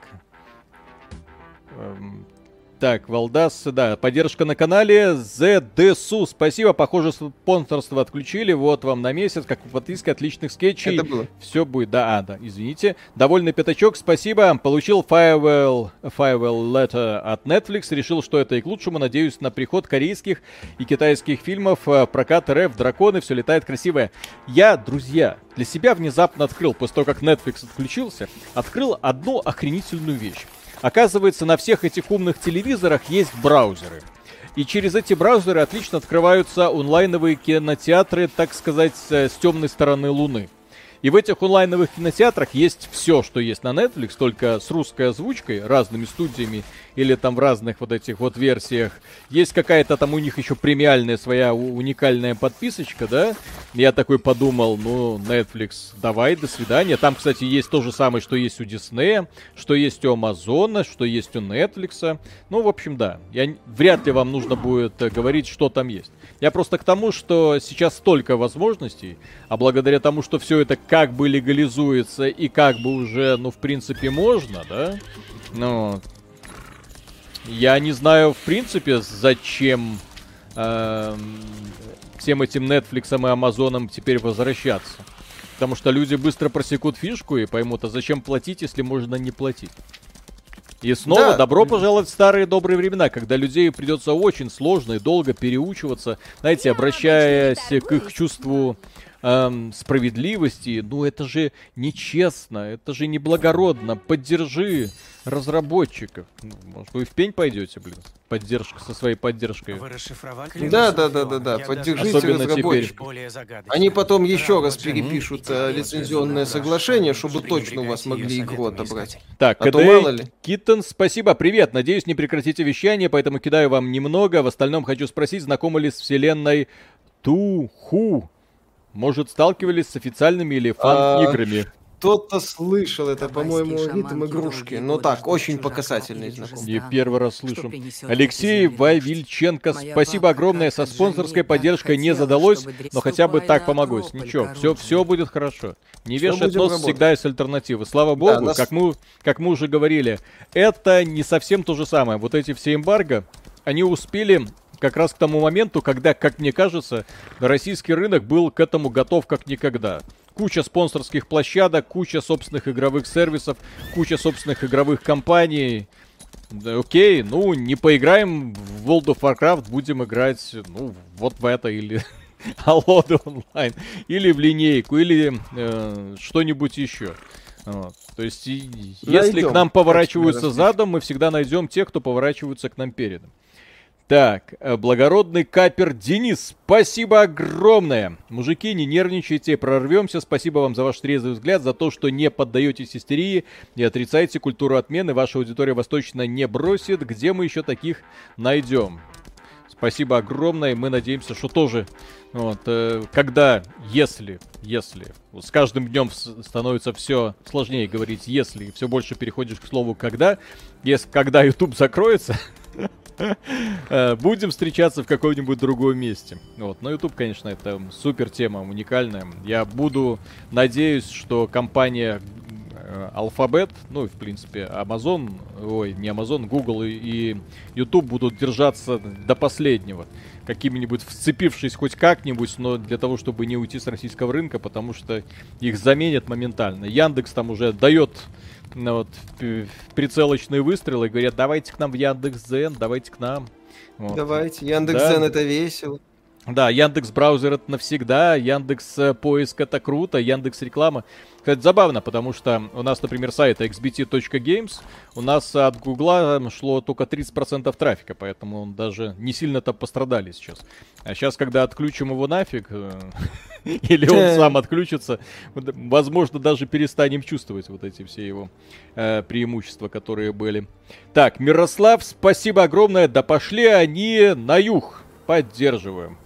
Так, Валдас, да, поддержка на канале ZDSU. Спасибо, похоже, спонсорство отключили. Вот вам на месяц, как в подписке отличных скетчей. Это было. Все будет, да, а, да, извините. Довольный пятачок, спасибо. Получил farewell, farewell letter от Netflix. Решил, что это и к лучшему. Надеюсь на приход корейских и китайских фильмов. э, Прокат РФ, драконы, все летает красивое. Я, друзья, для себя внезапно открыл, после того, как Netflix отключился, открыл одну охренительную вещь. Оказывается, на всех этих умных телевизорах есть браузеры. И через эти браузеры отлично открываются онлайновые кинотеатры, так сказать, э, с темной стороны Луны. И в этих онлайновых кинотеатрах есть все, что есть на Netflix, только с русской озвучкой, разными студиями или там в разных вот этих вот версиях. Есть какая-то там у них еще премиальная своя уникальная подписочка, да? Я такой подумал, ну, Netflix, давай, до свидания. Там, кстати, есть то же самое, что есть у Disney, что есть у Амазона, что есть у Netflix. Ну, в общем, да. Я, вряд ли вам нужно будет э, говорить, что там есть. Я просто к тому, что сейчас столько возможностей, а благодаря тому, что все это как бы легализуется и как бы уже, ну, в принципе, можно, да? Ну, я не знаю, в принципе, зачем эм, всем этим Netflix и Амазоном теперь возвращаться. Потому что люди быстро просекут фишку и поймут, а зачем платить, если можно не платить. И снова Да. добро пожаловать в старые добрые времена, когда людей придется очень сложно и долго переучиваться, знаете, обращаясь к их чувству эм, справедливости. Ну это же нечестно, это же неблагородно. Поддержи разработчиков. Ну, может, вы в пень пойдете, блин? Поддержка со своей поддержкой. Вы расшифровали? Да, да, да, да, да. Поддержите Особенно теперь. разработчиков. Они потом еще раз перепишут э, лицензионное соглашение, чтобы точно у вас могли игру отобрать. Так, А то мало ли. Киттен, спасибо, привет. Надеюсь, не прекратите вещание, поэтому кидаю вам немного. В остальном хочу спросить, знакомы ли с вселенной Туху? Может, сталкивались с официальными или фан-играми? Кто-то слышал, это, по-моему, ритм игрушки. долгие Ну так, очень показательный или знаком. Не первый раз слышу. Алексей Вавильченко, спасибо огромное. Со спонсорской поддержкой не задалось, но хотя бы так помогу. Ничего, все, все будет хорошо. Не будем нос работать. всегда есть альтернативы. Слава богу, нас- как, мы, как мы уже говорили, это не совсем то же самое. Вот эти все эмбарго, они успели как раз к тому моменту, когда, как мне кажется, российский рынок был к этому готов как никогда. Куча спонсорских площадок, куча собственных игровых сервисов, куча собственных игровых компаний. Да, окей, ну, не поиграем в World of Warcraft, будем играть, ну, вот в это или <laughs> Алоды онлайн, или в линейку, или э, что-нибудь еще. Вот. То есть, и- если к нам поворачиваются задом, мы всегда найдем тех, кто поворачиваются к нам передом. Так, э, благородный капер Денис, спасибо огромное. Мужики, не нервничайте, прорвемся. Спасибо вам за ваш трезвый взгляд, за то, что не поддаетесь истерии и отрицаете культуру отмены. Ваша аудитория вас точно не бросит. Где мы еще таких найдем? Спасибо огромное. Мы надеемся, что тоже, вот, э, когда, если, если, с каждым днем становится все сложнее говорить, если, все больше переходишь к слову когда, если, когда YouTube закроется, <laughs> будем встречаться в каком-нибудь другом месте. Вот. Но YouTube, конечно, это супер тема, уникальная. Я буду, надеюсь, что компания Алфабет, ну, в принципе, Amazon, ой, не Amazon, Google и, и YouTube будут держаться до последнего. Какими-нибудь вцепившись хоть как-нибудь, но для того, чтобы не уйти с российского рынка, потому что их заменят моментально. Яндекс там уже дает вот, прицелочные выстрелы, говорят, давайте к нам в Яндекс.Зен, давайте к нам. Вот. Давайте, Яндекс.Зен да. это весело. Да, Яндекс браузер это навсегда, Яндекс э, поиск это круто, Яндекс реклама. Кстати, забавно, потому что у нас, например, сайт xbt.games, у нас от Гугла шло только 30% трафика, поэтому он даже не сильно-то пострадали сейчас. А сейчас, когда отключим его нафиг, э, <laughs> или он сам отключится, возможно, даже перестанем чувствовать вот эти все его э, преимущества, которые были. Так, Мирослав, спасибо огромное, да пошли они на юг. Поддерживаем.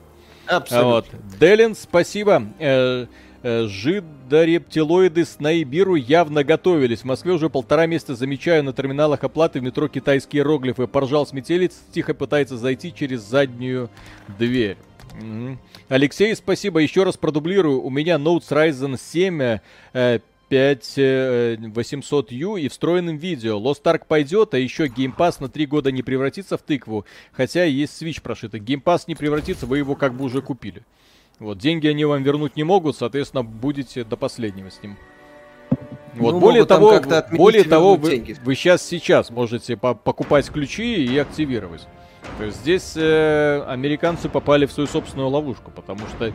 Абсолютно. Вот. Делин, спасибо. Э, Жидорептилоиды с Наибиру явно готовились. В Москве уже полтора месяца замечаю на терминалах оплаты в метро китайские иероглифы. Поржал сметелец, тихо пытается зайти через заднюю дверь. Угу. Алексей, спасибо. Еще раз продублирую. У меня Notes Ryzen 7 э, 5800U э, и встроенным видео. Lost Ark пойдет, а еще Game Pass на 3 года не превратится в тыкву. Хотя есть Switch прошитый. Game Pass не превратится, вы его как бы уже купили. Вот, деньги они вам вернуть не могут, соответственно, будете до последнего с ним. Вот, ну, более того, более того, вы, вы сейчас сейчас можете по покупать ключи и активировать. То есть здесь э, американцы попали в свою собственную ловушку, потому что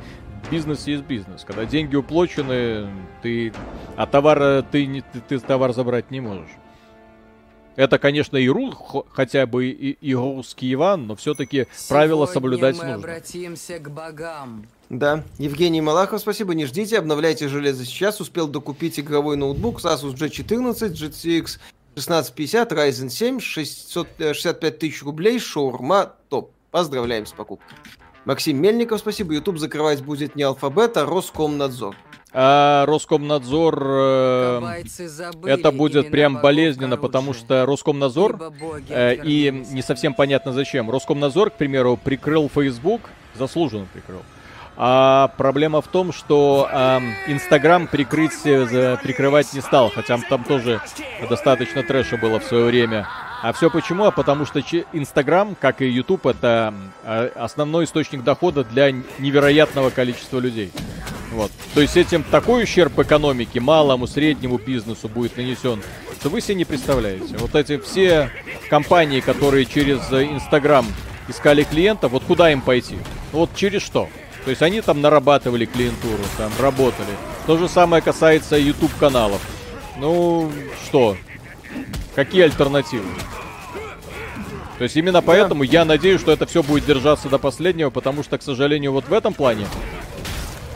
бизнес есть бизнес. Когда деньги уплочены, ты, а товар ты, ты, ты товар забрать не можешь. Это, конечно, и ру, хотя бы и, и русский Иван, но все-таки правила соблюдать мы нужно. обратимся к богам. Да. Евгений Малахов, спасибо. Не ждите, обновляйте железо сейчас. Успел докупить игровой ноутбук Asus G14, GTX 1650, Ryzen 7, 665 тысяч рублей, шаурма, топ. Поздравляем с покупкой. Максим Мельников, спасибо. YouTube закрывать будет не алфабет, а Роскомнадзор. А Роскомнадзор э, это будет прям болезненно, потому что Роскомнадзор э, и не совсем понятно зачем. Роскомнадзор, к примеру, прикрыл Facebook, заслуженно прикрыл. А проблема в том, что Инстаграм э, прикрыть, э, прикрывать не стал, хотя там тоже достаточно трэша было в свое время. А все почему? А потому что Инстаграм, как и Ютуб, это а, основной источник дохода для невероятного количества людей. Вот. То есть этим такой ущерб экономике, малому, среднему бизнесу будет нанесен, что вы себе не представляете. Вот эти все компании, которые через Инстаграм искали клиентов, вот куда им пойти? Вот через что? То есть они там нарабатывали клиентуру, там работали. То же самое касается YouTube каналов. Ну, что? Какие альтернативы? То есть именно поэтому я надеюсь, что это все будет держаться до последнего, потому что, к сожалению, вот в этом плане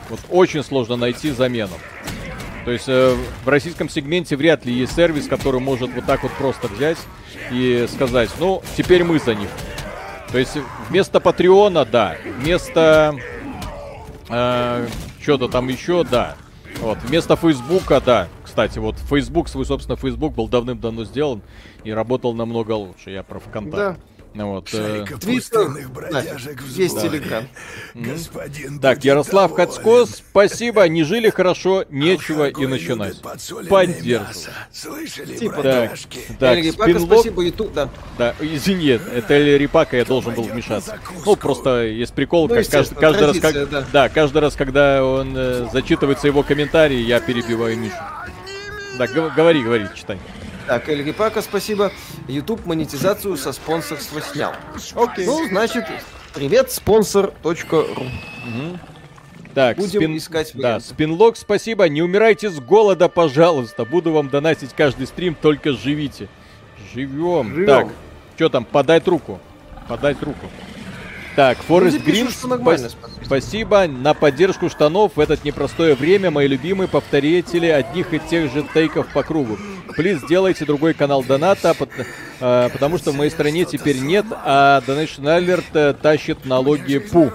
вот очень сложно найти замену. То есть э, в российском сегменте вряд ли есть сервис, который может вот так вот просто взять и сказать, ну, теперь мы за них. То есть вместо Патреона, да. Вместо э, что-то там еще, да. Вот, вместо Фейсбука, да. Кстати, вот Facebook, свой, собственно, Facebook был давным-давно сделан и работал намного лучше. Я про ВКонтакте. Да. Вот, э... Твиттер, есть да. Телеграм. Господин так, Ярослав Хацко, спасибо, не жили хорошо, нечего и начинать. Поддерживаю. Слышали, типа, так, так, Рипака, спасибо, YouTube, да. Да, извини, это Эль Рипака, я должен был вмешаться. Ну, просто есть прикол, ну, как каждый, каждый раз, как, да. да, каждый раз, когда он э, зачитывается его комментарии, я перебиваю Мишу. Да, говори, говори, читай. Так, Эль Рипака, спасибо. YouTube монетизацию со спонсорства снял. Окей. Ну, значит, привет, спонсор.ру. Угу. Так, Будем спин... искать варианты. Да, спинлог, спасибо. Не умирайте с голода, пожалуйста. Буду вам донатить каждый стрим, только живите. Живем. Живем. Так, что там, подать руку. Подать руку. Так, Форест что нормально, спас- спасибо на поддержку штанов в это непростое время. Мои любимые повторители одних и тех же тейков по кругу. Плиз, сделайте другой канал доната, пот- э, потому что в моей стране теперь нет, а Donation Alert э, тащит налоги ПУ.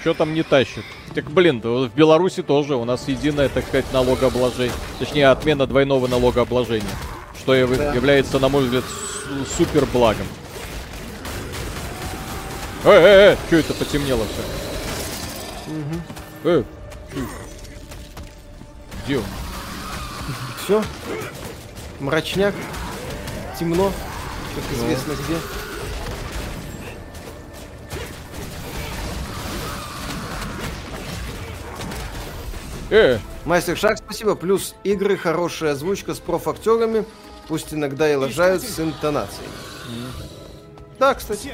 Что там не тащит? Так, блин, в Беларуси тоже у нас единое, так сказать, налогообложение. Точнее, отмена двойного налогообложения. Что яв- является, на мой взгляд, супер благом. Э, э, э, что это потемнело все? Э, чё? Где он? Все. Мрачняк. Темно. Как известно где. Э, Мастер Шаг, спасибо. Плюс игры, хорошая озвучка с профактерами. Пусть иногда и лажают с интонацией. Да, кстати.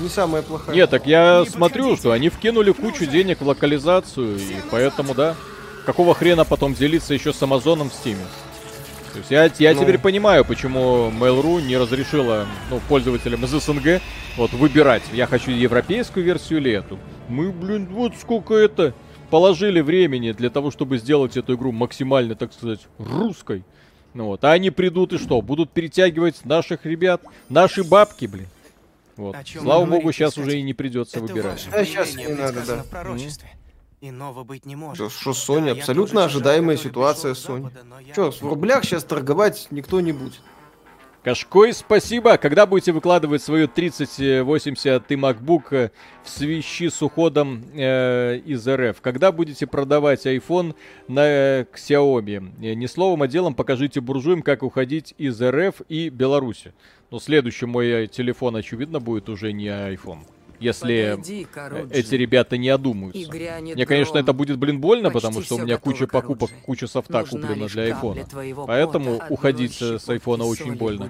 Не самая плохая. нет, так я смотрю, что они вкинули кучу денег в локализацию, и поэтому, да. Какого хрена потом делиться еще с Амазоном в Стиме? То есть я, я Ну. теперь понимаю, почему Mail.ru не разрешила ну, пользователям из СНГ вот выбирать, я хочу европейскую версию или эту. Мы, блин, вот сколько это положили времени для того, чтобы сделать эту игру максимально, так сказать, русской. Ну вот, а они придут и что? Будут перетягивать наших ребят, наши бабки, блин. Вот. Слава богу, говорите, сейчас кстати? уже и не придется Это выбирать. А щас повеление не надо, да. в пророчестве. Иного быть не может. Да что, Sony, я абсолютно ожидаемая ситуация пришел с Sony. Запада, но я Че, в рублях сейчас торговать никто не будет. Кашкой, спасибо. Когда будете выкладывать свою 3080 и MacBook э, в свищи с уходом э, из РФ? Когда будете продавать iPhone на э, к Xiaomi? Э, Не словом, а делом покажите буржуям, как уходить из РФ и Беларуси. Но следующий мой телефон, очевидно, будет уже не iPhone. Если Подойди, эти ребята не одумаются. грянет Мне, конечно, гром. это будет, блин, больно, Почти потому что у меня готово, куча покупок, Каруджи. куча софта Нужна куплена для айфона. твоего Поэтому пота, уходить с айфона очень больно.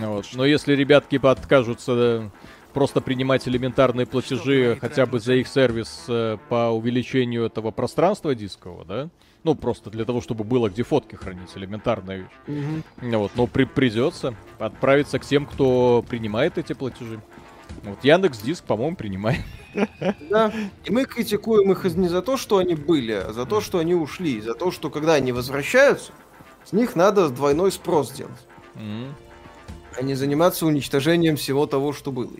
Вот. Но если ребятки откажутся э, просто принимать элементарные платежи хотя бы за их сервис э, по увеличению этого пространства дискового, да? Ну, просто для того, чтобы было где фотки хранить, элементарная вещь. Ну Вот, но при придется отправиться к тем, кто принимает эти платежи. Вот Яндекс Диск, по-моему, принимает. Да. И мы критикуем их не за то, что они были, а за то, что они ушли. За то, что когда они возвращаются, с них надо двойной спрос делать. М. А не заниматься уничтожением всего того, что было.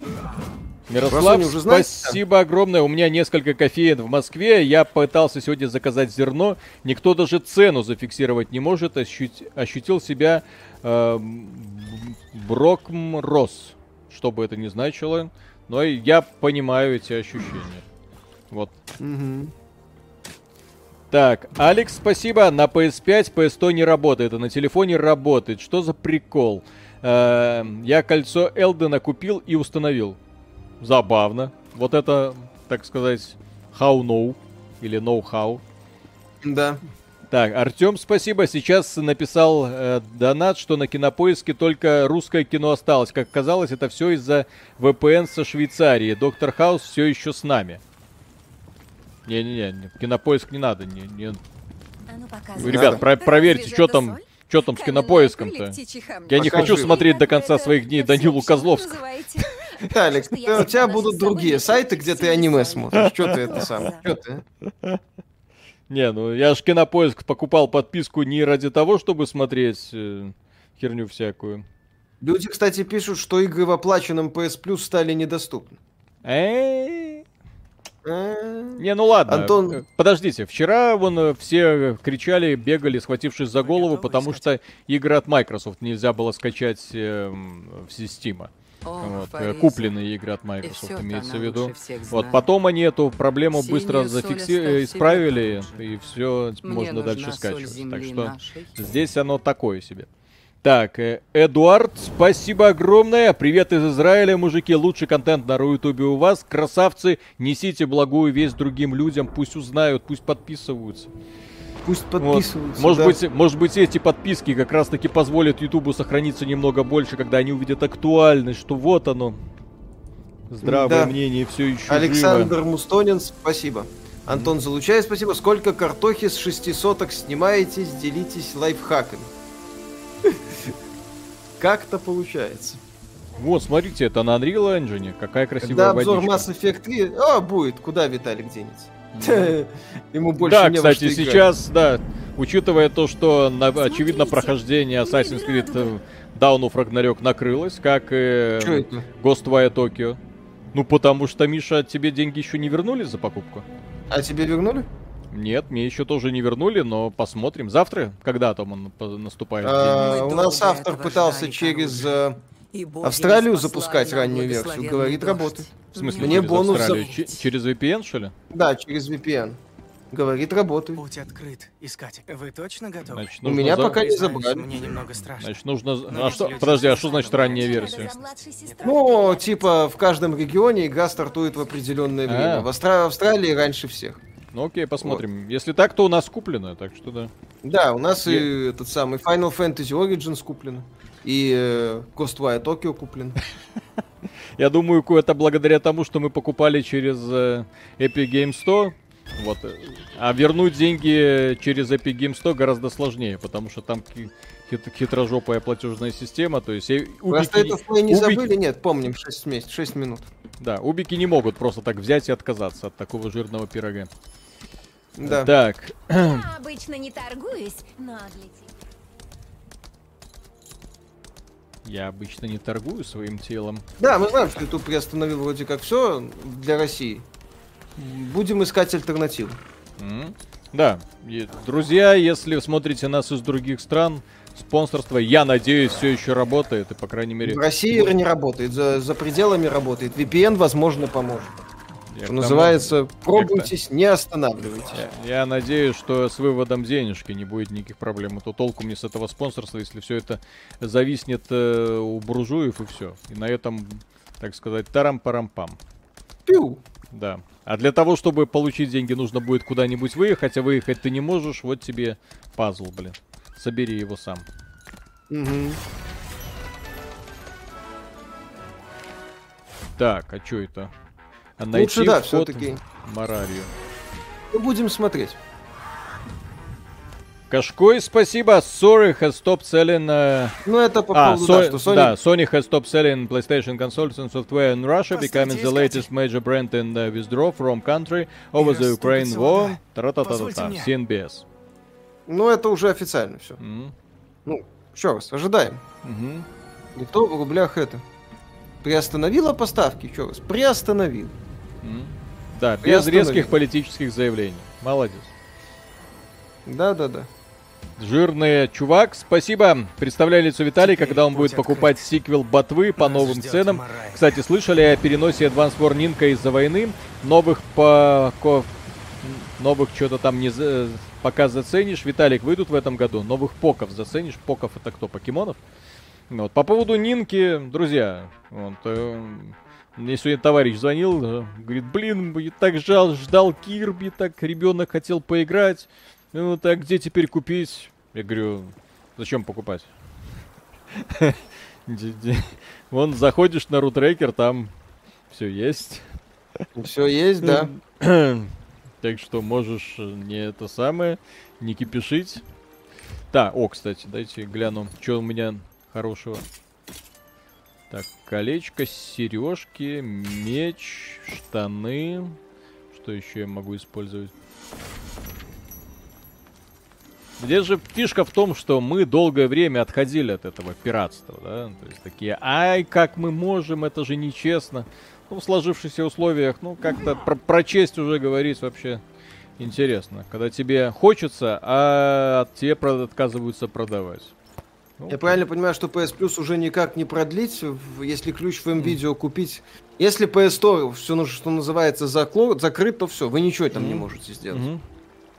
Мирослав, уже знаете, спасибо огромное. У меня несколько кофеин в Москве. Я пытался сегодня заказать зерно. Никто даже цену зафиксировать не может. Ощут- ощутил себя э, Брокм Рос. Что бы это ни значило. Но я понимаю эти ощущения. Вот. Мгм. Так, Алекс, спасибо. На PS5 PS100 не работает, а на телефоне работает. Что за прикол? Э, я кольцо Элдена купил и установил. Забавно. Вот это, так сказать, how know или know how. Да. Так, Артем, спасибо. Сейчас написал э, донат, что на кинопоиске только русское кино осталось. Как казалось, это все из-за VPN со Швейцарии. Доктор Хаус все еще с нами. Не-не-не, не, кинопоиск не надо. Не, не- А ну. Вы, Ребят, про- Разве проверьте, что там, что там с кинопоиском-то. Я не хочу смотреть до конца своих дней Данилу Козловского. Виталик, у тебя будут другие сайты, где ты аниме смотришь. Что ты это <laughs> сам? Что ты? Не, ну я ж кинопоиск покупал подписку не ради того, чтобы смотреть э, херню всякую. Люди, кстати, пишут, что игры в оплаченном PS Plus стали недоступны. Э, Э, Не, ну ладно. Антон- Подождите, вчера вон все кричали, бегали, схватившись за голову, потому что игры от Microsoft нельзя было скачать эм, в Систима. Ох, Вот, э, купленные игры от Microsoft имеется в виду. Вот потом они эту проблему Синюю быстро зафикси... исправили, и все Мне можно дальше скачивать. Так что нашей. здесь оно такое себе. Так, э, Эдуард, спасибо огромное. Привет из Израиля, мужики. Лучший контент на Рутубе у вас. Красавцы, несите благую весть другим людям. Пусть узнают, пусть подписываются. Пусть Вот. подписываются. Может да. быть, может быть, эти подписки как раз таки позволят Ютубу сохраниться немного больше, когда они увидят актуальность, что вот оно. Здравое Да. мнение все еще Александр Мустонин, спасибо. Антон Залучай, спасибо. Сколько картохи с шести соток снимаете, делитесь лайфхаками. <laughs> Как-то получается. Вот, смотрите, это на Unreal Engine. Какая красивая Когда обзор водичка. Mass Effect 3, а, будет, куда Виталик денется? Ему больше Да, кстати, сейчас, да, учитывая то, что, на- очевидно, прохождение Assassin's Creed э, Dawn of Ragnarok накрылось, как и это? Ghostwire Tokyo. Ну, потому что, Миша, тебе деньги еще не вернули за покупку? А тебе вернули? Нет, мне еще тоже не вернули, но посмотрим. Завтра, когда там он наступает? А, у нас автор пытался через И Австралию запускать раннюю версию. Говорит, дождь. работает. В смысле, мне через бонус за- Австралию? Че- через VPN, что ли? Да, через VPN. Говорит, работает. Путь открыт, искатель. Вы точно готовы? Значит, У меня за- пока не забрали. Мне немного страшно. Значит, нужно... Но А что... Подожди, а что значит ранняя версия? Ну, типа, в каждом регионе игра стартует в определенное время. А. В Австра- Австралии раньше всех. Ну окей, посмотрим. Если так, то у нас куплено, так что да. Да, у нас и этот самый Final Fantasy Origins куплен. И э, Ghostwire Tokyo куплен. <laughs> Я думаю, это благодаря тому, что мы покупали через э, Epic Game Store. Вот. э, А вернуть деньги через Epic Game Store гораздо сложнее, потому что там хит- хитрожопая платежная система. То есть э, Просто убики, это плей не убики- забыли? Нет, помним, 6 месяцев, 6 минут. да, убики не могут просто так взять и отказаться от такого жирного пирога. Да. Так, Я обычно не торгуюсь, но для тебя... я обычно не торгую своим телом. Да, мы знаем, что YouTube приостановил вроде как все для России. Будем искать альтернативу. М. Да, и, друзья, если смотрите нас из других стран, спонсорство, я надеюсь, все еще работает, и, по крайней мере... В России не работает, за, за пределами работает. VPN, возможно, поможет. Я Что тому- называется, пробуйтесь, не останавливайтесь. Я, я надеюсь, что с выводом денежки не будет никаких проблем. А то толку мне с этого спонсорства, если все это зависнет э, у буржуев и все. И на этом, так сказать, тарам-парам-пам. Пиу. Да. А для того, чтобы получить деньги, нужно будет куда-нибудь выехать, а выехать ты не можешь. Вот тебе пазл, блин. Собери его сам. Мгм. Так, а что это? А Лучше да, вход всё-таки. в Марарию. Ну, будем смотреть. Кашкой, спасибо. Sorry, has stopped selling... э, Ну, это по А, поводу, Со- да, что Sony... да, Sony has stopped selling PlayStation consoles and software in Russia, becoming the latest major brand in uh, withdraw from country over the Ukraine war. Тра-та-та-та-та. CNBS. Ну, это уже официально все. М, Ну, еще раз, ожидаем. мгм. Никто в рублях это. Приостановила поставки, еще раз. Приостановил. Да, без резких политических заявлений. Молодец. Да-да-да. Жирный чувак, спасибо. Представляю лицо Виталий, когда он будет покупать сиквел Ботвы по новым ценам. Кстати, слышали о переносе Advance War Ninka из-за войны? Новых по... ко- Новых что-то там не пока заценишь. Виталик, выйдут в этом году? Новых поков заценишь? Поков это кто? Покемонов? Вот. По поводу Нинки, друзья, вот, э, мне сегодня товарищ звонил, э, говорит, блин, я так жал, ждал Кирби, так ребенок хотел поиграть. Ну, так где теперь купить? Я говорю, зачем покупать? <laughs> Вон, заходишь на рутрекер, там все есть. Все есть, да. <clears throat> Так что можешь э, не это самое, не кипишить. Да, о, кстати, дайте гляну, что у меня хорошего. Так, колечко, сережки, меч, штаны. Что еще я могу использовать? Здесь же фишка в том, что мы долгое время отходили от этого пиратства, да? То есть такие, ай, как мы можем, это же нечестно. Ну, в сложившихся условиях, ну, как-то про, про честь уже говорить вообще интересно. Когда тебе хочется, а тебе отказываются продавать. Ну, Я правильно понимаю, что PS Plus уже никак не продлить, если ключ в видео купить. Если PS Store, все, что называется, закло- закрыт, то все, вы ничего там не Мгм. можете сделать. мгм.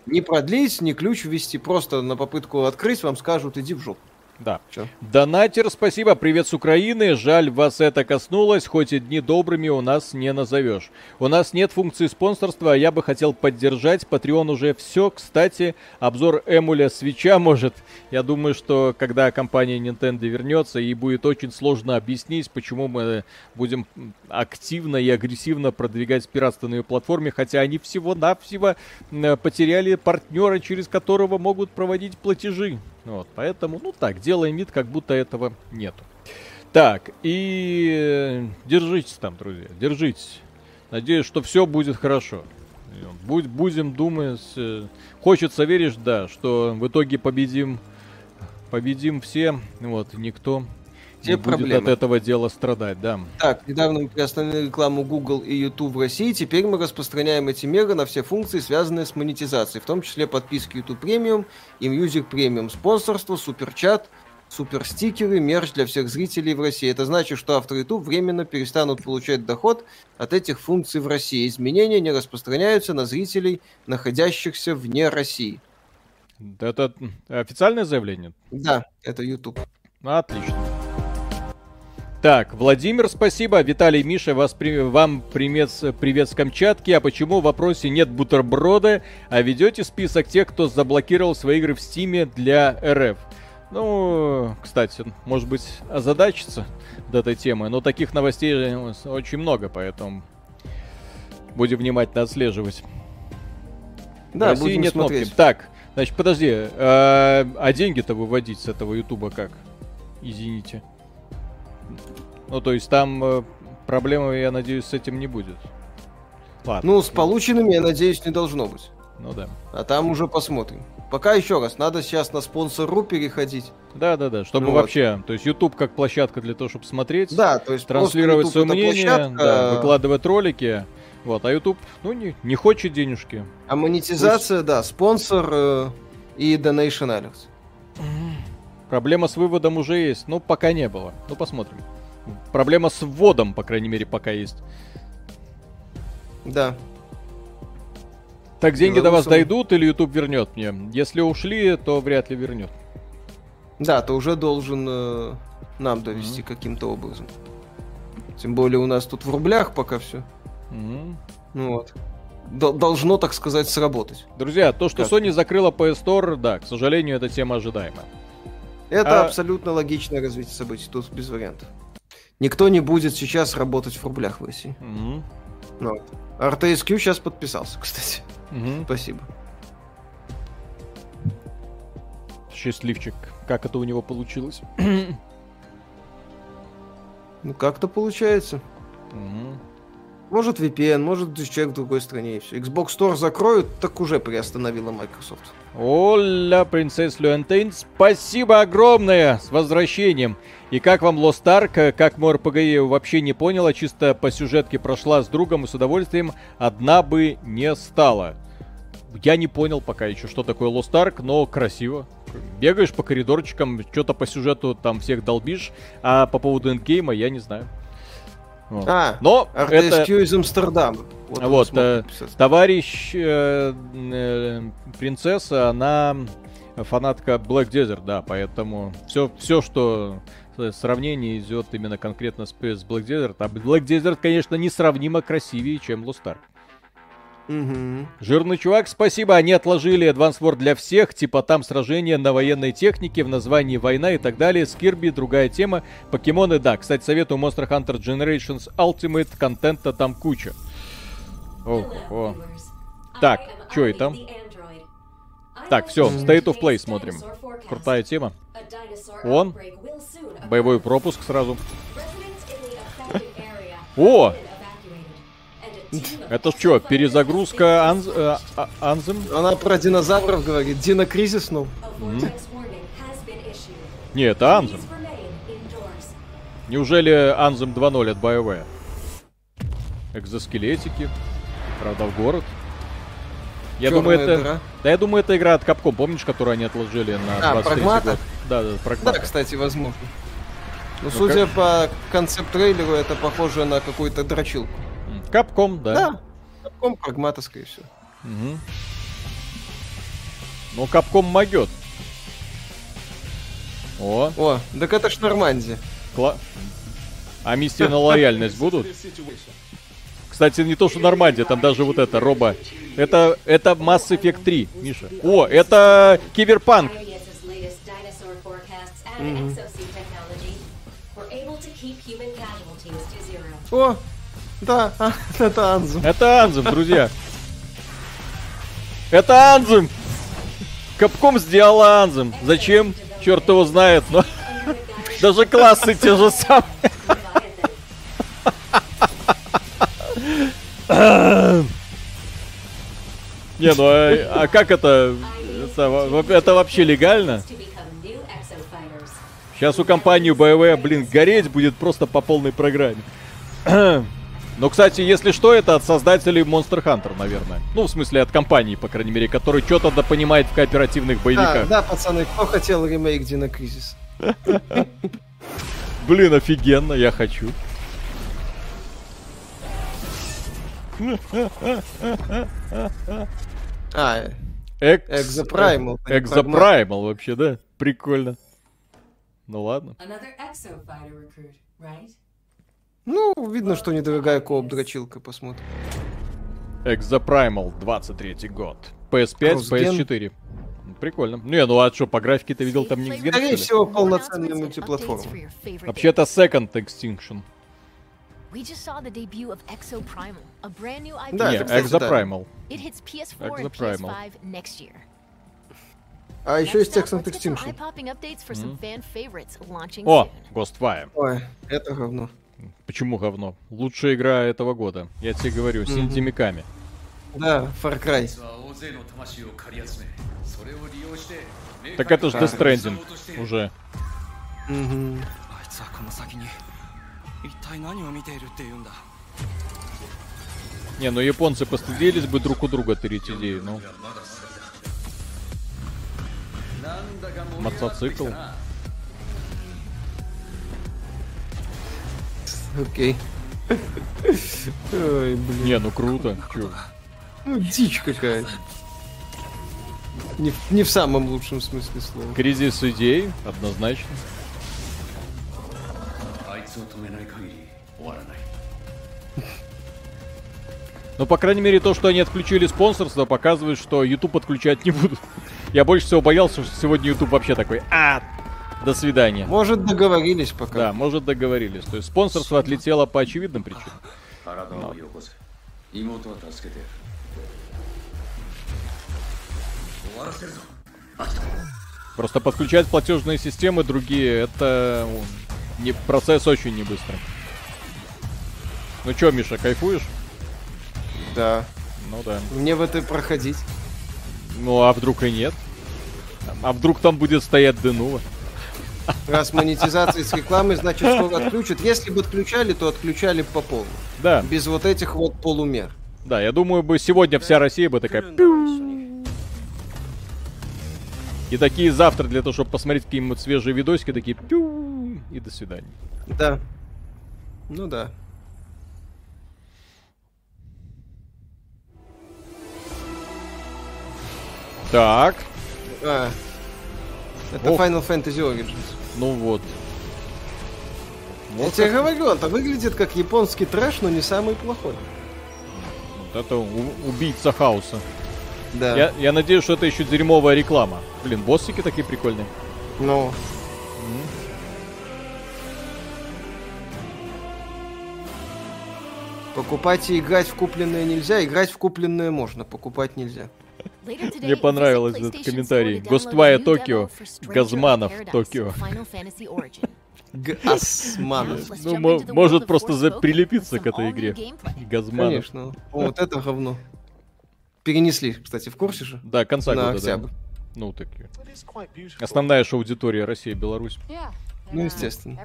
Не продлить, ни ключ ввести, просто на попытку открыть вам скажут, иди в жопу. Да. Чё? Донатер, спасибо, привет с Украины. Жаль, вас это коснулось, хоть и дни добрыми у нас не назовешь. У нас нет функции спонсорства, а я бы хотел поддержать. Patreon уже все. Кстати, обзор эмуля свеча может. Я думаю, что когда компания Nintendo вернется, ей будет очень сложно объяснить, почему мы будем активно и агрессивно продвигать пиратство на ее платформе, хотя они всего-навсего э, потеряли партнера, через которого могут проводить платежи. Вот, поэтому, ну так, делаем вид, как будто этого нету. Так, и э, держитесь там, друзья, держитесь. Надеюсь, что все будет хорошо. Будь, будем думать. э, Хочется верить, да, что в итоге победим, победим все. Вот, никто Все проблемы. от этого дела страдать, да. Так, недавно мы приостановили рекламу Google и YouTube в России. Теперь мы распространяем эти меры на все функции, связанные с монетизацией, в том числе подписки YouTube Premium и Music Premium, спонсорство, суперчат, суперстикеры, мерч для всех зрителей в России. Это значит, что авторы YouTube временно перестанут получать доход от этих функций в России. Изменения не распространяются на зрителей, находящихся вне России. Это официальное заявление? Да, это YouTube. Отлично. Так, Владимир, спасибо. Виталий, Миша, вас при- вам привет, с- привет с Камчатки. А почему в вопросе нет бутерброда, а ведете список тех, кто заблокировал свои игры в Стиме для РФ? Ну, кстати, может быть, озадачиться до этой темы, но таких новостей э, очень много, поэтому будем внимательно отслеживать. Да, России будем нет смотреть. кнопки. Так, значит, подожди, э, а деньги-то выводить с этого Ютуба как? Извините. Ну, то есть там э, проблемы, я надеюсь, с этим не будет. Ладно. Ну, с полученными, я надеюсь, не должно быть. Ну да. А там уже посмотрим. Пока еще раз, надо сейчас на спонсор.ру переходить. Да, да, да. Чтобы Ну вот. вообще, то есть YouTube как площадка для того, чтобы смотреть, Да, то есть транслировать свое мнение, площадка, да, выкладывать ролики. Вот, а YouTube, ну, не, не хочет денежки. А монетизация, да, спонсор э, и Donation Alerts. Проблема с выводом уже есть, но пока не было. Ну, посмотрим. Проблема с вводом, по крайней мере, пока есть. Да. Так, деньги до вас Белорусам- дойдут или YouTube вернет мне? Если ушли, то вряд ли вернет. Да, ты уже должен э, нам довести каким-то образом. Тем более у нас тут в рублях пока все. Мгм. Ну вот. Дол- должно, так сказать, сработать. Друзья, то, что Как? Sony закрыла PS Store, да, к сожалению, эта тема ожидаема. Это А- абсолютно логичное развитие событий, тут без вариантов. Никто не будет сейчас работать в рублях в России. Ну, вот. RTSQ сейчас подписался, кстати. Мгм. Спасибо. Счастливчик. Как это у него получилось? Ну, как-то получается. Мгм. Может VPN, может человек в другой стране и все. Xbox Store закроют, так уже приостановила Microsoft. Оля, принцесс Люэнтейн, спасибо огромное с возвращением. И как вам Lost Ark? Как мой RPG вообще не поняла, чисто по сюжетке прошла с другом и с удовольствием, одна бы не стала. Я не понял пока еще, что такое Lost Ark, но красиво. Бегаешь по коридорчикам, что-то по сюжету там всех долбишь, а по поводу эндгейма я не знаю. Вот. А, Но это... Из Амстердама. Вот, Вот, э. Товарищ э, э, принцесса, она фанатка Black Desert, да, поэтому все, все, что э, сравнение идет именно конкретно с, с Black Desert. А Black Desert, конечно, несравнимо красивее, чем Lost Ark. Мгм. Жирный чувак, спасибо, они отложили Advance War для всех, типа там сражения на военной технике, в названии война и так далее, с Кирби, другая тема, покемоны, да, кстати, советую Monster Hunter Generations Ultimate, контента там куча. Ого. Так, что это? Так, все, State of Play смотрим. Крутая тема. Он. Боевой пропуск сразу. О! Это что, перезагрузка Анз... э, а- Анзем? Она про динозавров говорит. Динокризис, ну. Не, это Анзем. Неужели Анзем 2.0 от BioWare? Экзоскелетики. Правда, в город. Я Чёрная думаю, это... дыра. Да, я думаю, это игра от Capcom, помнишь, которую они отложили на А, 23 Прагмата? год? Да, да, Да, Прагмата. кстати, возможно. Ну, Но судя по концепт-трейлеру, это похоже на какую-то дрочилку. М, Capcom, да. Да. Capcom, прагмата, скорее всего. Мгм. Ну, Capcom могет. О, О, так это ж Нормандия. кла... А миссии на лояльность будут? Кстати, не то, что Нормандия, там даже вот это, Роба. Это, это Mass Effect 3, Миша. О, это Киберпанк. О, да, а, это Анзу. Это Анзем, друзья. Это Анзем. Капком сделала Анзем. Зачем? Черт его знает, но... <laughs> Даже классы те же самые. <laughs> Не, ну а, а как это? Это, во- это вообще легально? Сейчас у компании BioWare, блин, гореть будет просто по полной программе. <clears throat> Но, кстати, если что, это от создателей Monster Hunter, наверное. Ну, в смысле, от компании, по крайней мере, который что-то да понимает в кооперативных Да, боевиках. да, пацаны, кто хотел ремейк Дина Кризис? <laughs> Блин, офигенно, я хочу. А. Exoprimal. Экзопраймал вообще, да? Прикольно. Ну ладно. Another exofighter recruit, right? Ну, видно, что недорогая кооп-дрочилка, посмотрим. Экзопраймал, 23 год. PS5, Кроссген. PS4. Ну, Прикольно. Не, ну а что, по графике ты видел там Никсген, что Скорее всего, полноценная мультиплатформа. Вообще это Second Extinction. Да, Не, да. Exoprimal. It hits PS4 and Exoprimal. PS5 next year. А еще есть some Extinction. О. Ghostwire. Ой, это говно. Почему говно? Лучшая игра этого года. Я тебе говорю, с mm-hmm. Да, Far Cry. Так это же Death уже. Не, ну японцы постыдились бы друг у друга тырить идеи, ну. Мотоцикл. Окей. Ой, блин. Не, ну круто. Чё? Ну, дичь какая-то. Не, в- не в самом лучшем смысле слова. Кризис идей, однозначно. Ну, по крайней мере, то, что они отключили спонсорство, показывает, что YouTube отключать не будут. Я больше всего боялся, что сегодня YouTube вообще такой, а, до свидания. Может, договорились пока. Да, может, договорились. То есть спонсорство отлетело по очевидным причинам. Просто подключать платежные системы другие, это не, процесс очень не быстрый. Ну чё, Миша, кайфуешь? Да. Ну да. Мне в это проходить. Ну а вдруг и нет? А вдруг там будет стоять Денува? Раз монетизация с рекламой, значит, скоро отключат. Если бы отключали, то отключали по полной. Да, Без вот этих вот полумер. да, я думаю, бы сегодня вся Россия бы такая... И такие завтра для того, чтобы посмотреть какие-нибудь свежие видосики, такие... И до свидания. Да. Ну да. Так, А. Это Ох. Final Fantasy Origins. ну вот. Я тебе говорю, он выглядит как японский трэш, но не самый плохой. Вот это убийца хаоса. Да. Я, я надеюсь, что это еще дерьмовая реклама. Блин, боссики такие прикольные. Ну. Покупать и играть в купленное нельзя, играть в купленное можно, покупать нельзя. Мне понравилось этот комментарий. Stranger of Газманов. <laughs> Гасманов. Let's Ну, может просто прилепиться к этой игре. Газманов. Конечно. О, вот это говно. Перенесли, кстати, в курсе же? Да, конца года, октябрь. Ну, такие. Основная же аудитория Россия, Беларусь. Ну, a естественно.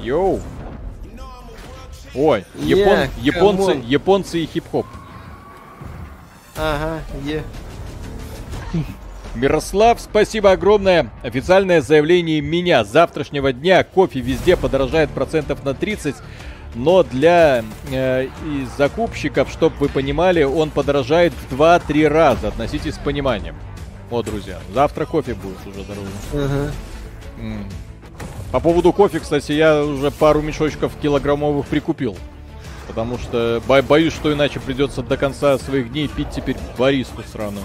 Йоу. Ой, Yeah, япон- come японцы, японцы и хип-хоп. Ага, е. Мирослав, спасибо огромное. Официальное заявление меня. С завтрашнего дня кофе везде подорожает процентов на 30. Но для э, и закупщиков, чтобы вы понимали, он подорожает в 2-3 раза. Относитесь с пониманием. Вот, друзья, завтра кофе будет уже дороже. Ага. М. По поводу кофе, кстати, я уже пару мешочков килограммовых прикупил. Потому что бо- боюсь, что иначе придется до конца своих дней пить теперь баристу сраную,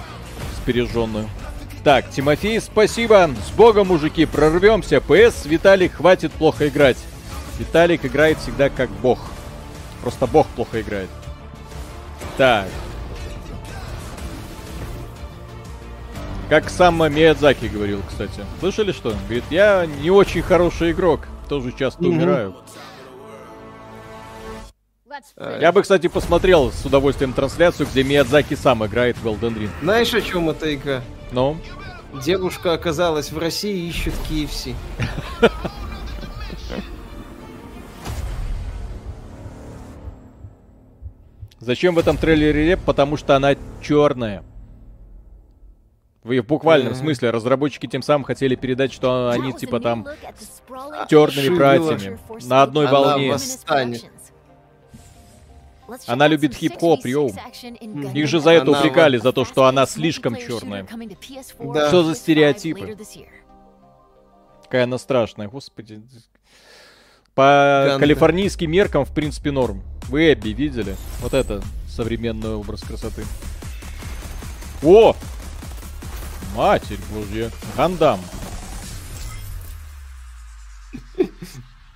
спереженную. Так, Тимофей, спасибо. С богом, мужики, прорвемся. ПС, Виталик, хватит плохо играть. Виталик играет всегда как бог. Просто бог плохо играет. Так. Как сам Миядзаки говорил, кстати. Слышали что? Говорит, я не очень хороший игрок. Тоже часто Мгм. умираю. Я бы, кстати, посмотрел с удовольствием трансляцию, где Миядзаки сам играет в Elden Ring. Знаешь, о чем эта игра? Ну, Девушка оказалась в России и ищет KFC. зачем в этом трейлере реп? Потому что она черная. В в буквальном Мгм. смысле разработчики тем самым хотели передать, что они типа там черными Шибила. братьями на одной Она волне. восстанет. Она любит хип-хоп, 6v6 йоу. Gundam Их же за это Она упрекали, Evolved, за то, что она слишком черная. shooter coming to PS4 Да. Что за PS5 стереотипы? Какая она страшная, господи. По Ганда. калифорнийским меркам, в принципе, норм. Вы Эбби видели? Вот это современный образ красоты. О! Матерь божья. Гандам. <laughs>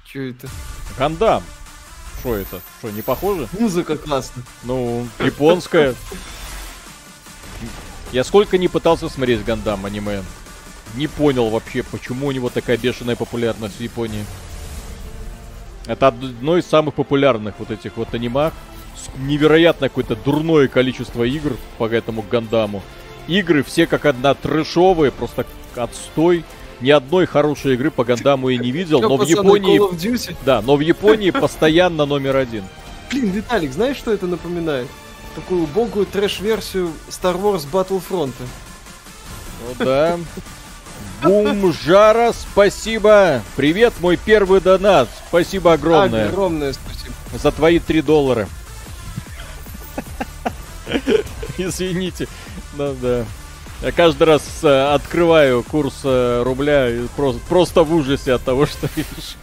Че это? Гандам. Что это? Что, не похоже? Музыка классная. Ну, японская. Я сколько не пытался смотреть Гандам аниме. Не понял вообще, почему у него такая бешеная популярность в Японии. Это одно из самых популярных вот этих вот анимах. Невероятно какое-то дурное количество игр по этому Гандаму. Игры все как одна трэшовые, просто отстой. Ни одной хорошей игры по Гандаму я не видел, но в Японии... Да, но в Японии постоянно номер один. Блин, Виталик, знаешь, что это напоминает? Такую убогую трэш-версию Star Wars Battlefront. Ну да. Бумжара, спасибо. Привет, мой первый донат. Спасибо огромное Огромное спасибо. за твои 3 доллара. Извините. Ну да. Я каждый раз э, открываю курс э, рубля и просто, просто в ужасе от того, <laughs> что видишь.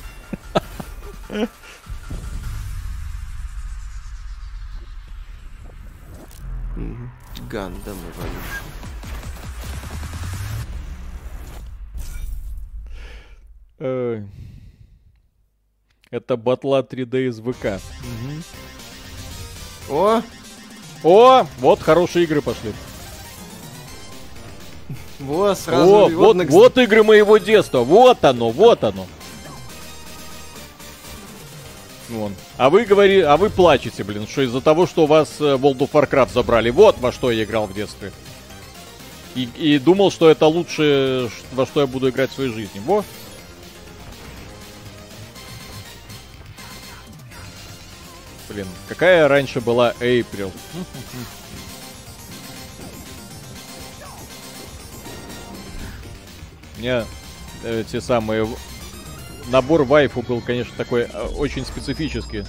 Гандам. Ой. Это батла 3D из ВК. О, О, вот хорошие игры пошли. Вот сразу. О, вот, Next- вот игры моего детства. Вот оно, вот оно. Вон. А вы говори, а вы плачете, блин, что из-за того, что у вас э, World of Warcraft забрали. Вот во что я играл в детстве. И, и думал, что это лучшее, ш- во что я буду играть в своей жизни. Во. Блин, какая раньше была April? <laughs> меня э, те самые... Набор вайфу был, конечно, такой э, очень специфический.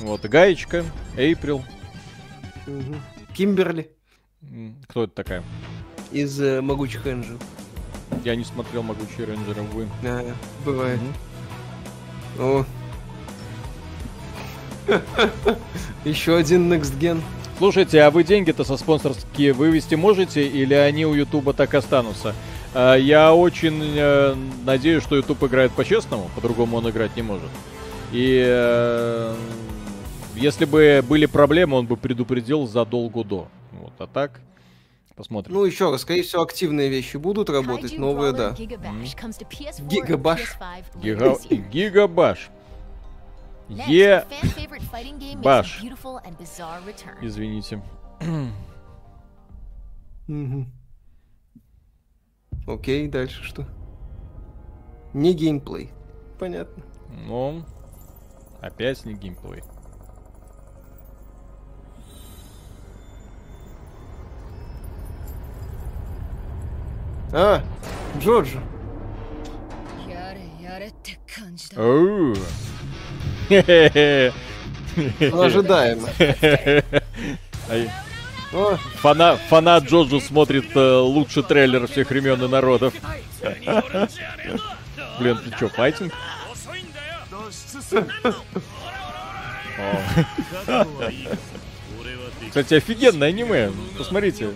Вот, гаечка, Эйприл. Кимберли Кто это такая? из э, Могучих Энджел. Я не смотрел «Могучие рейнджеры», увы. А, бывает. Мгм. О. Еще один Next Gen. Слушайте, а вы деньги-то со спонсорские вывести можете или они у Ютуба так останутся? А, Я очень э, надеюсь, что Ютуб играет по-честному, по-другому он играть не может. И э, если бы были проблемы, он бы предупредил задолго до. Вот, а так, посмотрим. Ну, еще раз, скорее всего, активные вещи будут работать, новые, да. Giga Bash comes to PS4 and Гигабаш. PS5 later Гига... Гигабаш. Е... Баш. Извините. Окей, дальше что? Не геймплей. Понятно. Ну, опять не геймплей. А, Джорджо. Оу. <laughs> Ожидаемо. <laughs> Фана, фанат Джоджо смотрит э, лучший трейлер всех времен и народов. Блин, ты чё, файтинг? Кстати, офигенное аниме. Посмотрите.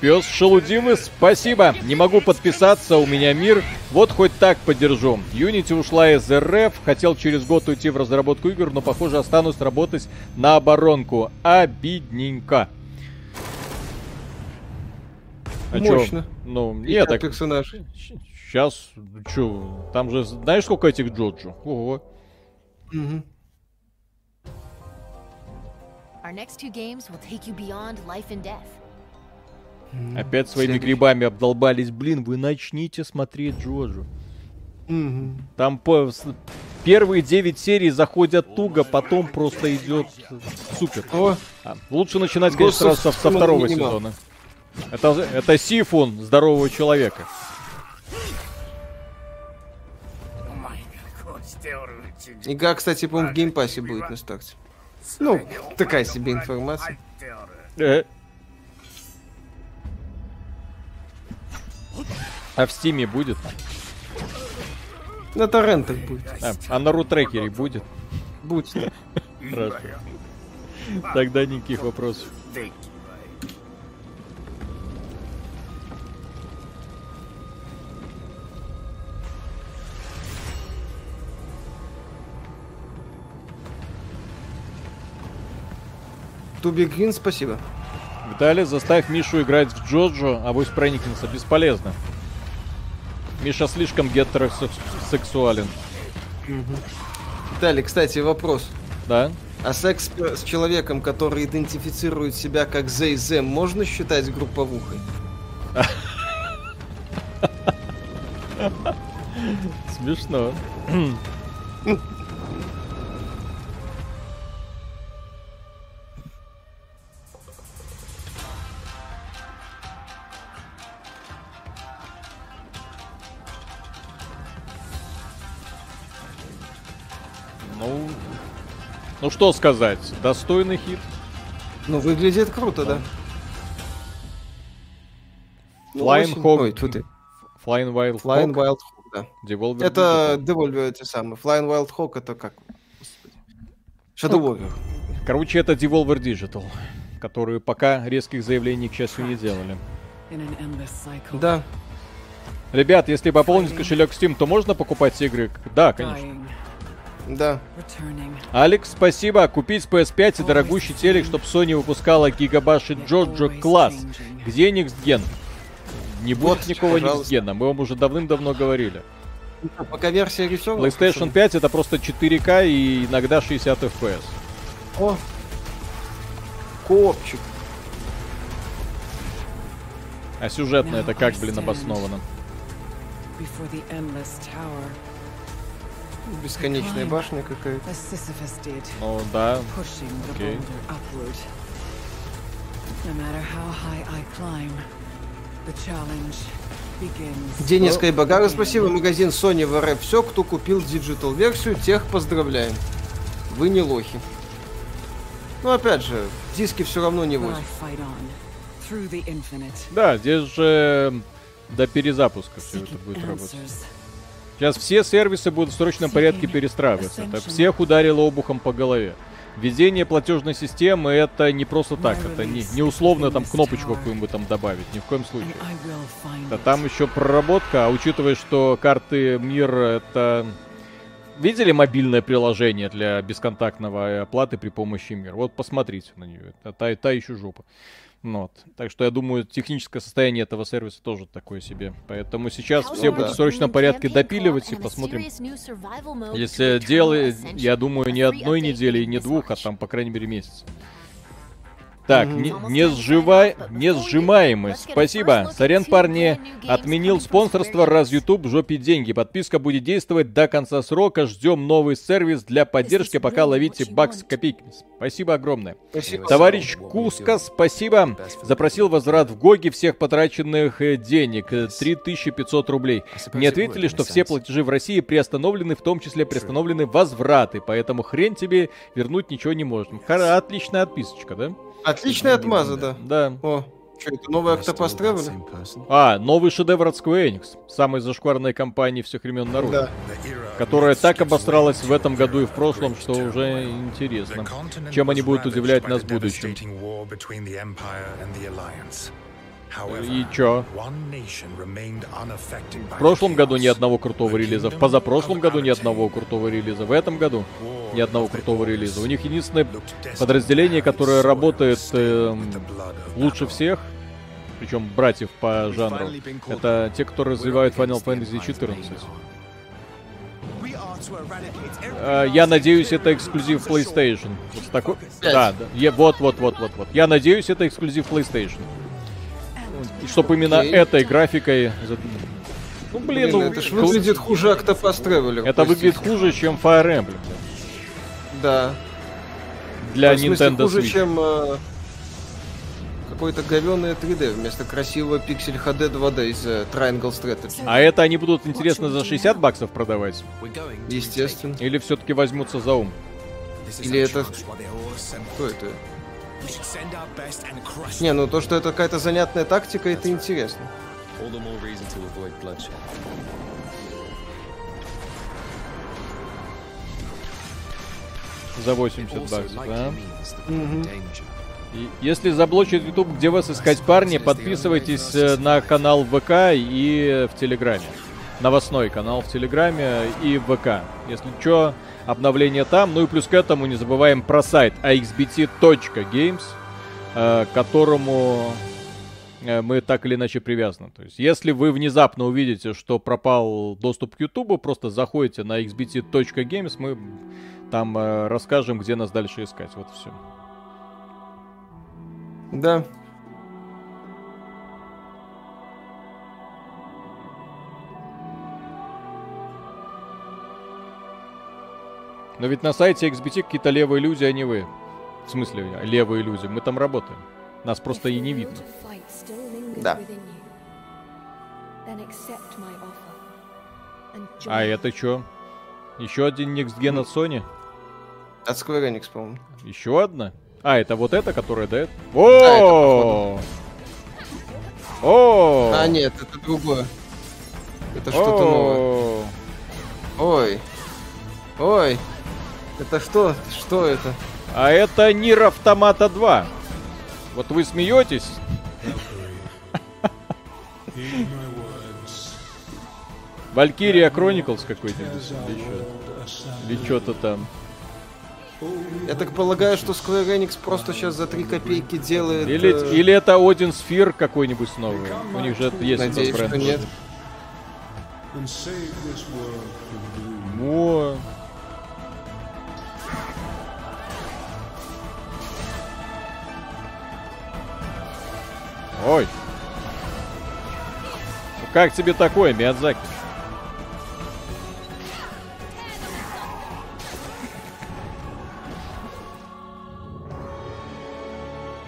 Пес шелудивый, спасибо. Не могу подписаться, у меня мир. Вот хоть так поддержу. Unity ушла из РФ, хотел через год уйти в разработку игр, но похоже останусь работать на оборонку. Обидненько. А чё? Мощно. Ну, И нет, как так персонаж. сейчас, чё, там же, знаешь, сколько этих Джоджо? Ого. Мгм. Our next two games will take you beyond life and death. Опять своими Следующий. грибами обдолбались. Блин, вы начните смотреть Джоджо. Мгм. Там по, первые 9 серий заходят туго, потом просто идет супер. О, А, лучше начинать, конечно, сразу со, со второго минимал. сезона. Это, это сифун здорового человека. игра, кстати, по-моему, в Game Pass'е будет на старте. Ну, такая себе информация. Э. А в Steam'е будет? На торрентах будет. А, а на рутрекере будет? Будет. Хорошо. Тогда никаких вопросов. Туби Грин, спасибо. Виталий, заставь Мишу играть в Джоджо, а вы проникнется. Бесполезно. Миша слишком гетеросексуален. Далее, кстати, вопрос. Да? А секс с человеком, который идентифицирует себя как Зей Зем, можно считать групповухой? <laughs> Смешно. <clears throat> ну что сказать, достойный хит. Ну, выглядит круто, да. Ну, Flying. Ой, ты. Flying Wild Flying Wild Hog, да. Devolver Это. Devolver эти самые. Flying Wild Hog это как? Господи. Shadow Warrior. Короче, это Devolver Digital, которые пока резких заявлений, к счастью, не делали. Да. Ребят, если пополнить кошелек Steam, то можно покупать игры? Да, конечно. Да. Алекс, спасибо. Купить PS5 и дорогущий телек, чтобы Sony выпускала гигабаши Джоджо класс. Где Gen? Не будет никакого Next пожалуйста. Gen, мы вам уже давным-давно говорили. Пока версия рисована. PlayStation 5 это просто 4К и иногда 60 FPS. О. Копчик. А сюжетно это как, блин, обосновано? Бесконечная башня какая-то. Ну да, окей. Деня Скайбагара, спасибо. Магазин Sony в РФ. Все, кто купил digital версию, тех поздравляем. Вы не лохи. Ну, опять же, диски все равно не возят. Да, здесь же до перезапуска все это будет работать. Сейчас все сервисы будут в срочном порядке перестраиваться. Это всех ударило обухом по голове. Введение платежной системы это не просто так, это не, не условно там кнопочку какую-нибудь там добавить, ни в коем случае. Да там еще проработка, а учитывая, что карты мир это... Видели мобильное приложение для бесконтактного оплаты при помощи мир? Вот посмотрите на нее. Это та, та еще жопа. Ну Вот. Так что я думаю, техническое состояние этого сервиса тоже такое себе. Поэтому сейчас все будут в срочном порядке допиливать и посмотрим. Если дело, я думаю, не одной недели и не двух, а там, по крайней мере, месяц. Так, не, не, сживай, не сжимаемый. Спасибо. Сорян, парни. Отменил спонсорство, раз YouTube жопит деньги. Подписка будет действовать до конца срока. Ждем новый сервис для поддержки, пока ловите бакс копейки. Спасибо огромное. Спасибо. Товарищ Куска, спасибо. Запросил возврат в Гоги всех потраченных э, денег. э, 3500 рублей. Не ответили, что все платежи в России приостановлены, в том числе приостановлены возвраты. Поэтому хрен тебе вернуть ничего не можем. Отличная отписочка, да? Отличная отмаза, да. Да. О, что это, новый Octopus Traveler? А, новый шедевр от Square Enix. Самой зашкварной компании всех времен народа. Которая так обосралась в этом году и в прошлом, что уже интересно. Чем они будут удивлять нас в будущем. И чё? В прошлом году ни одного крутого релиза, в позапрошлом году ни одного крутого релиза, в этом году ни одного крутого релиза. У них единственное подразделение, которое работает эм, лучше всех, причем братьев по жанру, это те, кто развивают Final Fantasy 14. А, Я надеюсь, это эксклюзив PlayStation. Такой... Да, да. Вот, вот, вот, вот, вот. Я надеюсь, это эксклюзив PlayStation. Чтобы именно Окей. этой графикой... Ну, блин, Блин, ну... это ж выглядит хуже Octopus Traveler. Это простите. выглядит хуже, чем Fire Emblem. Да. Для Ну, в смысле, Nintendo хуже, Switch. чем э, какое-то говёное 3D вместо красивого пиксель HD 2D из э, Triangle Strategy. А это они будут, интересно, за 60 баксов продавать? Естественно. Или все-таки возьмутся за ум? Или это... Кто это? Не, ну то, что это какая-то занятная тактика, это интересно. За 80 баксов, а? И Если заблочит YouTube, где вас искать, парни, подписывайтесь э, на канал ВК и в Телеграме. Новостной канал в Телеграме и в ВК. Если что, обновление там. Ну и плюс к этому не забываем про сайт axbt.games, э, к которому э, мы так или иначе привязаны. То есть, если вы внезапно увидите, что пропал доступ к YouTube, просто заходите на xbt.games, мы там э, расскажем, где нас дальше искать. Вот все. Да. Но ведь на сайте XBT какие-то левые люди, а не вы. В смысле, левые люди. Мы там работаем. Нас просто и не видно. Да. А это что? Еще один Next Gen от Sony? От Square Enix, по-моему. Еще одна? А, это вот эта, которая дает? О! О! А, нет, это другое. Это что-то новое. Ой. Ой. Это что? Что это? А это Нир Автомата 2. Вот вы смеетесь? Валькирия Chronicles какой-нибудь. Или что-то там. Я так полагаю, что Square Enix просто сейчас за 3 копейки делает... Или, э, или это Один Сфир какой-нибудь новый. У них же есть этот Надеюсь, бренд. что нет. Во. Ой. Ну как тебе такое, Миядзаки?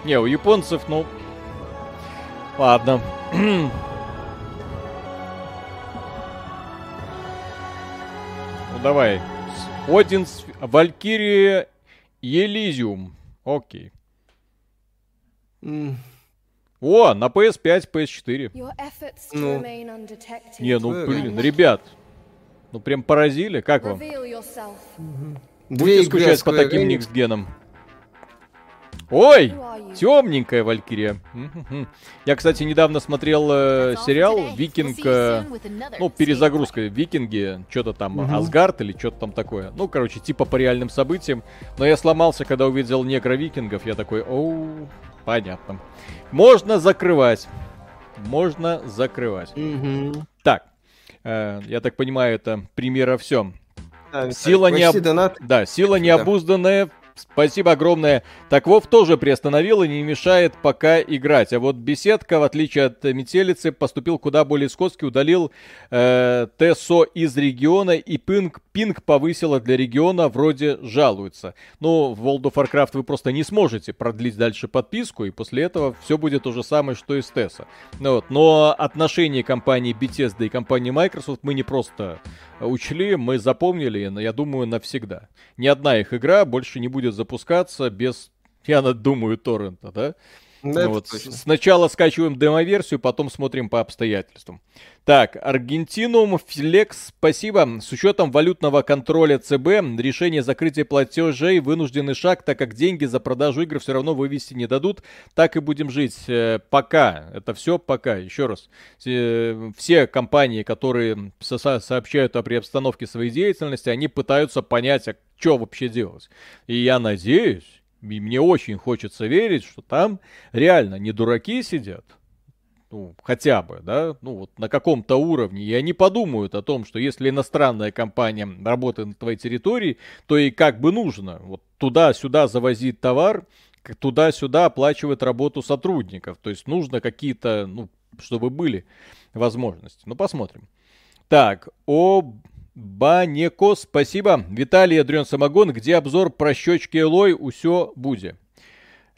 Не, у японцев, ну... Ладно. <clears throat> Ну давай. Один, с- Валькирия, Елизиум. Окей. м, О, на PS5, PS4. Ну. Не, ну блин, ребят. Ну прям поразили. Как вам? Две Будете скучать по таким никсгенам? Ой, темненькая Валькирия. Я, кстати, недавно смотрел э, сериал Викинг, э, ну, перезагрузка Викинги, что-то там, Асгард или что-то там такое. Ну, короче, типа по реальным событиям. Но я сломался, когда увидел негро-викингов. Я такой, оу, понятно. Можно закрывать. Можно закрывать. Мгм. Так, э, я так понимаю, это примера все. Да, Сила почти донат. Да, сила необузданная Спасибо огромное. Так Вов тоже приостановил и не мешает пока играть. А вот беседка, в отличие от метелицы, поступил куда более скотски, удалил э, ТСО из региона и пинг, пинг повысила для региона, вроде жалуется. Ну, в World of Warcraft вы просто не сможете продлить дальше подписку, и после этого все будет то же самое, что и с ТЭСа. Ну, вот. Но отношения компании Bethesda и компании Microsoft мы не просто учли, мы запомнили, я думаю, навсегда. Ни одна их игра больше не будет запускаться без, я думаю, торрента, да? Да, вот. Сначала скачиваем демо-версию, потом смотрим по обстоятельствам. Так, Аргентинум, Флекс, спасибо. С учетом валютного контроля ЦБ, решение закрытия платежей вынужденный шаг, так как деньги за продажу игр все равно вывести не дадут. Так и будем жить. Э, пока. Это все пока. Еще раз. Все компании, которые со сообщают о приобстановке своей деятельности, они пытаются понять, а что вообще делать. И я надеюсь, и мне очень хочется верить, что там реально не дураки сидят, ну, хотя бы, да, ну, вот на каком-то уровне, и они подумают о том, что если иностранная компания работает на твоей территории, то и как бы нужно, вот туда-сюда завозить товар, туда-сюда оплачивать работу сотрудников, то есть нужно какие-то, ну, чтобы были возможности. Ну, посмотрим. Так, об Банеко, спасибо. Виталий Адрен Самогон, где обзор про щечки Элой, усё буде.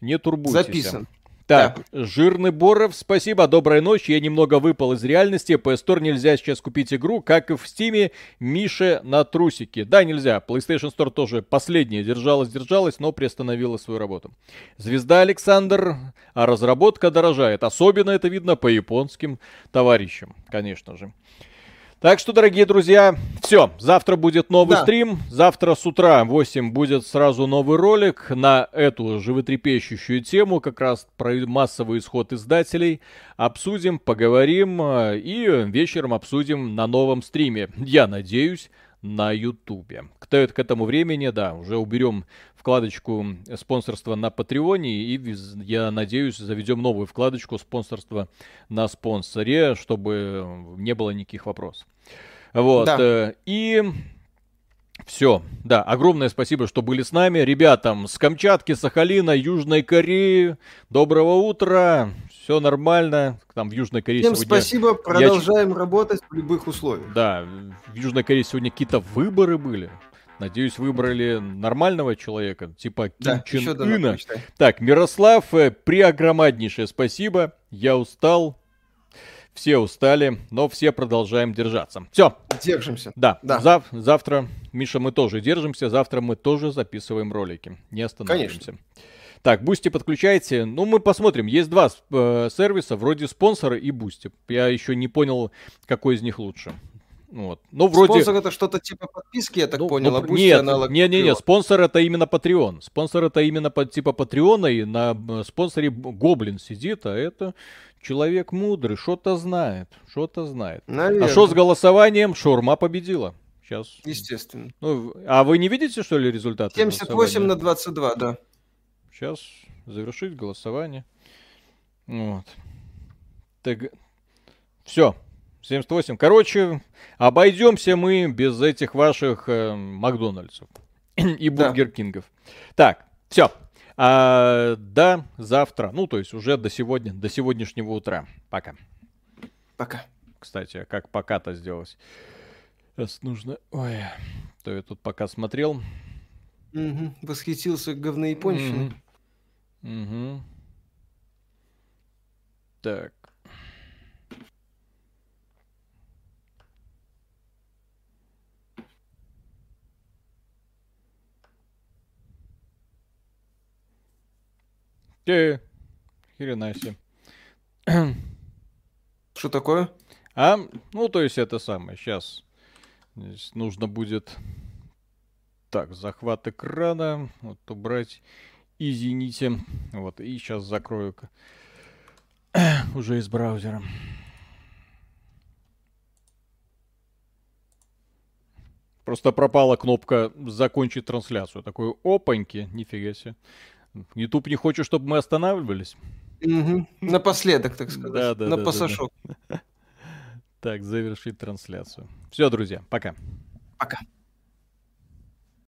Не турбуйтесь. Записан. Так, да. Жирный Боров, спасибо, доброй ночи. Я немного выпал из реальности. PS Store нельзя сейчас купить игру, как и в Стиме. Мише на трусики. Да, нельзя. PlayStation Store тоже последняя держалась, держалась, но приостановила свою работу. Звезда Александр, а разработка дорожает. Особенно это видно по японским товарищам, конечно же. Так что, дорогие друзья, все. Завтра будет новый да. стрим. Завтра с утра 8 будет сразу новый ролик на эту животрепещущую тему, как раз про массовый исход издателей. Обсудим, поговорим э, и вечером обсудим на новом стриме. Я надеюсь, на Ютубе. К, к этому времени, да, уже уберем вкладочку спонсорства на Патреоне и, я надеюсь, заведем новую вкладочку спонсорства на спонсоре, чтобы не было никаких вопросов. Вот. Да. Э, и все. Да, огромное спасибо, что были с нами. Ребятам с Камчатки, Сахалина, Южной Кореи. Доброго утра. Все нормально. Там в Южной Корее Всем сегодня... спасибо. Продолжаем Я... работать в любых условиях. Да, в Южной Корее сегодня какие-то выборы были. Надеюсь, выбрали нормального человека, типа Ким да, Чен Ына. Так, Мирослав, э, преогромаднейшее спасибо. Я устал. Все устали, но все продолжаем держаться. Все. Держимся. Да. да. Зав- завтра, Миша, мы тоже держимся. Завтра мы тоже записываем ролики. Не остановимся. Конечно. Так, Бусти подключайте. Ну, мы посмотрим. Есть два э, сервиса, вроде спонсора и Бусти. Я еще не понял, какой из них лучше. Вот. Ну, вроде... Спонсор это что-то типа подписки, я так ну, понял, ну, а Boosty нет, аналог не, не, не, спонсор это именно Patreon. Спонсор это именно по, типа Патреона, и на спонсоре Гоблин сидит, а это человек мудрый, что-то знает, что-то знает. Наверное. А что с голосованием? Шурма победила. Сейчас. Естественно. Ну, а вы не видите, что ли, результаты? 78 на 22, да. Сейчас завершить голосование. Вот. Так, все. 78. Короче, обойдемся мы без этих ваших э, Макдональдсов <clears throat> и Бургер Кингов. Так, все. А, до завтра. Ну, то есть уже до сегодня, до сегодняшнего утра. Пока. Пока. Кстати, а как пока-то сделать? Сейчас нужно... Ой, то я тут пока смотрел. Угу. Восхитился говнояпонщиной. Угу. угу. Так. Э, хрена себе. Что такое? А, ну, то есть это самое, сейчас Здесь нужно будет... Так, захват экрана, вот убрать, извините. Вот, и сейчас закрою уже из браузера. Просто пропала кнопка «Закончить трансляцию». Такой опаньки, нифига себе. YouTube не хочет, чтобы мы останавливались. Угу. Напоследок, так сказать. Да, да, На да, пасашок. Да, да. Так, завершить трансляцию. Все, друзья, пока. Пока.